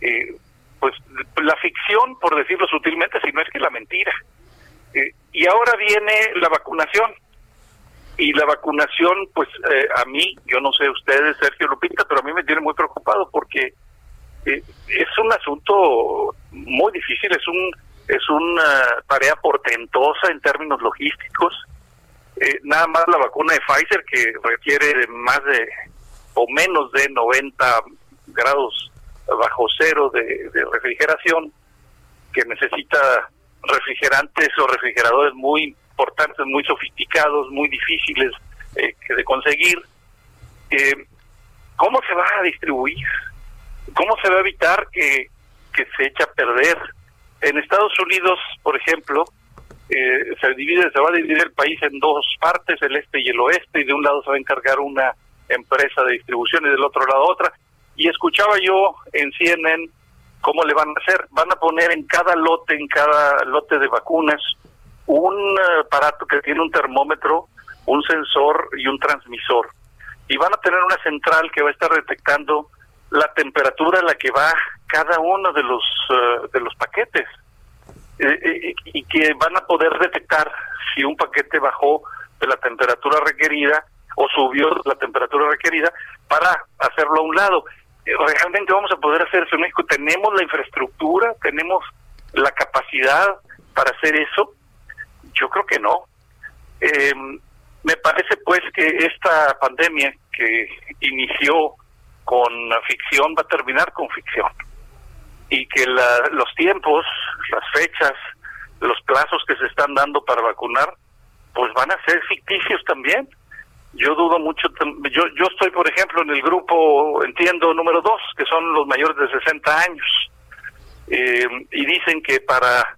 eh, pues la ficción, por decirlo sutilmente, si no es que la mentira. Eh, y ahora viene la vacunación. Y la vacunación, pues eh, a mí, yo no sé ustedes, Sergio Lupita, pero a mí me tiene muy preocupado porque es un asunto muy difícil, es un es una tarea portentosa en términos logísticos. Eh, nada más la vacuna de Pfizer que requiere más de o menos de 90 grados bajo cero de, refrigeración, que necesita refrigerantes o refrigeradores muy importantes, muy sofisticados, muy difíciles eh, de conseguir. Eh, ¿Cómo se va a distribuir? ¿Cómo se va a evitar que, que se eche a perder? En Estados Unidos, por ejemplo, eh, se divide, se va a dividir el país en dos partes, el este y el oeste, y de un lado se va a encargar una empresa de distribución y del otro lado otra. Y escuchaba yo en CNN cómo le van a hacer. Van a poner en cada lote, en cada lote de vacunas, un aparato que tiene un termómetro, un sensor y un transmisor. Y van a tener una central que va a estar detectando la temperatura a la que va cada uno de los eh, de los paquetes. Eh, eh, y que van a poder detectar si un paquete bajó de la temperatura requerida o subió la temperatura requerida para hacerlo a un lado. Eh, realmente vamos a poder hacer eso en México. Tenemos la infraestructura, tenemos la capacidad para hacer eso. Yo creo que no. me parece pues que esta pandemia que inició con ficción va a terminar con ficción y que los tiempos, las fechas, los plazos que se están dando para vacunar, pues van a ser ficticios también. Yo dudo mucho, yo, yo estoy, por ejemplo, en el grupo, entiendo, número dos, que son los mayores de 60 años, eh, y dicen que para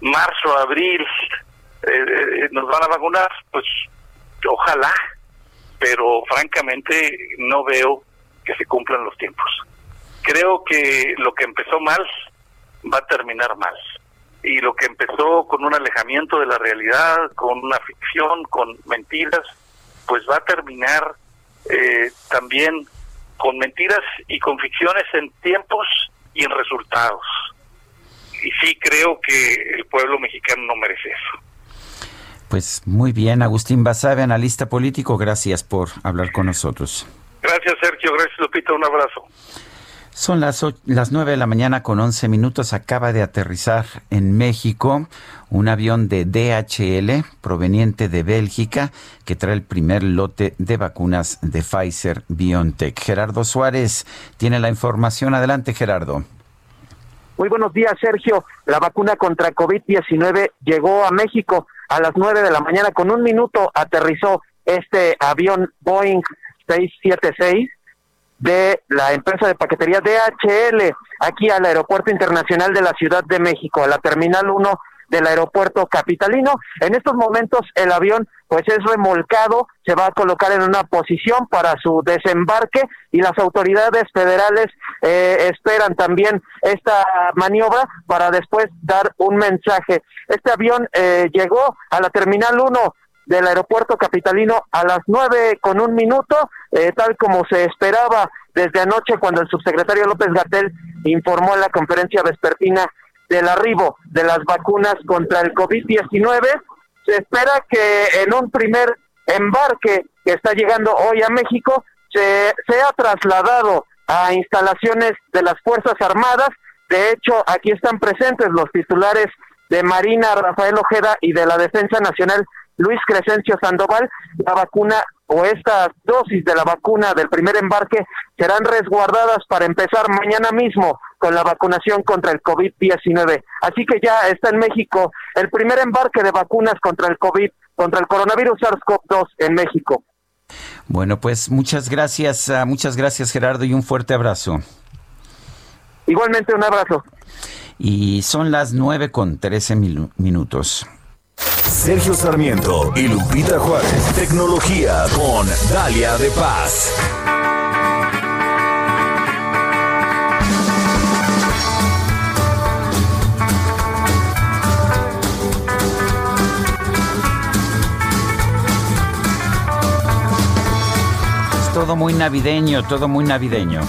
marzo, abril, eh, eh, nos van a vacunar, pues ojalá, pero francamente no veo que se cumplan los tiempos creo que lo que empezó mal va a terminar mal. Y lo que empezó con un alejamiento de la realidad, con una ficción, con mentiras, pues va a terminar eh, también con mentiras y con ficciones en tiempos y en resultados. Y sí creo que el pueblo mexicano no merece eso.
Pues muy bien, Agustín Basabe, analista político, gracias por hablar con nosotros.
Gracias, Sergio. Gracias, Lupita. Un abrazo.
Son las, las 9 de la mañana con 11 minutos. Acaba de aterrizar en México un avión de DHL proveniente de Bélgica que trae el primer lote de vacunas de Pfizer BioNTech. Gerardo Suárez tiene la información. Adelante, Gerardo.
Muy buenos días, Sergio. La vacuna contra COVID-19 llegó a México a las 9 de la mañana. Con un minuto aterrizó este avión Boeing 676 de la empresa de paquetería DHL aquí al Aeropuerto Internacional de la Ciudad de México, a la Terminal 1 del aeropuerto capitalino. En estos momentos el avión pues es remolcado, se va a colocar en una posición para su desembarque y las autoridades federales eh, esperan también esta maniobra para después dar un mensaje. Este avión eh, llegó a la terminal 1 del aeropuerto capitalino a las nueve con un minuto, eh, tal como se esperaba desde anoche cuando el subsecretario López Gatel informó en la conferencia vespertina del arribo de las vacunas contra el COVID-19. Se espera que en un primer embarque que está llegando hoy a México se sea trasladado a instalaciones de las Fuerzas Armadas. De hecho, aquí están presentes los titulares de Marina Rafael Ojeda y de la Defensa Nacional Luis Crescencio Sandoval. La vacuna o estas dosis de la vacuna del primer embarque serán resguardadas para empezar mañana mismo con la vacunación contra el COVID-19. Así que ya está en México el primer embarque de vacunas contra el COVID, contra el coronavirus SARS-CoV-2 en México.
Bueno, pues muchas gracias, ah, muchas gracias Gerardo y un fuerte abrazo.
Igualmente un abrazo.
Y son las nueve con trece minutos.
Sergio Sarmiento y Lupita Juárez. Tecnología con Dalia de Paz.
Es todo muy navideño, todo muy navideño.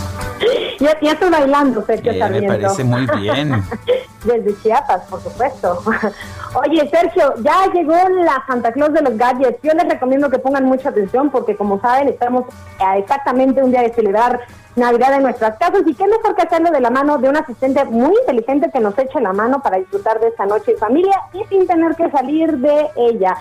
Ya, estoy bailando, Sergio
Eh,
Sarmiento.
me parece muy bien.
Desde Chiapas, por supuesto. Oye, Sergio, ya llegó la Santa Claus de los gadgets. Yo les recomiendo que pongan mucha atención porque, como saben, estamos a exactamente un día de celebrar Navidad en nuestras casas y qué mejor que hacerlo de la mano de un asistente muy inteligente que nos eche la mano para disfrutar de esta noche en familia y sin tener que salir de ella.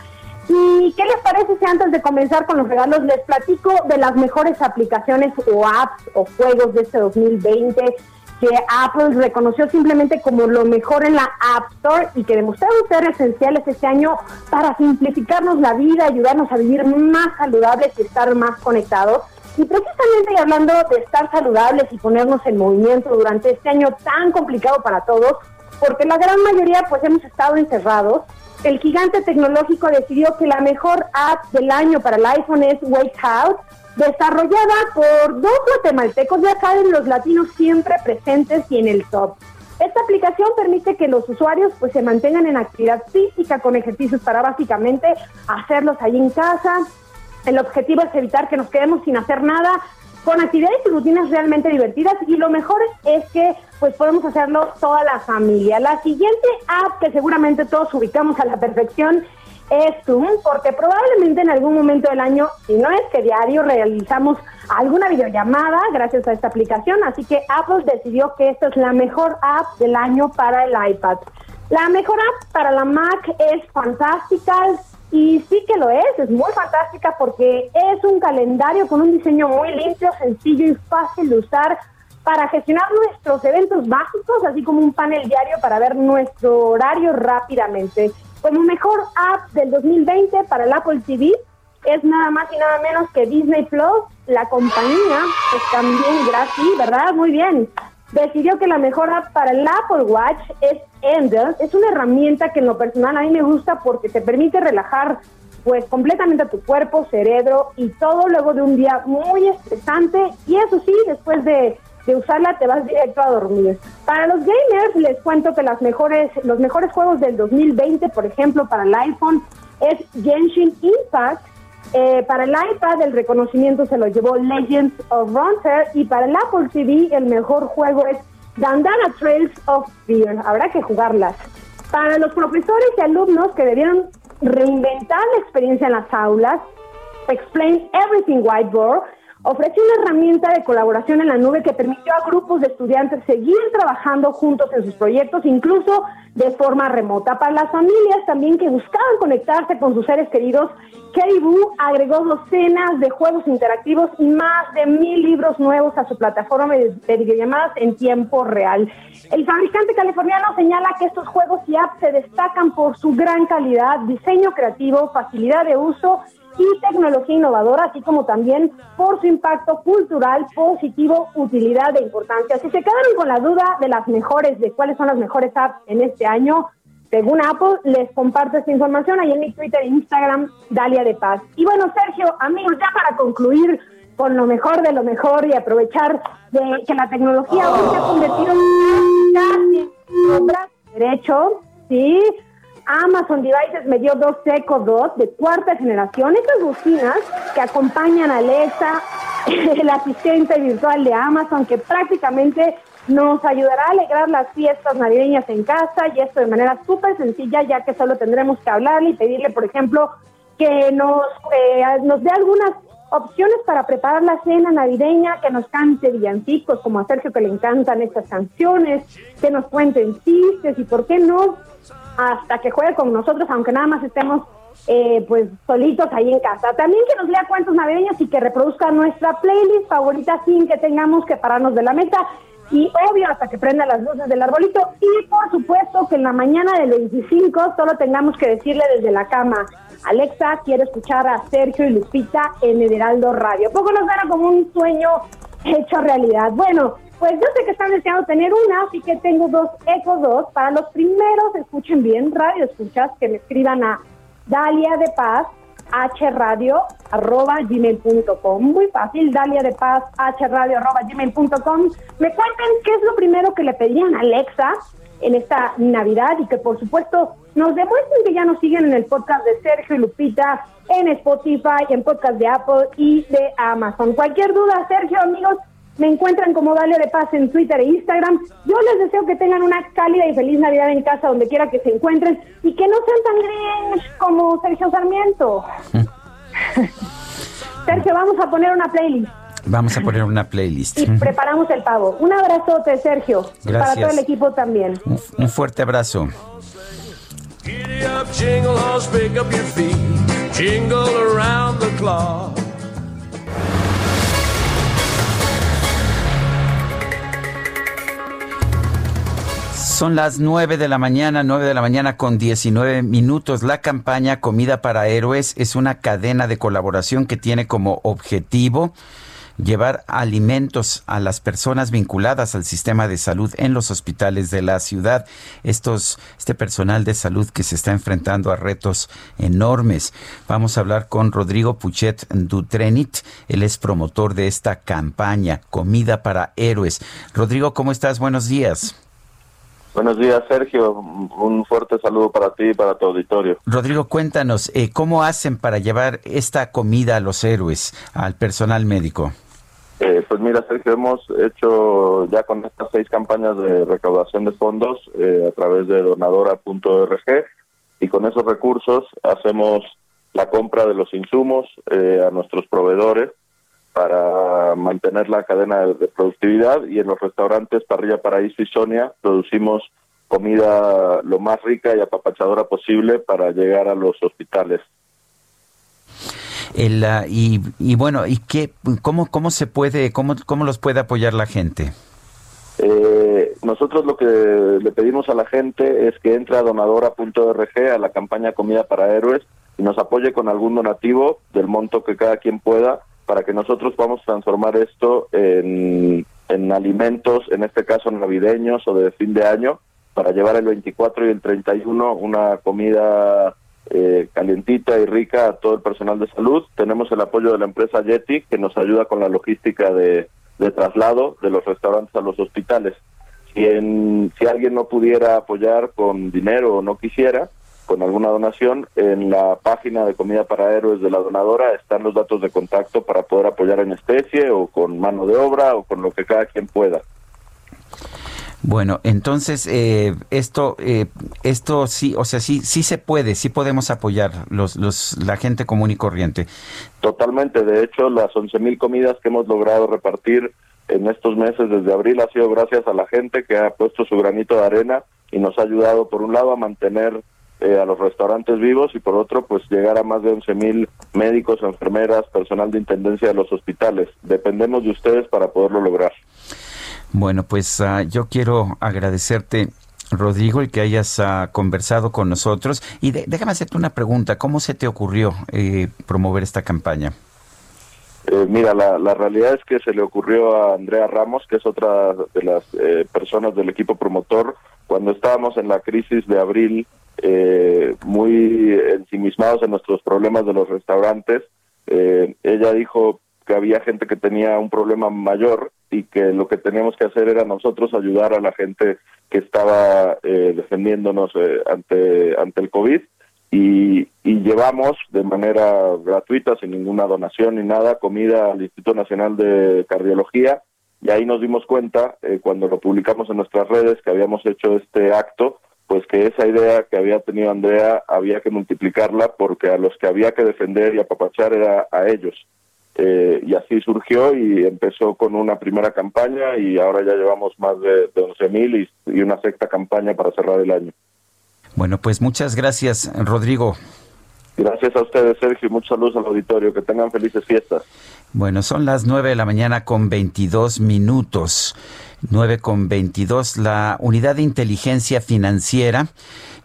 ¿Y qué les parece si antes de comenzar con los regalos les platico de las mejores aplicaciones o apps o juegos de este 2020 que Apple reconoció simplemente como lo mejor en la App Store y que demostraron ser esenciales este año para simplificarnos la vida, ayudarnos a vivir más saludables y estar más conectados? Y precisamente hablando de estar saludables y ponernos en movimiento durante este año tan complicado para todos, porque la gran mayoría pues hemos estado encerrados, el gigante tecnológico decidió que la mejor app del año para el iPhone es Wake Out, desarrollada por dos guatemaltecos, ya saben, los latinos siempre presentes y en el top. Esta aplicación permite que los usuarios pues se mantengan en actividad física con ejercicios para básicamente hacerlos ahí en casa. El objetivo es evitar que nos quedemos sin hacer nada con actividades y rutinas realmente divertidas y lo mejor es que pues podemos hacerlo toda la familia. La siguiente app que seguramente todos ubicamos a la perfección es Zoom, porque probablemente en algún momento del año, si no es que diario, realizamos alguna videollamada gracias a esta aplicación, así que Apple decidió que esta es la mejor app del año para el iPad. La mejor app para la Mac es Fantastical y sí que lo es, es muy fantástica porque es un calendario con un diseño muy limpio, sencillo y fácil de usar para gestionar nuestros eventos básicos, así como un panel diario para ver nuestro horario rápidamente. Como mejor app del 2020 para el Apple TV es nada más y nada menos que Disney Plus, la compañía, pues también gratis, ¿verdad? Muy bien. Decidió que la mejor app para el Apple Watch es Ender. Es una herramienta que en lo personal a mí me gusta porque te permite relajar pues completamente tu cuerpo, cerebro y todo luego de un día muy estresante y eso sí, después de, de usarla te vas directo a dormir. Para los gamers les cuento que las mejores, los mejores juegos del 2020, por ejemplo, para el iPhone es Genshin Impact. Eh, para el iPad el reconocimiento se lo llevó Legends of Frontier y para el Apple TV el mejor juego es Dandana Trails of Fear. Habrá que jugarlas. Para los profesores y alumnos que debieron reinventar la experiencia en las aulas, Explain Everything Whiteboard ofreció una herramienta de colaboración en la nube que permitió a grupos de estudiantes seguir trabajando juntos en sus proyectos, incluso de forma remota. Para las familias también que buscaban conectarse con sus seres queridos, Caribou agregó docenas de juegos interactivos y más de mil libros nuevos a su plataforma de, de videollamadas en tiempo real. El fabricante californiano señala que estos juegos y apps se destacan por su gran calidad, diseño creativo, facilidad de uso y tecnología innovadora, así como también por su impacto cultural, positivo, utilidad e importancia. Si se quedaron con la duda de las mejores, de cuáles son las mejores apps en este año, según Apple, les comparto esta información ahí en mi Twitter e Instagram, Dalia de Paz. Y bueno, Sergio, amigos, ya para concluir con lo mejor de lo mejor y aprovechar de que la tecnología hoy se ha convertido en brazo derecho, ¿sí? Amazon Devices me dio dos Echo 2 de cuarta generación. Estas bocinas que acompañan a Alexa, el asistente virtual de Amazon, que prácticamente nos ayudará a alegrar las fiestas navideñas en casa y esto de manera súper sencilla, ya que solo tendremos que hablarle y pedirle, por ejemplo, que nos, eh, nos dé algunas opciones para preparar la cena navideña, que nos cante villancicos, como a Sergio que le encantan estas canciones, que nos cuenten chistes y, ¿por qué no? Hasta que juegue con nosotros, aunque nada más estemos eh, pues solitos ahí en casa. También que nos lea cuentos navideños y que reproduzca nuestra playlist favorita sin que tengamos que pararnos de la meta y obvio hasta que prenda las luces del arbolito y por supuesto que en la mañana del 25 solo tengamos que decirle desde la cama, Alexa, quiero escuchar a Sergio y Lupita en Heraldo Radio. Poco nos dará como un sueño hecho realidad. Bueno, pues yo sé que están deseando tener una, así que tengo dos Eco 2. Para los primeros, escuchen bien, radio escuchas, que me escriban a Dalia de Paz, hradio arroba gmail.com. Muy fácil, Dalia de Paz, hradio arroba gmail.com. Me cuentan qué es lo primero que le pedían a Alexa en esta Navidad y que por supuesto nos demuestren que ya nos siguen en el podcast de Sergio y Lupita, en Spotify, en podcast de Apple y de Amazon. Cualquier duda, Sergio, amigos, me encuentran como Dalia de Paz en Twitter e Instagram. Yo les deseo que tengan una cálida y feliz Navidad en casa, donde quiera que se encuentren, y que no sean tan grinch como Sergio Sarmiento. Sergio, vamos a poner una playlist.
Vamos a poner una playlist.
Y preparamos el pavo. Un abrazote, Sergio.
Gracias.
Para todo el equipo también.
Un, un fuerte abrazo. Son las 9 de la mañana, 9 de la mañana con 19 minutos. La campaña Comida para Héroes es una cadena de colaboración que tiene como objetivo llevar alimentos a las personas vinculadas al sistema de salud en los hospitales de la ciudad. Estos, este personal de salud que se está enfrentando a retos enormes. Vamos a hablar con Rodrigo Puchet Dutrenit. Él es promotor de esta campaña, Comida para Héroes. Rodrigo, ¿cómo estás? Buenos días.
Buenos días, Sergio. Un fuerte saludo para ti y para tu auditorio.
Rodrigo, cuéntanos, eh, ¿cómo hacen para llevar esta comida a los héroes, al personal médico?
Eh, pues mira, Sergio, hemos hecho ya con estas seis campañas de recaudación de fondos eh, a través de donadora.org y con esos recursos hacemos la compra de los insumos a nuestros proveedores para mantener la cadena de productividad y en los restaurantes Parrilla Paraíso y Sonia producimos comida lo más rica y apapachadora posible para llegar a los hospitales.
El, uh, y, y, bueno, ¿y qué, cómo, cómo se puede, cómo, cómo los puede apoyar la gente?
Eh, nosotros lo que le pedimos a la gente es que entre a donadora.org a la campaña Comida para Héroes y nos apoye con algún donativo del monto que cada quien pueda para que nosotros podamos transformar esto en, en alimentos, en este caso navideños o de fin de año, para llevar el 24 y el 31 una comida eh, calientita y rica a todo el personal de salud. Tenemos el apoyo de la empresa Yeti, que nos ayuda con la logística de, de traslado de los restaurantes a los hospitales. Si, en, si alguien no pudiera apoyar con dinero o no quisiera, con alguna donación, en la página de Comida para Héroes de la donadora están los datos de contacto para poder apoyar en especie o con mano de obra o con lo que cada quien pueda.
Bueno, entonces eh, esto, eh, esto sí, o sea, sí, sí se puede, sí podemos apoyar los, los, la gente común y corriente.
Totalmente. De hecho, las 11.000 comidas que hemos logrado repartir en estos meses desde abril ha sido gracias a la gente que ha puesto su granito de arena y nos ha ayudado, por un lado, a mantener eh, a los restaurantes vivos y por otro pues llegar a más de 11 mil médicos, enfermeras, personal de intendencia de los hospitales. Dependemos de ustedes para poderlo lograr.
Bueno, pues uh, yo quiero agradecerte Rodrigo, el que hayas ah, conversado con nosotros. Y déjame hacerte una pregunta. ¿Cómo se te ocurrió eh, promover esta campaña?
Eh, mira, la, la, realidad es que se le ocurrió a Andrea Ramos, que es otra de las eh, personas del equipo promotor, cuando estábamos en la crisis de abril, muy ensimismados en nuestros problemas de los restaurantes. ella dijo que había gente que tenía un problema mayor y que lo que teníamos que hacer era nosotros ayudar a la gente que estaba eh, defendiéndonos eh, ante, ante el COVID y, y, llevamos de manera gratuita, sin ninguna donación ni nada, comida al Instituto Nacional de Cardiología y ahí nos dimos cuenta, eh, cuando lo publicamos en nuestras redes, que habíamos hecho este acto, pues que esa idea que había tenido Andrea había que multiplicarla porque a los que había que defender y apapachar era a ellos. Eh, y así surgió y empezó con una primera campaña y ahora ya llevamos más de, de 11 mil y, una sexta campaña para cerrar el año.
Bueno, pues muchas gracias, Rodrigo.
Gracias a ustedes, Sergio, y muchos saludos al auditorio. Que tengan felices fiestas.
Bueno, son las 9 de la mañana con 22 minutos. 9 con 22. La Unidad de Inteligencia Financiera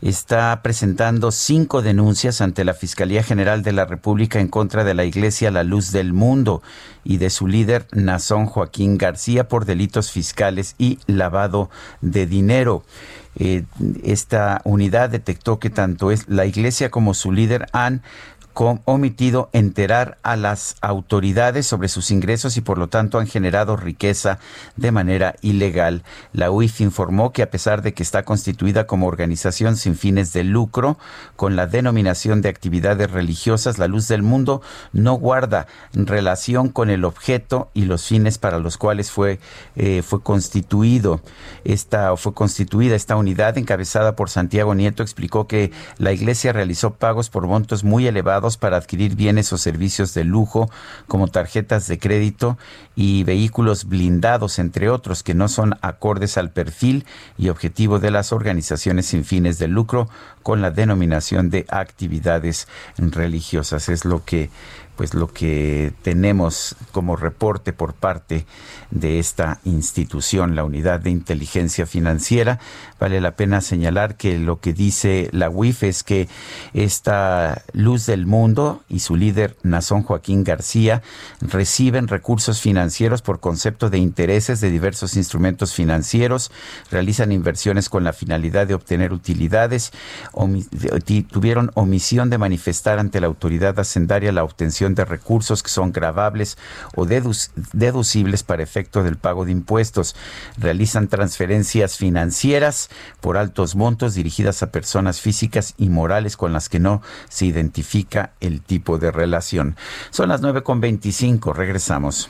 está presentando cinco denuncias ante la Fiscalía General de la República en contra de la Iglesia La Luz del Mundo y de su líder Nazón Joaquín García por delitos fiscales y lavado de dinero. Eh, esta unidad detectó que tanto es la Iglesia como su líder han omitido enterar a las autoridades sobre sus ingresos y por lo tanto han generado riqueza de manera ilegal. La UIF informó que a pesar de que está constituida como organización sin fines de lucro, con la denominación de actividades religiosas, la luz del mundo no guarda relación con el objeto y los fines para los cuales fue, eh, fue constituido esta, fue constituida esta unidad encabezada por Santiago Nieto explicó que la iglesia realizó pagos por montos muy elevados para adquirir bienes o servicios de lujo como tarjetas de crédito y vehículos blindados, entre otros, que no son acordes al perfil y objetivo de las organizaciones sin fines de lucro con la denominación de actividades religiosas. Es lo que pues lo que tenemos como reporte por parte de esta institución, la Unidad de Inteligencia Financiera. Vale la pena señalar que lo que dice la UIF es que esta Luz del Mundo y su líder Nazón Joaquín García reciben recursos financieros por concepto de intereses de diversos instrumentos financieros, realizan inversiones con la finalidad de obtener utilidades, tuvieron omisión de manifestar ante la autoridad hacendaria la obtención de recursos que son gravables o deducibles para efecto del pago de impuestos. Realizan transferencias financieras por altos montos dirigidas a personas físicas y morales con las que no se identifica el tipo de relación. Son las 9.25, regresamos.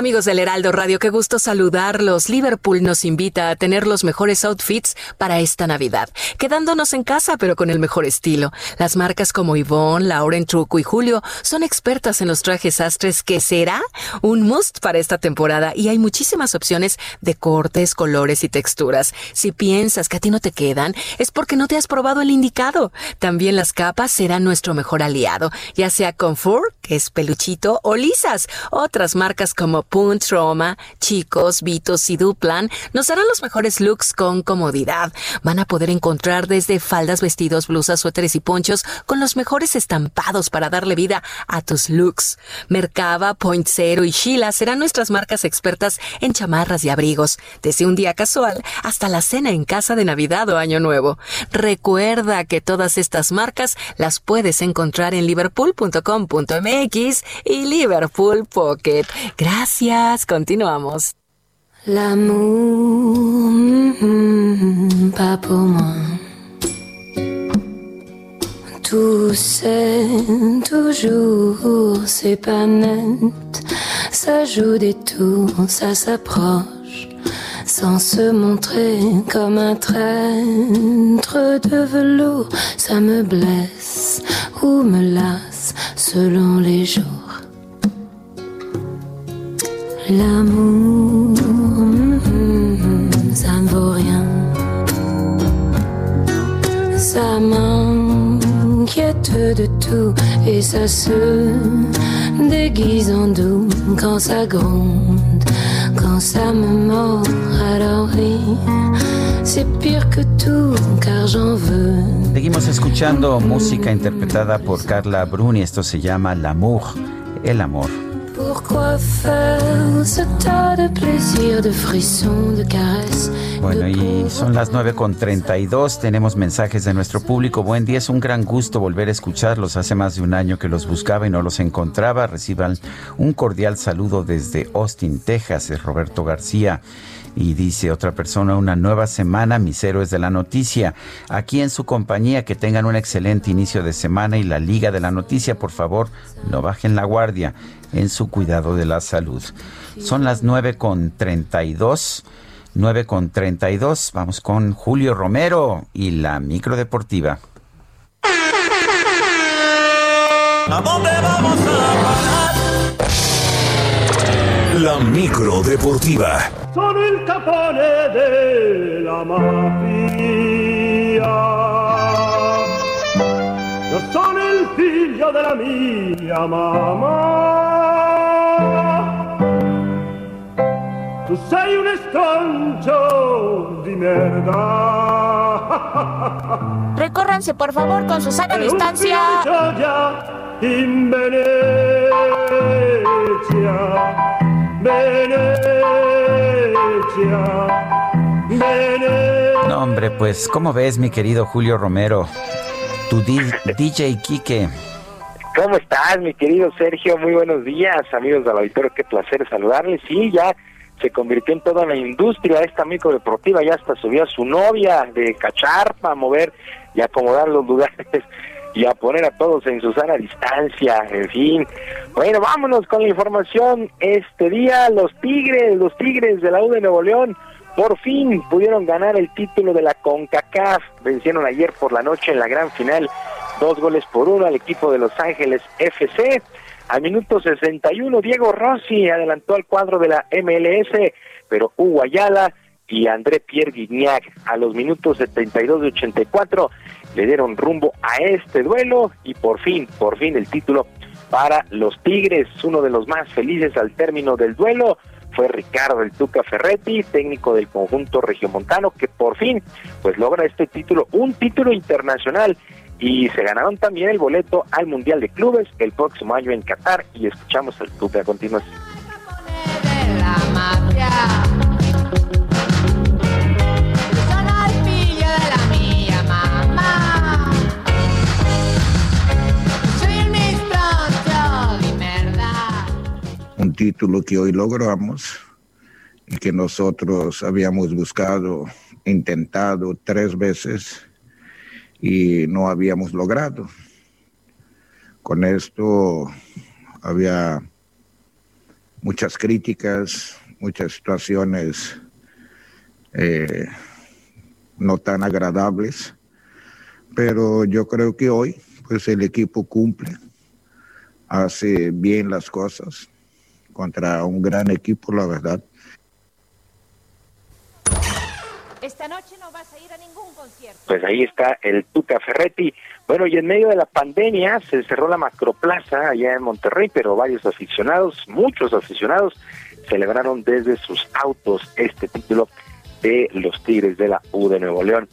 Amigos del Heraldo Radio, qué gusto saludarlos. Liverpool nos invita a tener los mejores outfits para esta Navidad, quedándonos en casa pero con el mejor estilo. Las marcas como Yvonne, Lauren Truco y Julio son expertas en los trajes astres que será un must para esta temporada y hay muchísimas opciones de cortes, colores y texturas. Si piensas que a ti no te quedan, es porque no te has probado el indicado. También las capas serán nuestro mejor aliado, ya sea con que es peluchito, o lisas. Otras marcas como Punt, Roma, Chicos, Vitos y Duplan nos harán los mejores looks con comodidad. Van a poder encontrar desde faldas, vestidos, blusas, suéteres y ponchos con los mejores estampados para darle vida a tus looks. Mercaba, Point Zero y Sheila serán nuestras marcas expertas en chamarras y abrigos, desde un día casual hasta la cena en casa de Navidad o Año Nuevo. Recuerda que todas estas marcas las puedes encontrar en liverpool.com.mx y Liverpool Pocket. Gracias Continuamos.
L'amour, mm, pas pour moi. Tout c'est toujours, c'est pas net. Ça joue des tours, ça s'approche. Sans se montrer comme un traître de velours, ça me blesse ou me lasse selon les jours. L'amour, ça ne vaut rien. Ça m'inquiète de tout et ça se déguise en doux quand ça gronde, quand ça me mord. Alors oui, c'est pire que tout car j'en veux.
Seguimos escuchando música interpretada por Carla Bruni. Esto se llama L'amour, el amor. Bueno, y son las 9 con 32. Tenemos mensajes de nuestro público. Buen día, es un gran gusto volver a escucharlos. Hace más de un año que los buscaba y no los encontraba. Reciban un cordial saludo desde Austin, Texas. Es Roberto García. Y dice otra persona, una nueva semana, mis héroes de la noticia. Aquí en su compañía, que tengan un excelente inicio de semana y la Liga de la Noticia, por favor, no bajen la guardia en su cuidado de la salud. Son las 9 con 32. 9 con 32. Vamos con Julio Romero y la micro deportiva.
¿A dónde vamos a parar? La micro deportiva.
Sono il capone della mafia. Io sono il figlio della mia mamma. Tu sei un estrancio di merda.
Recórranse, por favor, con su sana distancia.
In Venezia.
No, hombre, pues, ¿cómo ves, mi querido Julio Romero? Tu DJ Quique.
¿Cómo estás, mi querido Sergio? Muy buenos días, amigos del auditorio. Qué placer saludarles. Sí, ya se convirtió en toda la industria esta micro deportiva. Ya hasta subió a su novia de cachar para mover y acomodar los lugares y a poner a todos en su sana distancia. En fin. Bueno, vámonos con la información. Este día, los Tigres, los Tigres de la U de Nuevo León. Por fin pudieron ganar el título de la CONCACAF. Vencieron ayer por la noche en la gran final dos goles por uno al equipo de Los Ángeles FC. Al minuto 61, Diego Rossi adelantó al cuadro de la MLS, pero Hugo Ayala y André Pierre Guignac a los minutos 72 y 84 le dieron rumbo a este duelo y por fin, por fin el título para los Tigres, uno de los más felices al término del duelo fue Ricardo el Tuca Ferretti, técnico del conjunto regiomontano, que por fin pues logra este título, un título internacional y se ganaron también el boleto al Mundial de Clubes el próximo año en Qatar y escuchamos al Tuca a continuación.
Un título que hoy logramos y que nosotros habíamos buscado, intentado tres veces y no habíamos logrado. Con esto había muchas críticas, muchas situaciones eh, no tan agradables, pero yo creo que hoy pues el equipo cumple, hace bien las cosas contra un gran equipo, la verdad.
Esta noche no vas a ir a ningún concierto.
Pues ahí está el Tuca Ferretti. Bueno, y en medio de la pandemia se cerró la Macroplaza allá en Monterrey, pero varios aficionados, muchos aficionados, celebraron desde sus autos este título de los Tigres de la U de Nuevo León.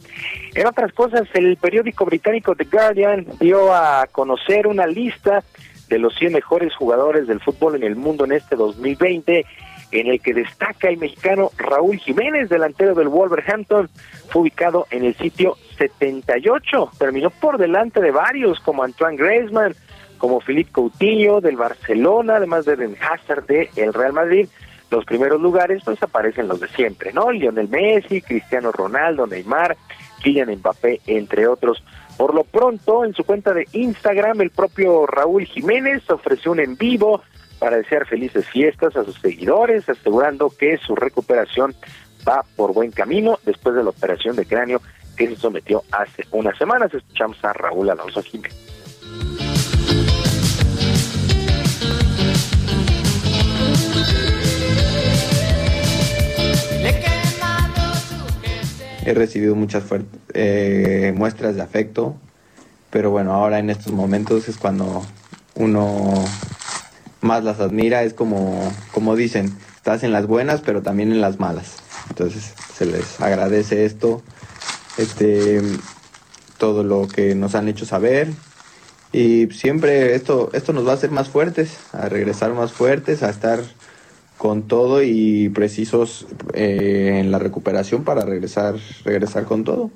En otras cosas, el periódico británico The Guardian dio a conocer una lista de los 100 mejores jugadores del fútbol en el mundo en este 2020, en el que destaca el mexicano Raúl Jiménez, delantero del Wolverhampton, fue ubicado en el sitio 78, terminó por delante de varios como Antoine Griezmann, como Philippe Coutinho del Barcelona, además de Ben Hazard de el Real Madrid, los primeros lugares, pues aparecen los de siempre, ¿no? Lionel Messi, Cristiano Ronaldo, Neymar, Kylian Mbappé, entre otros. Por lo pronto, en su cuenta de Instagram, el propio Raúl Jiménez ofreció un en vivo para desear felices fiestas a sus seguidores, asegurando que su recuperación va por buen camino después de la operación de cráneo que se sometió hace unas semanas. Escuchamos a Raúl Alonso Jiménez.
He recibido muchas eh, muestras de afecto, pero bueno, ahora en estos momentos es cuando uno más las admira, es como, como dicen, estás en las buenas, pero también en las malas. Entonces se les agradece esto, este, todo lo que nos han hecho saber y siempre esto, esto nos va a hacer más fuertes, a regresar más fuertes, a estar con todo y precisos eh, en la recuperación para regresar, regresar con todo.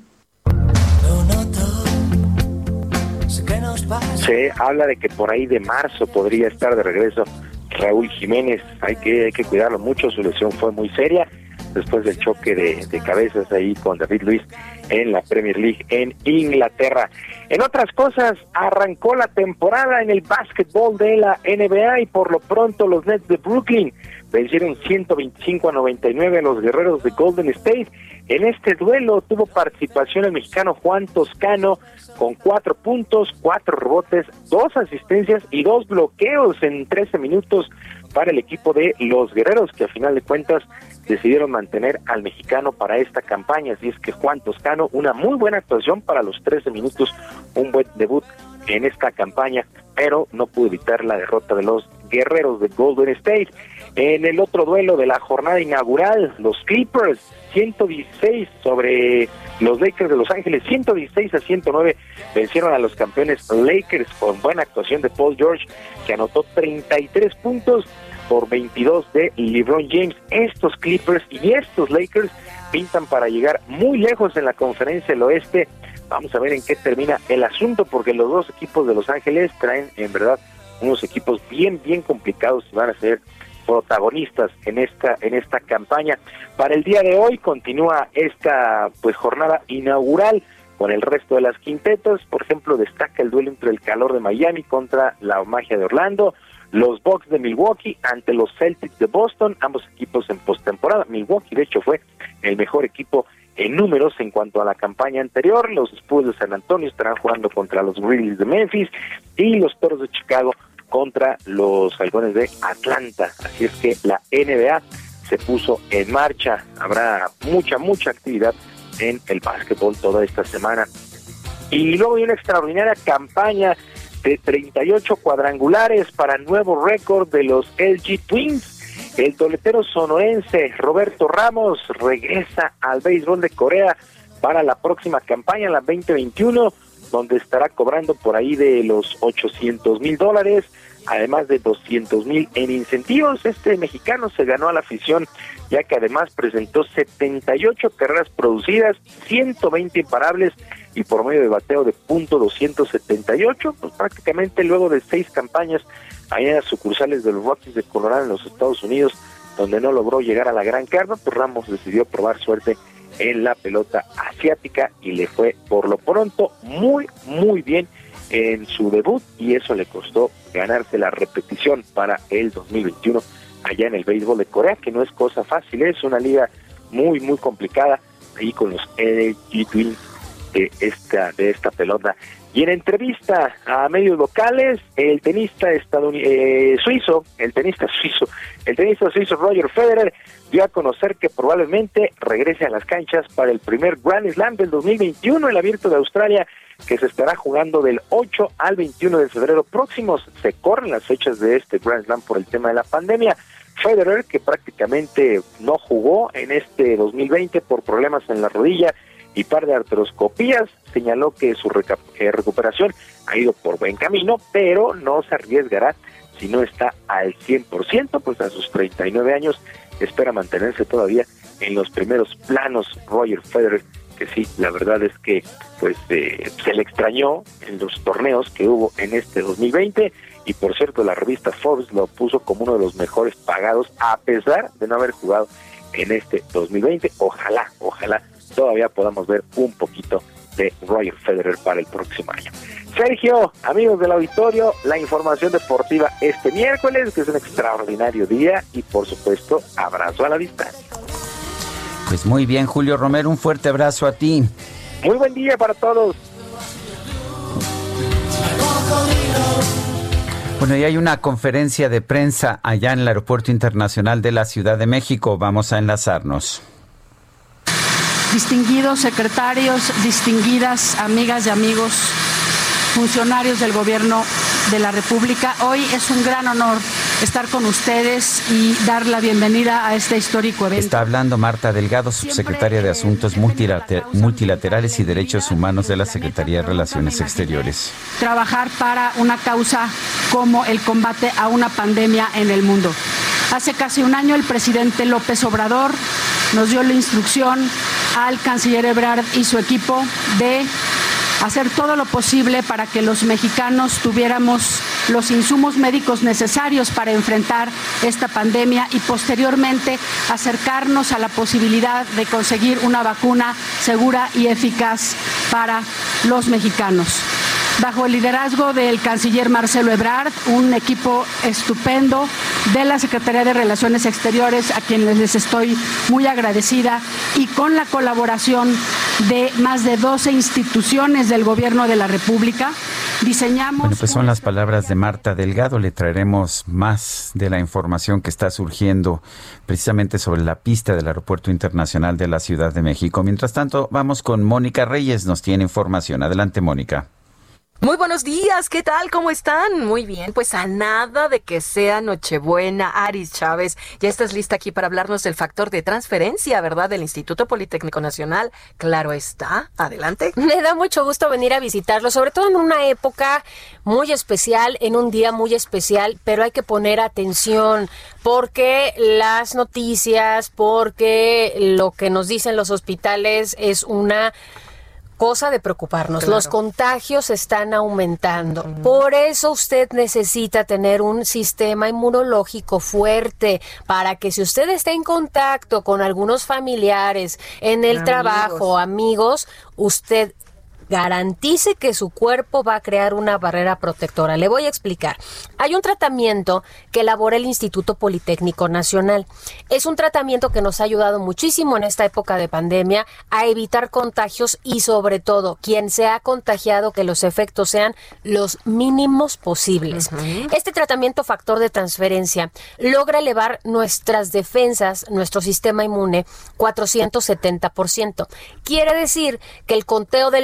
Se habla de que por ahí de marzo podría estar de regreso Raúl Jiménez. Hay que, hay que cuidarlo mucho, su lesión fue muy seria después del choque de, de, cabezas ahí con David Luis en la Premier League en Inglaterra. En otras cosas, arrancó la temporada en el básquetbol de la NBA y por lo pronto los Nets de Brooklyn vencieron 125 a 99 a los guerreros de Golden State. En este duelo tuvo participación el mexicano Juan Toscano con cuatro puntos, cuatro rebotes, dos asistencias y dos bloqueos en 13 minutos para el equipo de los guerreros que a final de cuentas decidieron mantener al mexicano para esta campaña. Así es que Juan Toscano, una muy buena actuación para los 13 minutos, un buen debut en esta campaña, pero no pudo evitar la derrota de los guerreros de Golden State. En el otro duelo de la jornada inaugural, los Clippers 116 sobre los Lakers de Los Ángeles, 116 a 109 vencieron a los campeones Lakers con buena actuación de Paul George, que anotó 33 puntos por 22 de LeBron James. Estos Clippers y estos Lakers pintan para llegar muy lejos en la conferencia del oeste. Vamos a ver en qué termina el asunto, porque los dos equipos de Los Ángeles traen en verdad unos equipos bien, bien complicados y van a ser protagonistas en esta en esta campaña. Para el día de hoy continúa esta pues jornada inaugural con el resto de las quintetas, por ejemplo, destaca el duelo entre el calor de Miami contra la magia de Orlando, los Bucks de Milwaukee ante los Celtics de Boston, ambos equipos en postemporada. Milwaukee de hecho fue el mejor equipo en números en cuanto a la campaña anterior. Los Spurs de San Antonio estarán jugando contra los Grizzlies de Memphis y los Toros de Chicago contra los Halcones de Atlanta. Así es que la NBA se puso en marcha. Habrá mucha, mucha actividad en el básquetbol toda esta semana. Y luego hay una extraordinaria campaña de 38 cuadrangulares para nuevo récord de los LG Twins. El toletero sonorense Roberto Ramos regresa al béisbol de Corea para la próxima campaña, la 2021 donde estará cobrando por ahí de los 800 mil dólares, además de 200 mil en incentivos. Este mexicano se ganó a la afición, ya que además presentó 78 carreras producidas, 120 imparables y por medio de bateo de punto 278, pues prácticamente luego de seis campañas allá en las sucursales de los Rockies de Colorado en los Estados Unidos, donde no logró llegar a la gran carga, pues Ramos decidió probar suerte en la pelota asiática y le fue por lo pronto muy, muy bien en su debut y eso le costó ganarse la repetición para el 2021 allá en el béisbol de Corea, que no es cosa fácil, es una liga muy, muy complicada ahí con los LG Twins de esta, de esta pelota. Y en entrevista a medios locales, el tenista eh, suizo, el tenista suizo, el tenista suizo Roger Federer dio a conocer que probablemente regrese a las canchas para el primer Grand Slam del 2021, el abierto de Australia, que se estará jugando del 8 al 21 de febrero próximos. Se corren las fechas de este Grand Slam por el tema de la pandemia. Federer, que prácticamente no jugó en este 2020 por problemas en la rodilla y par de artroscopías, señaló que su recuperación ha ido por buen camino, pero no se arriesgará si no está al 100%, pues a sus 39 años espera mantenerse todavía en los primeros planos Roger Federer, que sí, la verdad es que pues eh, se le extrañó en los torneos que hubo en este 2020 y por cierto la revista Forbes lo puso como uno de los mejores pagados a pesar de no haber jugado en este 2020. Ojalá, ojalá todavía podamos ver un poquito de Roger Federer para el próximo año. Sergio, amigos del auditorio, la información deportiva este miércoles, que es un extraordinario día y por supuesto, abrazo a la distancia.
Pues muy bien, Julio Romero, un fuerte abrazo a ti.
Muy buen día para todos.
Bueno, y hay una conferencia de prensa allá en el Aeropuerto Internacional de la Ciudad de México. Vamos a enlazarnos.
Distinguidos secretarios, distinguidas amigas y amigos, funcionarios del Gobierno de la República, hoy es un gran honor estar con ustedes y dar la bienvenida a este histórico evento.
Está hablando Marta Delgado, subsecretaria de Asuntos Multilaterales y Derechos Humanos de la Secretaría de Relaciones Exteriores.
Trabajar para una causa como el combate a una pandemia en el mundo. Hace casi un año el presidente López Obrador nos dio la instrucción al canciller Ebrard y su equipo de hacer todo lo posible para que los mexicanos tuviéramos los insumos médicos necesarios para enfrentar esta pandemia y posteriormente acercarnos a la posibilidad de conseguir una vacuna segura y eficaz para los mexicanos bajo el liderazgo del canciller Marcelo Ebrard, un equipo estupendo de la Secretaría de Relaciones Exteriores, a quienes les estoy muy agradecida, y con la colaboración de más de 12 instituciones del Gobierno de la República, diseñamos...
Bueno, pues son las palabras de Marta Delgado. Le traeremos más de la información que está surgiendo precisamente sobre la pista del Aeropuerto Internacional de la Ciudad de México. Mientras tanto, vamos con Mónica Reyes, nos tiene información. Adelante, Mónica.
Muy buenos días, ¿qué tal? ¿Cómo están? Muy bien, pues a nada de que sea Nochebuena, Aris Chávez, ya estás lista aquí para hablarnos del factor de transferencia, ¿verdad? Del Instituto Politécnico Nacional. Claro está, adelante.
Me da mucho gusto venir a visitarlo, sobre todo en una época muy especial, en un día muy especial, pero hay que poner atención porque las noticias, porque lo que nos dicen los hospitales es una cosa de preocuparnos. Los contagios están aumentando. Por eso usted necesita tener un sistema inmunológico fuerte para que si usted está en contacto con algunos familiares en el trabajo, amigos, usted garantice que su cuerpo va a crear una barrera protectora. Le voy a explicar. Hay un tratamiento que elabora el Instituto Politécnico Nacional. Es un tratamiento que nos ha ayudado muchísimo en esta época de pandemia a evitar contagios y sobre todo quien se ha contagiado que los efectos sean los mínimos posibles. Este tratamiento factor de transferencia logra elevar nuestras defensas, nuestro sistema inmune 470%. Quiere decir que el conteo de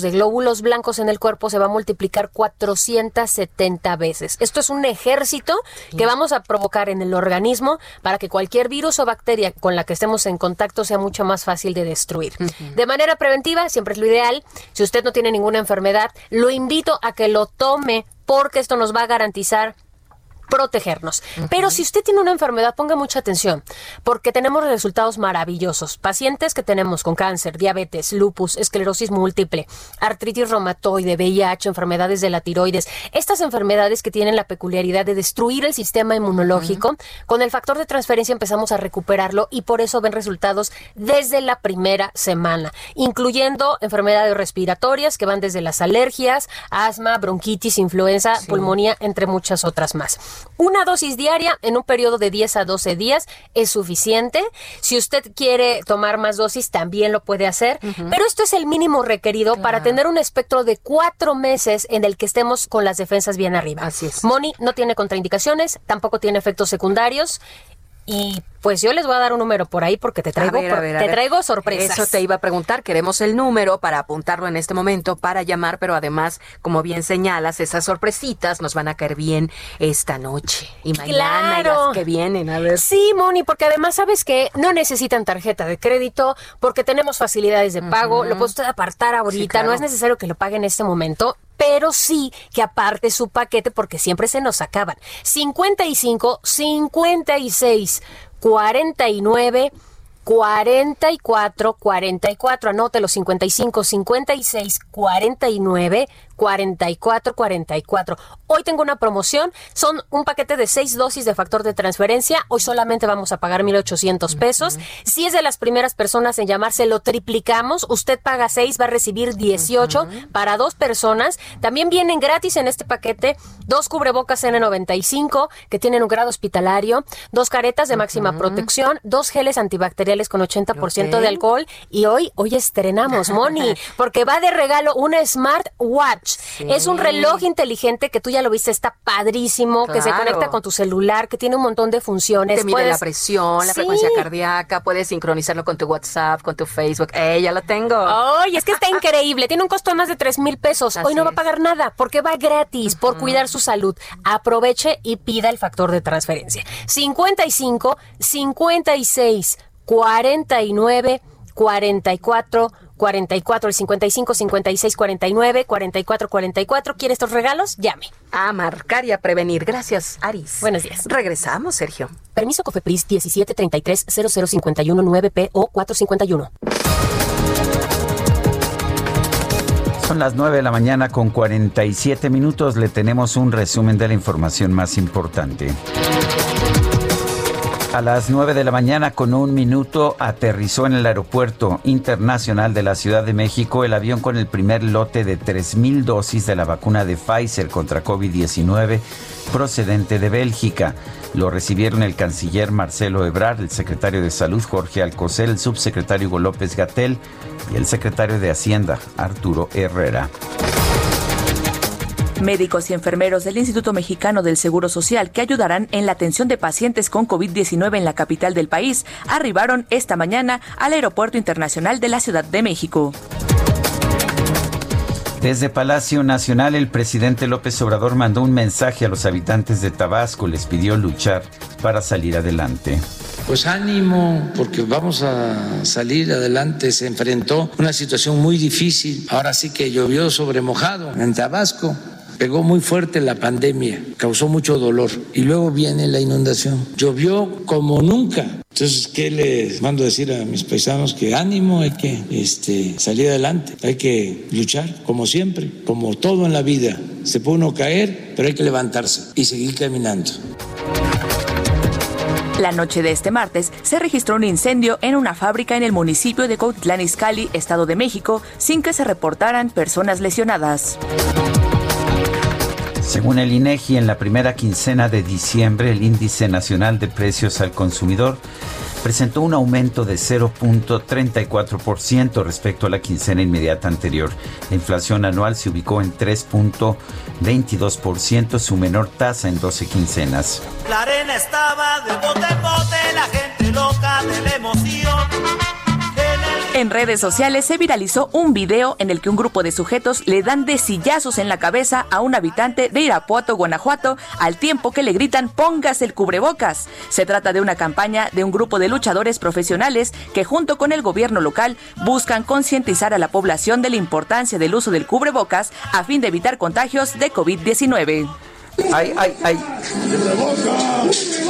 de glóbulos blancos en el cuerpo se va a multiplicar 470 veces. Esto es un ejército que vamos a provocar en el organismo para que cualquier virus o bacteria con la que estemos en contacto sea mucho más fácil de destruir. De manera preventiva, siempre es lo ideal. Si usted no tiene ninguna enfermedad, lo invito a que lo tome porque esto nos va a garantizar protegernos. Pero si usted tiene una enfermedad, ponga mucha atención, porque tenemos resultados maravillosos. Pacientes que tenemos con cáncer, diabetes, lupus, esclerosis múltiple, artritis reumatoide, VIH, enfermedades de la tiroides, estas enfermedades que tienen la peculiaridad de destruir el sistema inmunológico, con el factor de transferencia empezamos a recuperarlo y por eso ven resultados desde la primera semana, incluyendo enfermedades respiratorias que van desde las alergias, asma, bronquitis, influenza, pulmonía, entre muchas otras más. Una dosis diaria en un periodo de 10 a 12 días es suficiente. Si usted quiere tomar más dosis, también lo puede hacer. Pero esto es el mínimo requerido para tener un espectro de cuatro meses en el que estemos con las defensas bien arriba.
Así es.
Moni no tiene contraindicaciones, tampoco tiene efectos secundarios. Y pues yo les voy a dar un número por ahí porque te traigo,
A ver, a ver, a
te
ver.
traigo sorpresas.
Eso te iba a preguntar. Queremos el número para apuntarlo en este momento, para llamar, pero además, como bien señalas, esas sorpresitas nos van a caer bien esta noche y mañana y las que vienen. A ver.
Sí, Moni, porque además sabes que no necesitan tarjeta de crédito porque tenemos facilidades de pago, lo puede usted apartar ahorita,
claro.
no es necesario que lo pague en este momento. Pero sí que aparte su paquete porque siempre se nos acaban. 55, 56, 49, 44, 44. Anótelo, 55, 56, 49, 4444. Hoy tengo una promoción, son un paquete de seis dosis de factor de transferencia. Hoy solamente vamos a pagar 1,800 pesos. Si es de las primeras personas en llamarse, lo triplicamos. Usted paga seis, va a recibir 18 para dos personas. También vienen gratis en este paquete dos cubrebocas N95 que tienen un grado hospitalario, dos caretas de máxima protección, dos geles antibacteriales con 80% de alcohol. Y hoy, hoy estrenamos, Moni, porque va de regalo una Es un reloj inteligente que tú ya lo viste, está padrísimo, que se conecta con tu celular, que tiene un montón de funciones.
Te mide
Puedes-
la presión, la
Sí.
frecuencia cardíaca, puedes sincronizarlo con tu WhatsApp, con tu Facebook. ¡Eh, ya lo tengo!
Ay, es que está increíble. Tiene un costo de más de 3 mil pesos. Hoy no va a pagar nada porque va gratis por cuidar su salud. Aproveche y pida el factor de transferencia. 55 56 49 44 44 el 55 56 49 44 44 ¿Quiere estos regalos? Llame.
A marcar y a prevenir. Gracias, Aris.
Buenos días.
Regresamos, Sergio.
Permiso Cofepris 1733 0051 9P o 451.
Son las 9 de la mañana con 47 minutos. Le tenemos un resumen de la información más importante. A las 9 de la mañana con un minuto aterrizó en el Aeropuerto Internacional de la Ciudad de México el avión con el primer lote de 3.000 dosis de la vacuna de Pfizer contra COVID-19 procedente de Bélgica. Lo recibieron el canciller Marcelo Ebrard, el secretario de Salud Jorge Alcocer, el subsecretario Hugo López Gatel y el secretario de Hacienda Arturo Herrera.
Médicos y enfermeros del Instituto Mexicano del Seguro Social que ayudarán en la atención de pacientes con COVID-19 en la capital del país arribaron esta mañana al Aeropuerto Internacional de la Ciudad de México.
Desde Palacio Nacional, el presidente López Obrador mandó un mensaje a los habitantes de Tabasco, les pidió luchar para salir adelante.
Pues ánimo, porque vamos a salir adelante. Se enfrentó una situación muy difícil. Ahora sí que llovió sobre mojado en Tabasco. Pegó muy fuerte la pandemia, causó mucho dolor. Y luego viene la inundación. Llovió como nunca. Entonces, ¿qué les mando a decir a mis paisanos? Que ánimo, hay que este, salir adelante, hay que luchar, como siempre, como todo en la vida. Se puede uno caer, pero hay que levantarse y seguir caminando.
La noche de este martes se registró un incendio en una fábrica en el municipio de Cuautitlán Izcalli, Estado de México, sin que se reportaran personas lesionadas.
Según el INEGI, en la primera quincena de diciembre, el índice nacional de precios al consumidor presentó un aumento de 0.34% respecto a la quincena inmediata anterior. La inflación anual se ubicó en 3.22%, su menor tasa en 12 quincenas.
La arena estaba de bote en bote, la gente loca de la emoción.
En redes sociales se viralizó un video en el que un grupo de sujetos le dan de sillazos en la cabeza a un habitante de Irapuato, Guanajuato, al tiempo que le gritan póngase el cubrebocas. Se trata de una campaña de un grupo de luchadores profesionales que junto con el gobierno local buscan concientizar a la población de la importancia del uso del cubrebocas a fin de evitar contagios de COVID-19.
Ay, ay, ay.
¡Cubrebocas,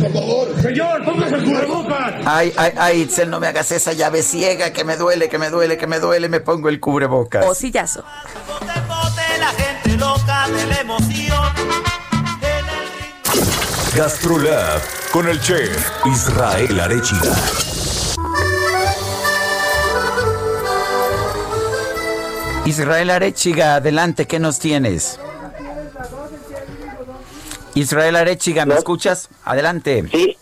por favor! ¡Señor, póngase el cubrebocas!
Ay, ay, ay, Itzel, no me hagas esa llave ciega, que me duele, que me duele, que me duele, me pongo el cubrebocas.
O sillazo.
la gente loca de la emoción.
Gastrolab con el chef Israel Arechiga.
Israel Arechiga, adelante, ¿qué nos tienes? Israel Arechiga, ¿me escuchas? Adelante.
Sí.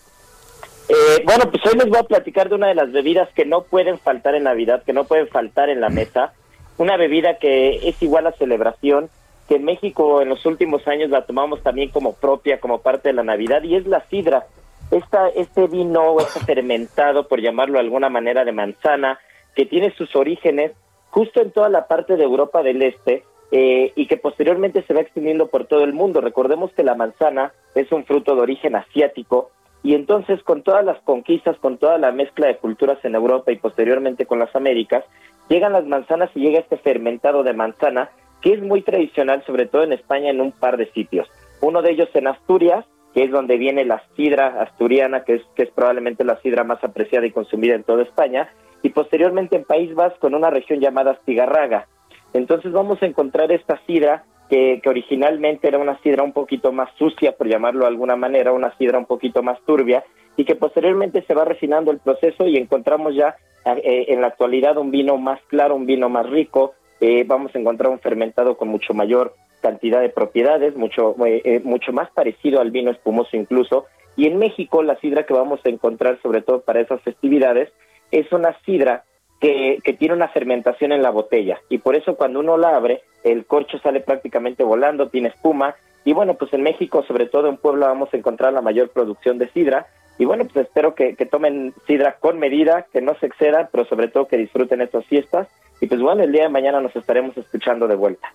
Eh, bueno, pues hoy les voy a platicar de una de las bebidas que no pueden faltar en Navidad, que no pueden faltar en la mesa. Una bebida que es igual a celebración, que en México en los últimos años la tomamos también como propia, como parte de la Navidad, y es la sidra. Esta, este vino, este fermentado, por llamarlo de alguna manera, de manzana, que tiene sus orígenes justo en toda la parte de Europa del Este, eh, y que posteriormente se va extendiendo por todo el mundo. Recordemos que la manzana es un fruto de origen asiático y entonces con todas las conquistas, con toda la mezcla de culturas en Europa y posteriormente con las Américas, llegan las manzanas y llega este fermentado de manzana que es muy tradicional, sobre todo en España, en un par de sitios. Uno de ellos en Asturias, que es donde viene la sidra asturiana, que es, que es probablemente la sidra más apreciada y consumida en toda España, y posteriormente en País Vasco, en una región llamada Astigarraga. Entonces vamos a encontrar esta sidra que, originalmente era una sidra un poquito más sucia, por llamarlo de alguna manera, una sidra un poquito más turbia, y que posteriormente se va refinando el proceso y encontramos ya eh, en la actualidad un vino más claro, un vino más rico, eh, vamos a encontrar un fermentado con mucho mayor cantidad de propiedades, mucho, eh, eh, mucho más parecido al vino espumoso incluso, y en México la sidra que vamos a encontrar sobre todo para esas festividades es una sidra que, que, tiene una fermentación en la botella y por eso cuando uno la abre el corcho sale prácticamente volando, tiene espuma y bueno, pues en México, sobre todo en Puebla, vamos a encontrar la mayor producción de sidra y bueno, pues espero que, que tomen sidra con medida, que no se excedan, pero sobre todo que disfruten estas fiestas y pues bueno, el día de mañana nos estaremos escuchando de vuelta.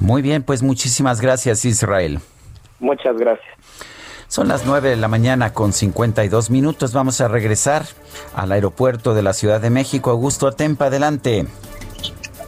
Muy bien, pues muchísimas gracias Israel.
Muchas gracias.
Son las 9 de la mañana con 52 minutos. Vamos a regresar al aeropuerto de la Ciudad de México. Augusto Atempa, adelante.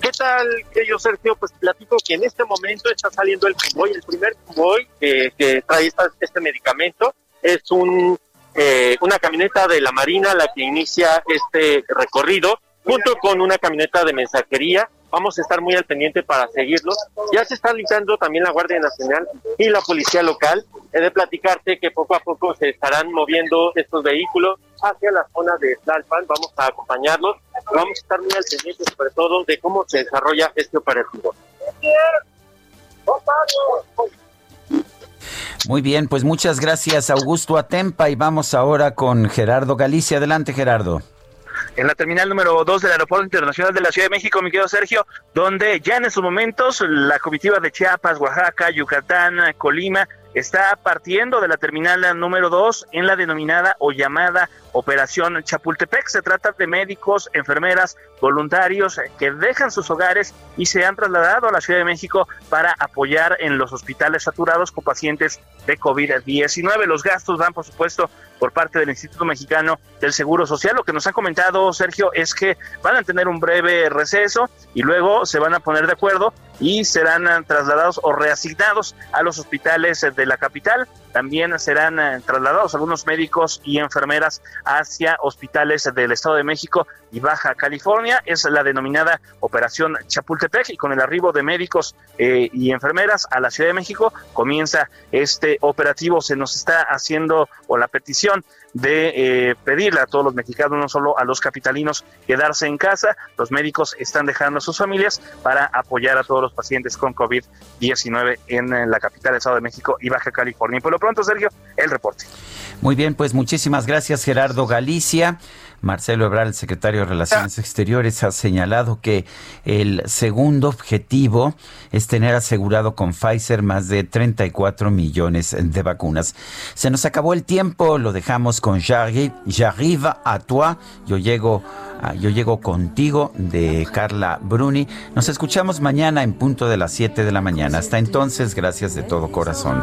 ¿Qué tal, querido Sergio? Pues platico que en este momento está saliendo el convoy, el primer convoy que, trae este medicamento. Es un, eh, una camioneta de la Marina la que inicia este recorrido, junto con una camioneta de mensajería vamos a estar muy al pendiente para seguirlos. Ya se está listando también la Guardia Nacional y la Policía Local. He de platicarte que poco a poco se estarán moviendo estos vehículos hacia la zona de Tlalpan. Vamos a acompañarlos. Vamos a estar muy al pendiente sobre todo de cómo se desarrolla este operativo.
Muy bien, pues muchas gracias Augusto Atempa y vamos ahora con Gerardo Galicia. Adelante Gerardo
en la terminal número 2 del Aeropuerto Internacional de la Ciudad de México, mi querido Sergio, donde ya en estos momentos la comitiva de Chiapas, Oaxaca, Yucatán, Colima está partiendo de la terminal número 2 en la denominada o llamada Operación Chapultepec. Se trata de médicos, enfermeras, voluntarios que dejan sus hogares y se han trasladado a la Ciudad de México para apoyar en los hospitales saturados con pacientes de COVID-19. Los gastos van, por supuesto, por parte del Instituto Mexicano del Seguro Social. Lo que nos ha comentado Sergio es que van a tener un breve receso y luego se van a poner de acuerdo y serán eh, trasladados o reasignados a los hospitales de la capital. También serán eh, trasladados algunos médicos y enfermeras hacia hospitales del Estado de México y Baja California. Es la denominada Operación Chapultepec y con el arribo de médicos eh, y enfermeras a la Ciudad de México comienza este operativo. Se nos está haciendo o la petición de eh, pedirle a todos los mexicanos, no solo a los capitalinos, quedarse en casa. Los médicos están dejando a sus familias para apoyar a todos los pacientes con COVID-19 en la capital del Estado de México y Baja California. Y por lo pronto, Sergio, el reporte.
Muy bien, pues muchísimas gracias, Gerardo Galicia. Marcelo Ebrard, el secretario de Relaciones Exteriores, ha señalado que el segundo objetivo es tener asegurado con Pfizer más de 34 millones de vacunas. Se nos acabó el tiempo, lo dejamos con J'arrive a toi. Yo llego, yo llego contigo de Carla Bruni. Nos escuchamos mañana en punto de las 7 de la mañana. Hasta entonces, gracias de todo corazón.